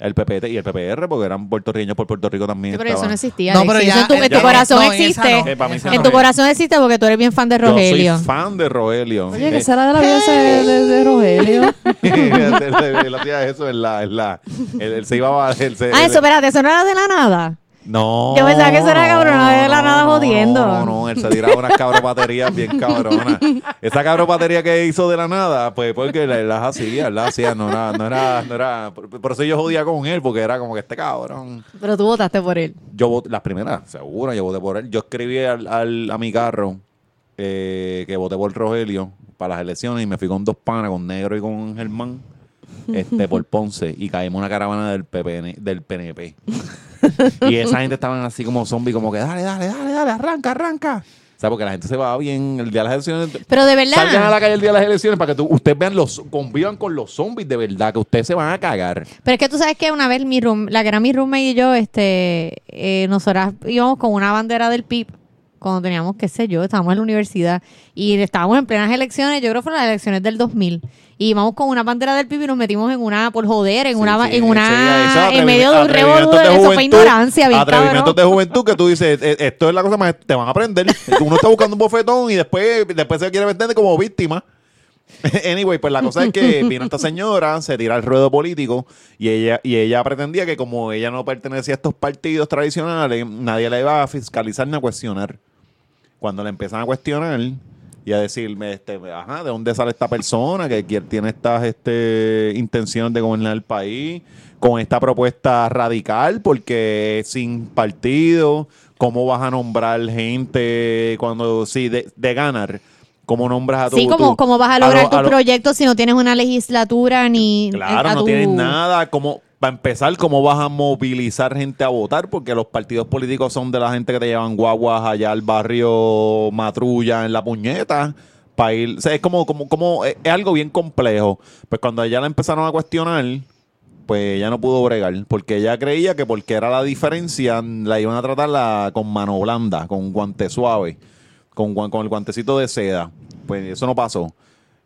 el PPT y el PPR, porque eran puertorriqueños por Puerto Rico también. Sí, pero eso no existía. No, pero Eso ya- en tu, en tu no. corazón No, en esa existe. no. Eh, En tu corazón existe porque tú eres bien fan de Yo Rogelio. soy fan de Rogelio. Oye, Eh, que será de la vida ese de, de- de Rogelio. él, él hacía eso en la, en la él, él se iba a él se- Ah, él- eso, espérate, eso no era de la nada. No Yo pensaba que eso era cabrona de la nada jodiendo. no no él se tiraba unas cabropaterías bien cabronas esa cabropatería que hizo de la nada pues porque las hacía las hacía no era no era no era por, por eso yo jodía con él porque era como que este cabrón Pero tú votaste por él. yo voté, las primeras, seguro, yo voté por él. Yo escribí al, al- a mi carro eh, que voté por Rogelio para las elecciones y me fui con dos panas, con Negro y con Germán, este, por Ponce y caímos una caravana del, PPN, del PNP. y esa gente estaban así como zombies, como que dale, dale, dale, dale, arranca, arranca. O sea, porque la gente se va bien el día de las elecciones. Pero de verdad. Salgan a la calle el día de las elecciones para que tú- ustedes vean los, convivan con los zombies de verdad, que ustedes se van a cagar. Pero es que tú sabes que una vez mi room, la que era mi roommate y yo, este, eh, nosotras íbamos con una bandera del PIB cuando teníamos, qué sé yo, estábamos en la universidad y estábamos en plenas elecciones, yo creo que fueron las elecciones del 2000. Y íbamos con una bandera del PIB y nos metimos en una, por joder, en Sí, una, sí, en una, en medio de un de eso fue ignorancia, bien Atrevimientos de juventud que tú dices, "Eh, esto es la cosa más, te van a aprender. Uno está buscando un bofetón y después, después se quiere vender como víctima. Anyway, pues la cosa es que vino esta señora, se tira al ruedo político y ella, y ella pretendía que como ella no pertenecía a estos partidos tradicionales, nadie la iba a fiscalizar ni a cuestionar. Cuando le empiezan a cuestionar y a decirme, este, ajá, ¿de dónde sale esta persona que tiene estas este, intenciones de gobernar el país? Con esta propuesta radical, porque sin partido, ¿cómo vas a nombrar gente cuando, sí, de, de ganar? ¿Cómo nombras a tu Sí, como, tu- como vas a lo- lograr tus lo- proyectos si no tienes una legislatura ni Claro, a no tienes nada. Como, para empezar, ¿cómo vas a movilizar gente a votar? Porque los partidos políticos son de la gente que te llevan guaguas allá al barrio Matrulla en la puñeta. Para ir, o sea, es como, como, como, es, algo bien complejo. Pues cuando ella la empezaron a cuestionar, pues ella no pudo bregar. Porque ella creía que porque era la diferencia, la iban a tratar con mano blanda, con guante suave, con, con el guantecito de seda. Pues eso no pasó.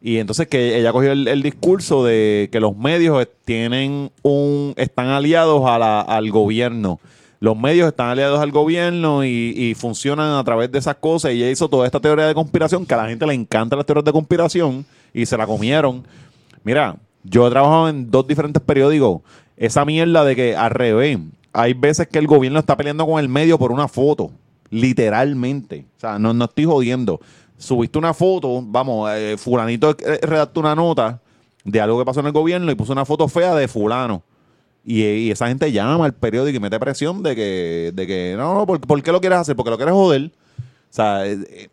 Y entonces que ella cogió el, discurso de que los medios tienen un, están aliados a la- al gobierno. Los medios están aliados al gobierno y, y funcionan a través de esas cosas. Y ella hizo toda esta teoría de conspiración, que a la gente le encantan las teorías de conspiración, y se la comieron. Mira, yo he trabajado en dos diferentes periódicos. Esa mierda de que al revés, hay veces que el gobierno está peleando con el medio por una foto. Literalmente. O sea, no, no estoy jodiendo. Subiste una foto, vamos, eh, fulanito eh, redactó una nota de algo que pasó en el gobierno y puso una foto fea de fulano. Y, y esa gente llama al periódico y mete presión de que, de que no, no, ¿por, qué lo quieres hacer? Porque lo quieres joder. O sea, eh,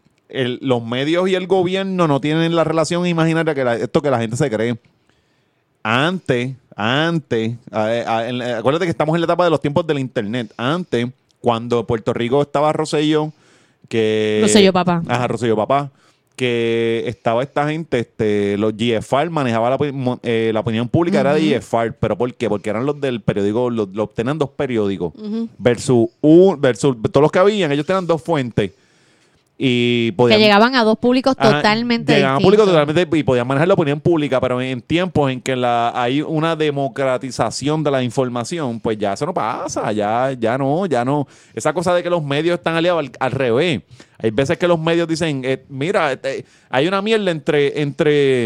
los medios y el gobierno no tienen la relación imaginaria que la- esto que la gente se cree. Antes, antes, acuérdate que estamos en la etapa de los tiempos del internet. Antes, cuando Puerto Rico estaba Rosselló, que... Rosselló papá. Ajá, Rosselló papá. Que estaba esta gente, este, los GFR manejaba la, eh, la opinión pública, era de GFR. ¿Pero por qué? Porque eran los del periódico, los, los tenían dos periódicos. Versus un, versus todos los que habían, ellos tenían dos fuentes. Y Que podían, llegaban a dos públicos Ajá, totalmente llegaban a distintos. público totalmente y podían manejar la opinión pública, pero en tiempos en que la, hay una democratización de la información, pues ya eso no pasa, ya, ya no, ya no. Esa cosa de que los medios están aliados al, al revés. Hay veces que los medios dicen, eh, mira, este, hay una mierda entre, entre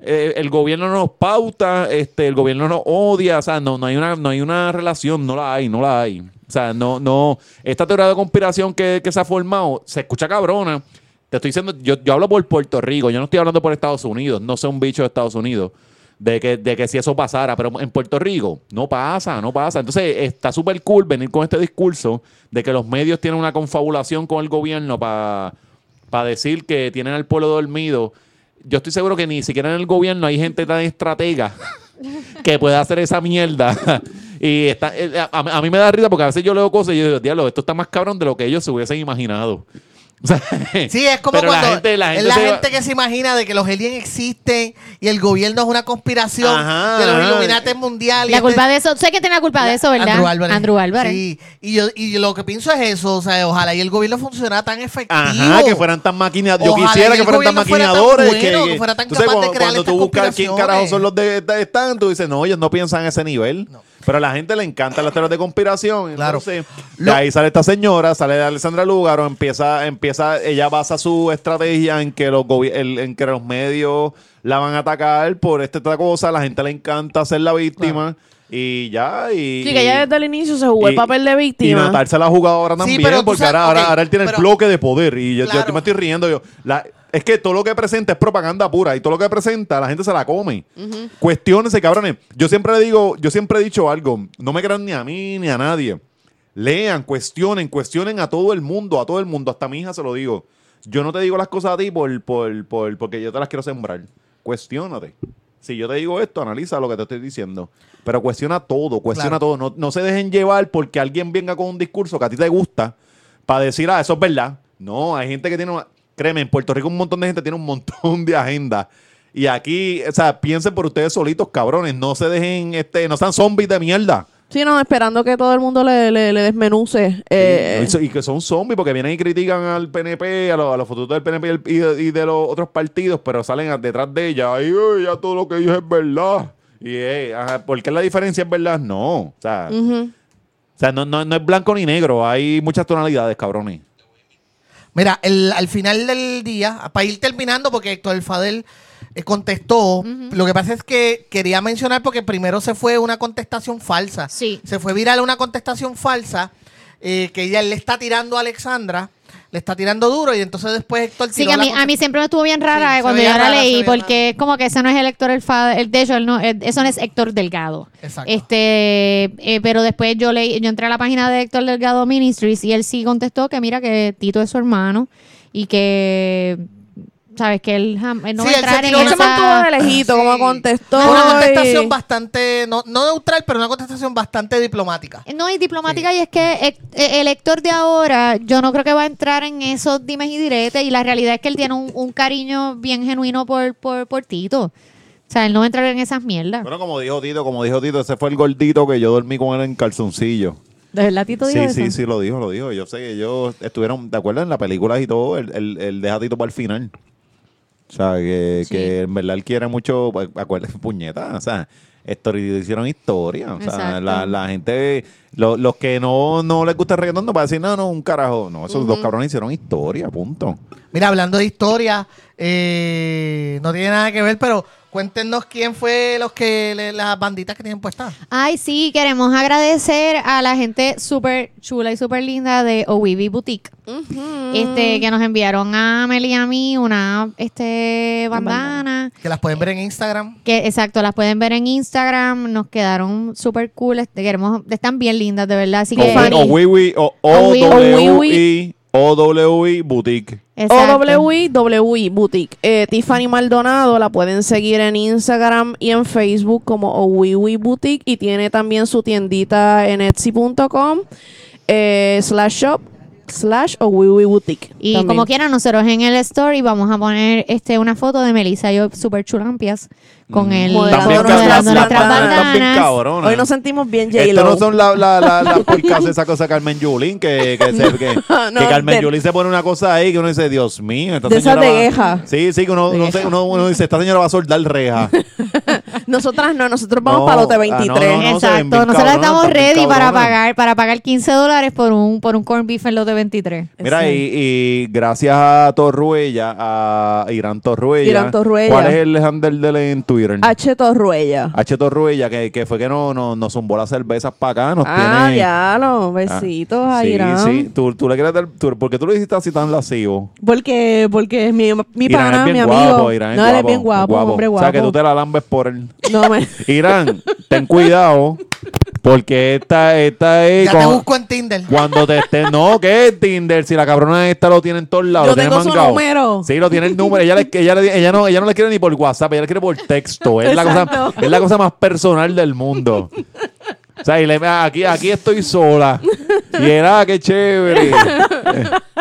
eh, el gobierno nos pauta, este, el gobierno nos odia, o sea, no, no hay una, no hay una relación, no la hay, no la hay. O sea, no, no, esta teoría de conspiración que, que se ha formado se escucha cabrona. Te estoy diciendo, yo, yo hablo por Puerto Rico, yo no estoy hablando por Estados Unidos, no soy un bicho de Estados Unidos. De que, de que si eso pasara, pero en Puerto Rico no pasa, no pasa. Entonces está súper cool venir con este discurso de que los medios tienen una confabulación con el gobierno para decir que tienen al pueblo dormido. Yo estoy seguro que ni siquiera en el gobierno hay gente tan estratega que pueda hacer esa mierda. Y está, eh, a, a mí me da risa porque a veces yo leo cosas y yo digo, diablo, esto está más cabrón de lo que ellos se hubiesen imaginado. O sea, Sí, es como pero la cuando gente- la es gente la se va- gente que se imagina de que los aliens existen y el gobierno es una conspiración Ajá, de los. Illuminati mundiales. La culpa de eso, sé que tiene la culpa de eso, ¿verdad? Andrew Álvarez. Andrew Álvarez. Sí, y yo y lo que pienso es eso, o sea, ojalá y el gobierno funcionara tan efectivo. Ajá, que fueran tan maquinados. Yo quisiera que fueran tan gobierno fuera tan maquinadores. bueno, que, que fuera tan Entonces, capaz de cuando, crear cuando tú buscas quién carajo son los de, de- tú dices, no, ellos no piensan a ese nivel. Pero a la gente le encantan las teorías de conspiración. Claro. Entonces, Lo- de ahí sale esta señora, sale Alessandra Lúgaro, empieza, empieza, ella basa su estrategia en que los el- en que los medios la van a atacar por esta otra cosa. A la gente le encanta ser la víctima. Y ya, y. Sí, que ya desde el inicio se jugó el y- papel de Y víctima. Natal se la ha jugado ahora también, pero tú porque sabes- ahora, ahora, él tiene pero- el bloque de poder. Y yo, yo- Claro. yo me estoy riendo. Yo, la- es que todo lo que presenta es propaganda pura. Y todo lo que presenta, la gente se la come. Cuestiónense, cabrones. Yo siempre le digo, yo siempre he dicho algo. No me crean ni a mí ni a nadie. Lean, cuestionen, cuestionen a todo el mundo, a todo el mundo. Hasta a mi hija se lo digo. Yo no te digo las cosas a ti por, por, por- porque yo te las quiero sembrar. Cuestiónate. Si yo te digo esto, analiza lo que te estoy diciendo. Pero cuestiona todo, cuestiona Claro. todo. No, no se dejen llevar porque alguien venga con un discurso que a ti te gusta para decir, ah, eso es verdad. No, hay gente que tiene una... Créeme, en Puerto Rico un montón de gente tiene un montón de agendas. Y aquí, o sea, piensen por ustedes solitos, cabrones. No se dejen, este, no sean zombies de mierda. Sí, no, esperando que todo el mundo le, le, le desmenuce. eh, y, y que son zombies porque vienen y critican al PNP, a, los- a los futuros del PNP y, el- y de, y de los otros partidos, pero salen detrás de ella. Y "Ay, ya todo lo que ellos es verdad. Y, eh, ajá, ¿por qué la diferencia es verdad? No. O sea, o sea no, no, no es blanco ni negro. Hay muchas tonalidades, cabrones. Mira, el- al final del día, para ir terminando, porque Héctor Fadel eh, contestó, lo que pasa es que quería mencionar porque primero se fue una contestación falsa. Sí. Se fue viral una contestación falsa eh, que ella le está tirando a Alexandra, le está tirando duro y entonces después Héctor Sí, que a mí, a mí siempre me estuvo bien rara Sí, eh, se cuando veía yo la rara, se leí, veía porque es como que ese no es el Héctor el fa- el De hecho, él no, eso no es Héctor Delgado. Exacto. Este, eh, pero después yo leí, yo entré a la página de Héctor Delgado Ministries y él sí contestó que mira que Tito es su hermano y que sabes que él, jam- él no Sí, va a él se entrar en Él se esa- mantuvo de lejito, Sí. como contestó. Fue una y- contestación bastante, no, no neutral, pero una contestación bastante diplomática. No, y diplomática, y es que eh, eh, el Héctor de ahora, yo no creo que va a entrar en esos dimes y diretes, y la realidad es que él tiene un, un cariño bien genuino por, por, por Tito. O sea, él no va a entrar en esas mierdas. Bueno, como dijo Tito, como dijo Tito, ese fue el gordito que yo dormí con él en calzoncillo. ¿De verdad Tito dijo Sí, eso? sí, sí, lo dijo, lo dijo. Yo sé que ellos estuvieron, ¿te acuerdas? En la película y todo, el, el, el deja a Tito para el final. O sea, que, Sí. que en verdad él quiere mucho, acuérdate, puñeta, o sea, story, hicieron historia. O sea, la, la gente, lo- los que no, no les gusta el reggaetón, no van a decir, no, no, un carajo. No, esos dos cabrones hicieron historia, punto. Mira, hablando de historia, eh, no tiene nada que ver, pero cuéntenos quién fue los que le- las banditas que tienen puestas. Ay, sí, queremos agradecer a la gente súper chula y súper linda de Owibi Boutique. Este, que nos enviaron a Mel y a mí una este bandana. Que las pueden ver en Instagram. Que exacto, las pueden ver en Instagram. Nos quedaron súper cool. Este, queremos, están bien lindas, de verdad. Así que. O, o, Wiwi, o, o, Owiwi. W, I, O, W, I, Boutique. OWI, WI Boutique. Eh, Tiffany Maldonado la pueden seguir en Instagram y en Facebook como OWI Boutique y tiene también su tiendita en etsy.com eh, slash shop slash OWI Boutique. Y también. como quieran, nosotros en el story vamos a poner este una foto de Melissa y yo súper chulampias con el nuestras bandanas. bandanas. cabronas. Hoy nos sentimos bien Estos J-Lo. no son la, la, la, la esa cosa de Carmen Yulín, que, que, se- que, No, que Carmen de- Yulín se pone una cosa ahí que uno dice, Dios mío, esta De esas señora de va-. Sí, sí, que uno, uno, se- uno- uno dice, esta señora va a soldar reja. Nosotras no, nosotros vamos No, para lote ah, no, 23. no, no. se ven Exacto, nosotros cabronas, estamos están bien ready para cabronas. pagar para pagar 15 dólares por un por un corn beef en los de 23. Mira, Sí. y, y gracias a Torruella, a Irán Torruella. Irán Torruella. ¿Cuál es el handle de él en Twitter? H. Torruella. H. Torruella, que, que fue que no, no, nos zumbó las cervezas para acá. Nos Ah, tiene... ya, los besitos a sí, Irán. sí. Tú, tú le quieres dar... tú- ¿Por qué tú lo hiciste así tan lascivo? Porque, porque es mi, mi Irán pana, es mi bien amigo. guapo, Irán es no, él es guapo, bien guapo, hombre guapo. O sea, que tú te la lambes por él. No, me... Irán, ten cuidado, porque esta, esta es... Ya te cuando- busco en Tinder. Cuando te estés, no, ¿qué es Tinder? Si la cabrona esta lo tiene en todos lados. Yo lo tiene tengo su mangado. número. Sí, lo tiene el número. Ella, le- ella, le- ella, no, ella no le quiere ni por WhatsApp, ella le quiere por texto. Es la, cosa, es la cosa más personal del mundo. O sea, y le, aquí, aquí estoy sola. Y era, qué chévere.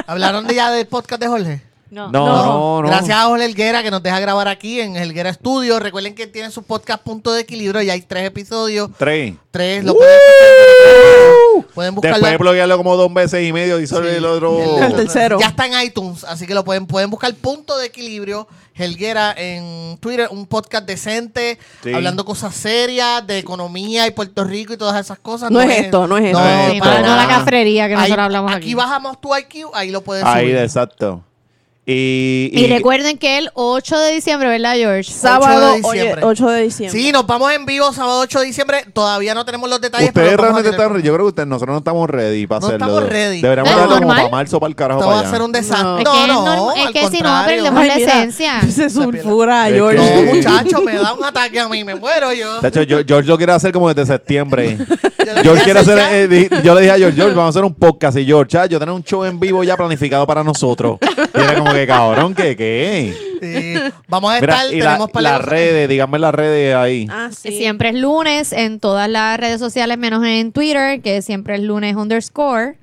¿Hablaron de ya del podcast de Jorge? No, no, no. Gracias a Jorge Helguera que nos deja grabar aquí en Helguera Studio. Recuerden que tiene su podcast Punto de Equilibrio. Ya hay tres episodios. Tres. Tres, lo pueden escuchar. Pueden buscarlo. Después de bloquearlo como dos veces y medio, hizo Sí. el otro. El tercero. Ya está en iTunes, así que lo pueden, pueden buscar Punto de Equilibrio, Helguera en Twitter, un podcast decente, Sí. hablando cosas serias de economía y Puerto Rico y todas esas cosas. No es esto, no es esto. No es esto. no, no la cafrería que Ahí- nosotros hablamos aquí. Aquí bajamos tu IQ, ahí lo puedes Ahí, subir. exacto. Y, Y recuerden que el 8 de diciembre, ¿verdad, George? Sábado 8 de diciembre. oye, 8 de diciembre. Sí, nos vamos en vivo sábado 8 de diciembre. Todavía no tenemos los detalles. Ustedes pero realmente están, yo creo que ustedes, nosotros no estamos ready para No hacerlo. estamos ready. Deberíamos ¿Es darlo como para marzo, para el carajo, Esto va a ser un desastre. No. Es No, que, no, no, es que si no perdemos Ay, la esencia. Se sulfura, Es George. que- No, muchacho, me da un ataque a mí, me muero yo. De hecho, yo- George lo quiere hacer como desde septiembre. George quiere quería hacer, eh, di- yo le dije a George, George, vamos a hacer un podcast y George, ah, yo tengo un show en vivo ya planificado para nosotros. Y era como que cabrón, ¿qué qué? Sí. Vamos a Mira, estar, y la- tenemos para las redes, díganme las redes ahí. Ah, sí. Siempre es lunes en todas las redes sociales, menos en Twitter, que siempre es lunes underscore.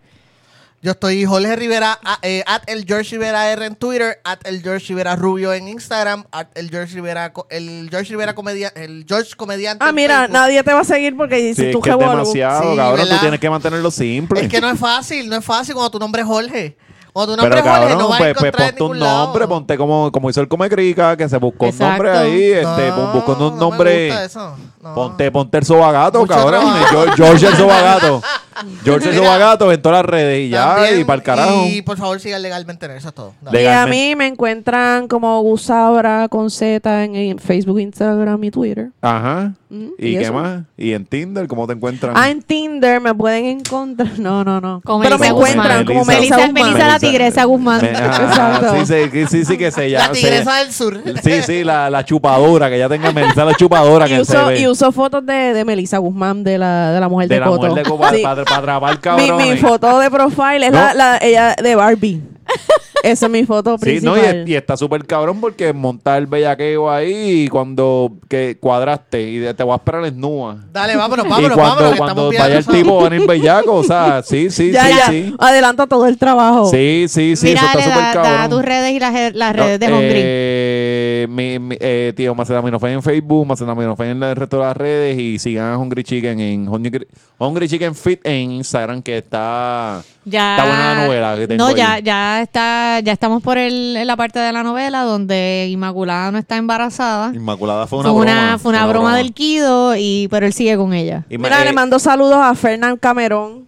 Yo estoy Jorge Rivera, a- eh, at el George Rivera R en Twitter, at el George Rivera Rubio en Instagram, at el George Rivera, co- el George Rivera comedia, el George comediante. Ah, en mira, Facebook. nadie te va a seguir porque Sí, dices es tú que es demasiado, Sí, cabrón. ¿verdad? Tú tienes que mantenerlo simple. Es que no es fácil, no es fácil cuando tu nombre es Jorge. Cuando tu nombre Pero es Jorge cabrón, no vas a pues, pues encontrar en ponte un ningún lado. nombre, ponte como, como hizo el Comecrica, que se buscó Exacto. un nombre ahí, este, No, buscando un no me nombre. gusta eso. No. Ponte, ponte el sobagato, Mucho cabrón. trabajo. George el sobagato. George Mira, sobagato en todas las redes y ya, También, y para el carajo. Y por favor sigan legalmente en eso es todo. Dale. Y a mí me encuentran como Gusabra con Z en, en Facebook, Instagram y Twitter. Ajá. Mm, ¿Y, ¿y qué más? ¿Y en Tinder cómo te encuentran? Ah, en Tinder me pueden encontrar. No, no, no. Pero me encuentran Guzmán. como Melissa Melissa, Melissa, Guzmán. Melissa la tigresa Guzmán. Me- ah, sí, sí, que- sí, sí, que se La llama. tigresa del sur. Sí, sí, la, la chupadora, que ya tenga Melissa la chupadora Y que se uso, ve. y uso fotos de, de Melissa Guzmán, de la, de la mujer de, de la Coto. mujer de Copa Sí. para, para atrapar mi, cabrones. mi foto de profile es No. la, la- ella de Barbie. Esa es mi foto Sí, no, principal. y, y está súper cabrón porque montar el bellaqueo ahí y cuando que cuadraste y te voy a esperar en nua. Dale, vámonos, y vámonos, cuando, vámonos. cuando vaya el tipo va a bellaco, o sea, sí, sí, ya, sí, ya. sí. Adelanta todo el trabajo. Sí, sí, sí, Mira, eso está súper da, cabrón. da tus redes y las, las No, redes de Hungry. eh, eh, mi, mi- eh, tío Macetaminofen en Facebook, Macetaminofen en el resto de las redes y sigan a Hungry Chicken en Hungry, Hungry Chicken Fit en Instagram que está Ya, está buena la novela que tengo No, ya, ahí. ya está, ya estamos por el, en la parte de la novela donde Inmaculada no está embarazada. Inmaculada fue una Fue broma. una, fue una broma, del Kido, y, pero él sigue con ella. Y Mira, eh, le mando saludos a Fernán Camerón,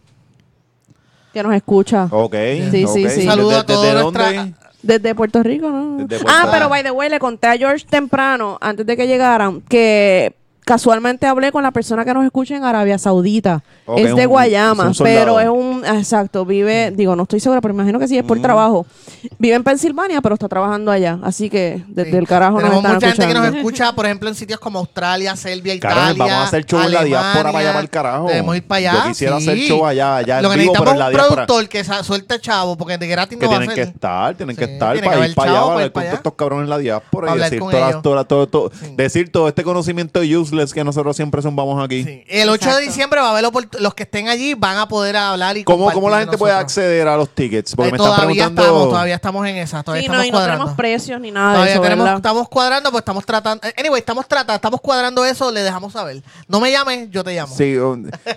que nos escucha. Ok. Sí, ok. sí, sí. Saludo a ¿Desde- toda nuestra-? Desde Puerto Rico, ¿no? Desde Puerto ah, Rico. pero by the way, le conté a George temprano, antes de que llegaran, que casualmente hablé con la persona que nos escucha en Arabia Saudita. Es de un- Guayama, es pero es un... Exacto, vive... Digo, no estoy segura, pero imagino que sí, es por trabajo. Vive en Pensilvania, pero está trabajando allá. Así que desde Sí. el carajo nos Tenemos están mucha gente que nos escucha, por ejemplo, en sitios como Australia, Serbia, Italia. vamos a hacer show en la diáspora para allá para el carajo. Debemos ir para allá. Yo quisiera sí. hacer show allá, allá en Lo que vivo, pero necesitamos en la es un diáspora. productor que sa- suelte chavo, porque de gratis Que no va a tienen que estar, tienen que estar tiene que para ir para allá, para ver con estos cabrones en la diáspora y hablar decir todo este conocimiento useless que nosotros siempre zumbamos aquí. Sí. El 8 de diciembre va a haber los que estén allí van a poder hablar y ¿Cómo, ¿Cómo la gente puede acceder a los tickets? Porque Eh, me están todavía preguntando... estamos, todavía estamos en esa, todavía Sí, no, estamos y no cuadrando. tenemos precios ni nada de Todavía eso, tenemos, ¿verdad? estamos cuadrando, pues estamos tratando. Anyway, estamos tratando, estamos cuadrando eso, le dejamos saber. No me llames, yo te llamo. Sí,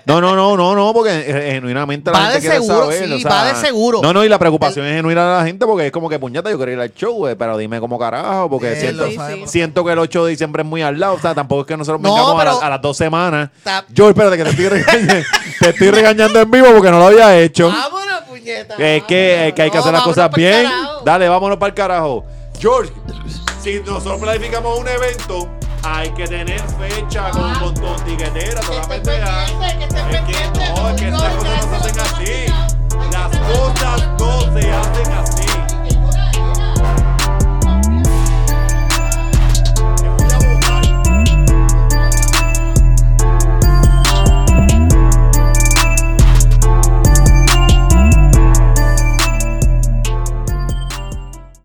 no, no, no, no, no, porque eh, genuinamente la Va gente de quiere seguro, saber. sí, o sea, va de seguro. No, no, y la preocupación es genuina de la gente porque es como que puñeta, yo quiero ir al show, güey, pero dime cómo carajo, porque Sí, siento, siento que el 8 de diciembre es muy al lado, o sea, tampoco es que nosotros a, las dos semanas. Ta... Yo, espérate, que te estoy, regañando, en vivo porque no lo había hecho. Vámonos, puñeta. Es que, hay que hacer las cosas bien. Dale, vámonos para el carajo. George, si nosotros planificamos un evento, hay que tener fecha con, con, tiquetera, toda la que no, es que estas cosas no se hacen así. Las cosas no se hacen así.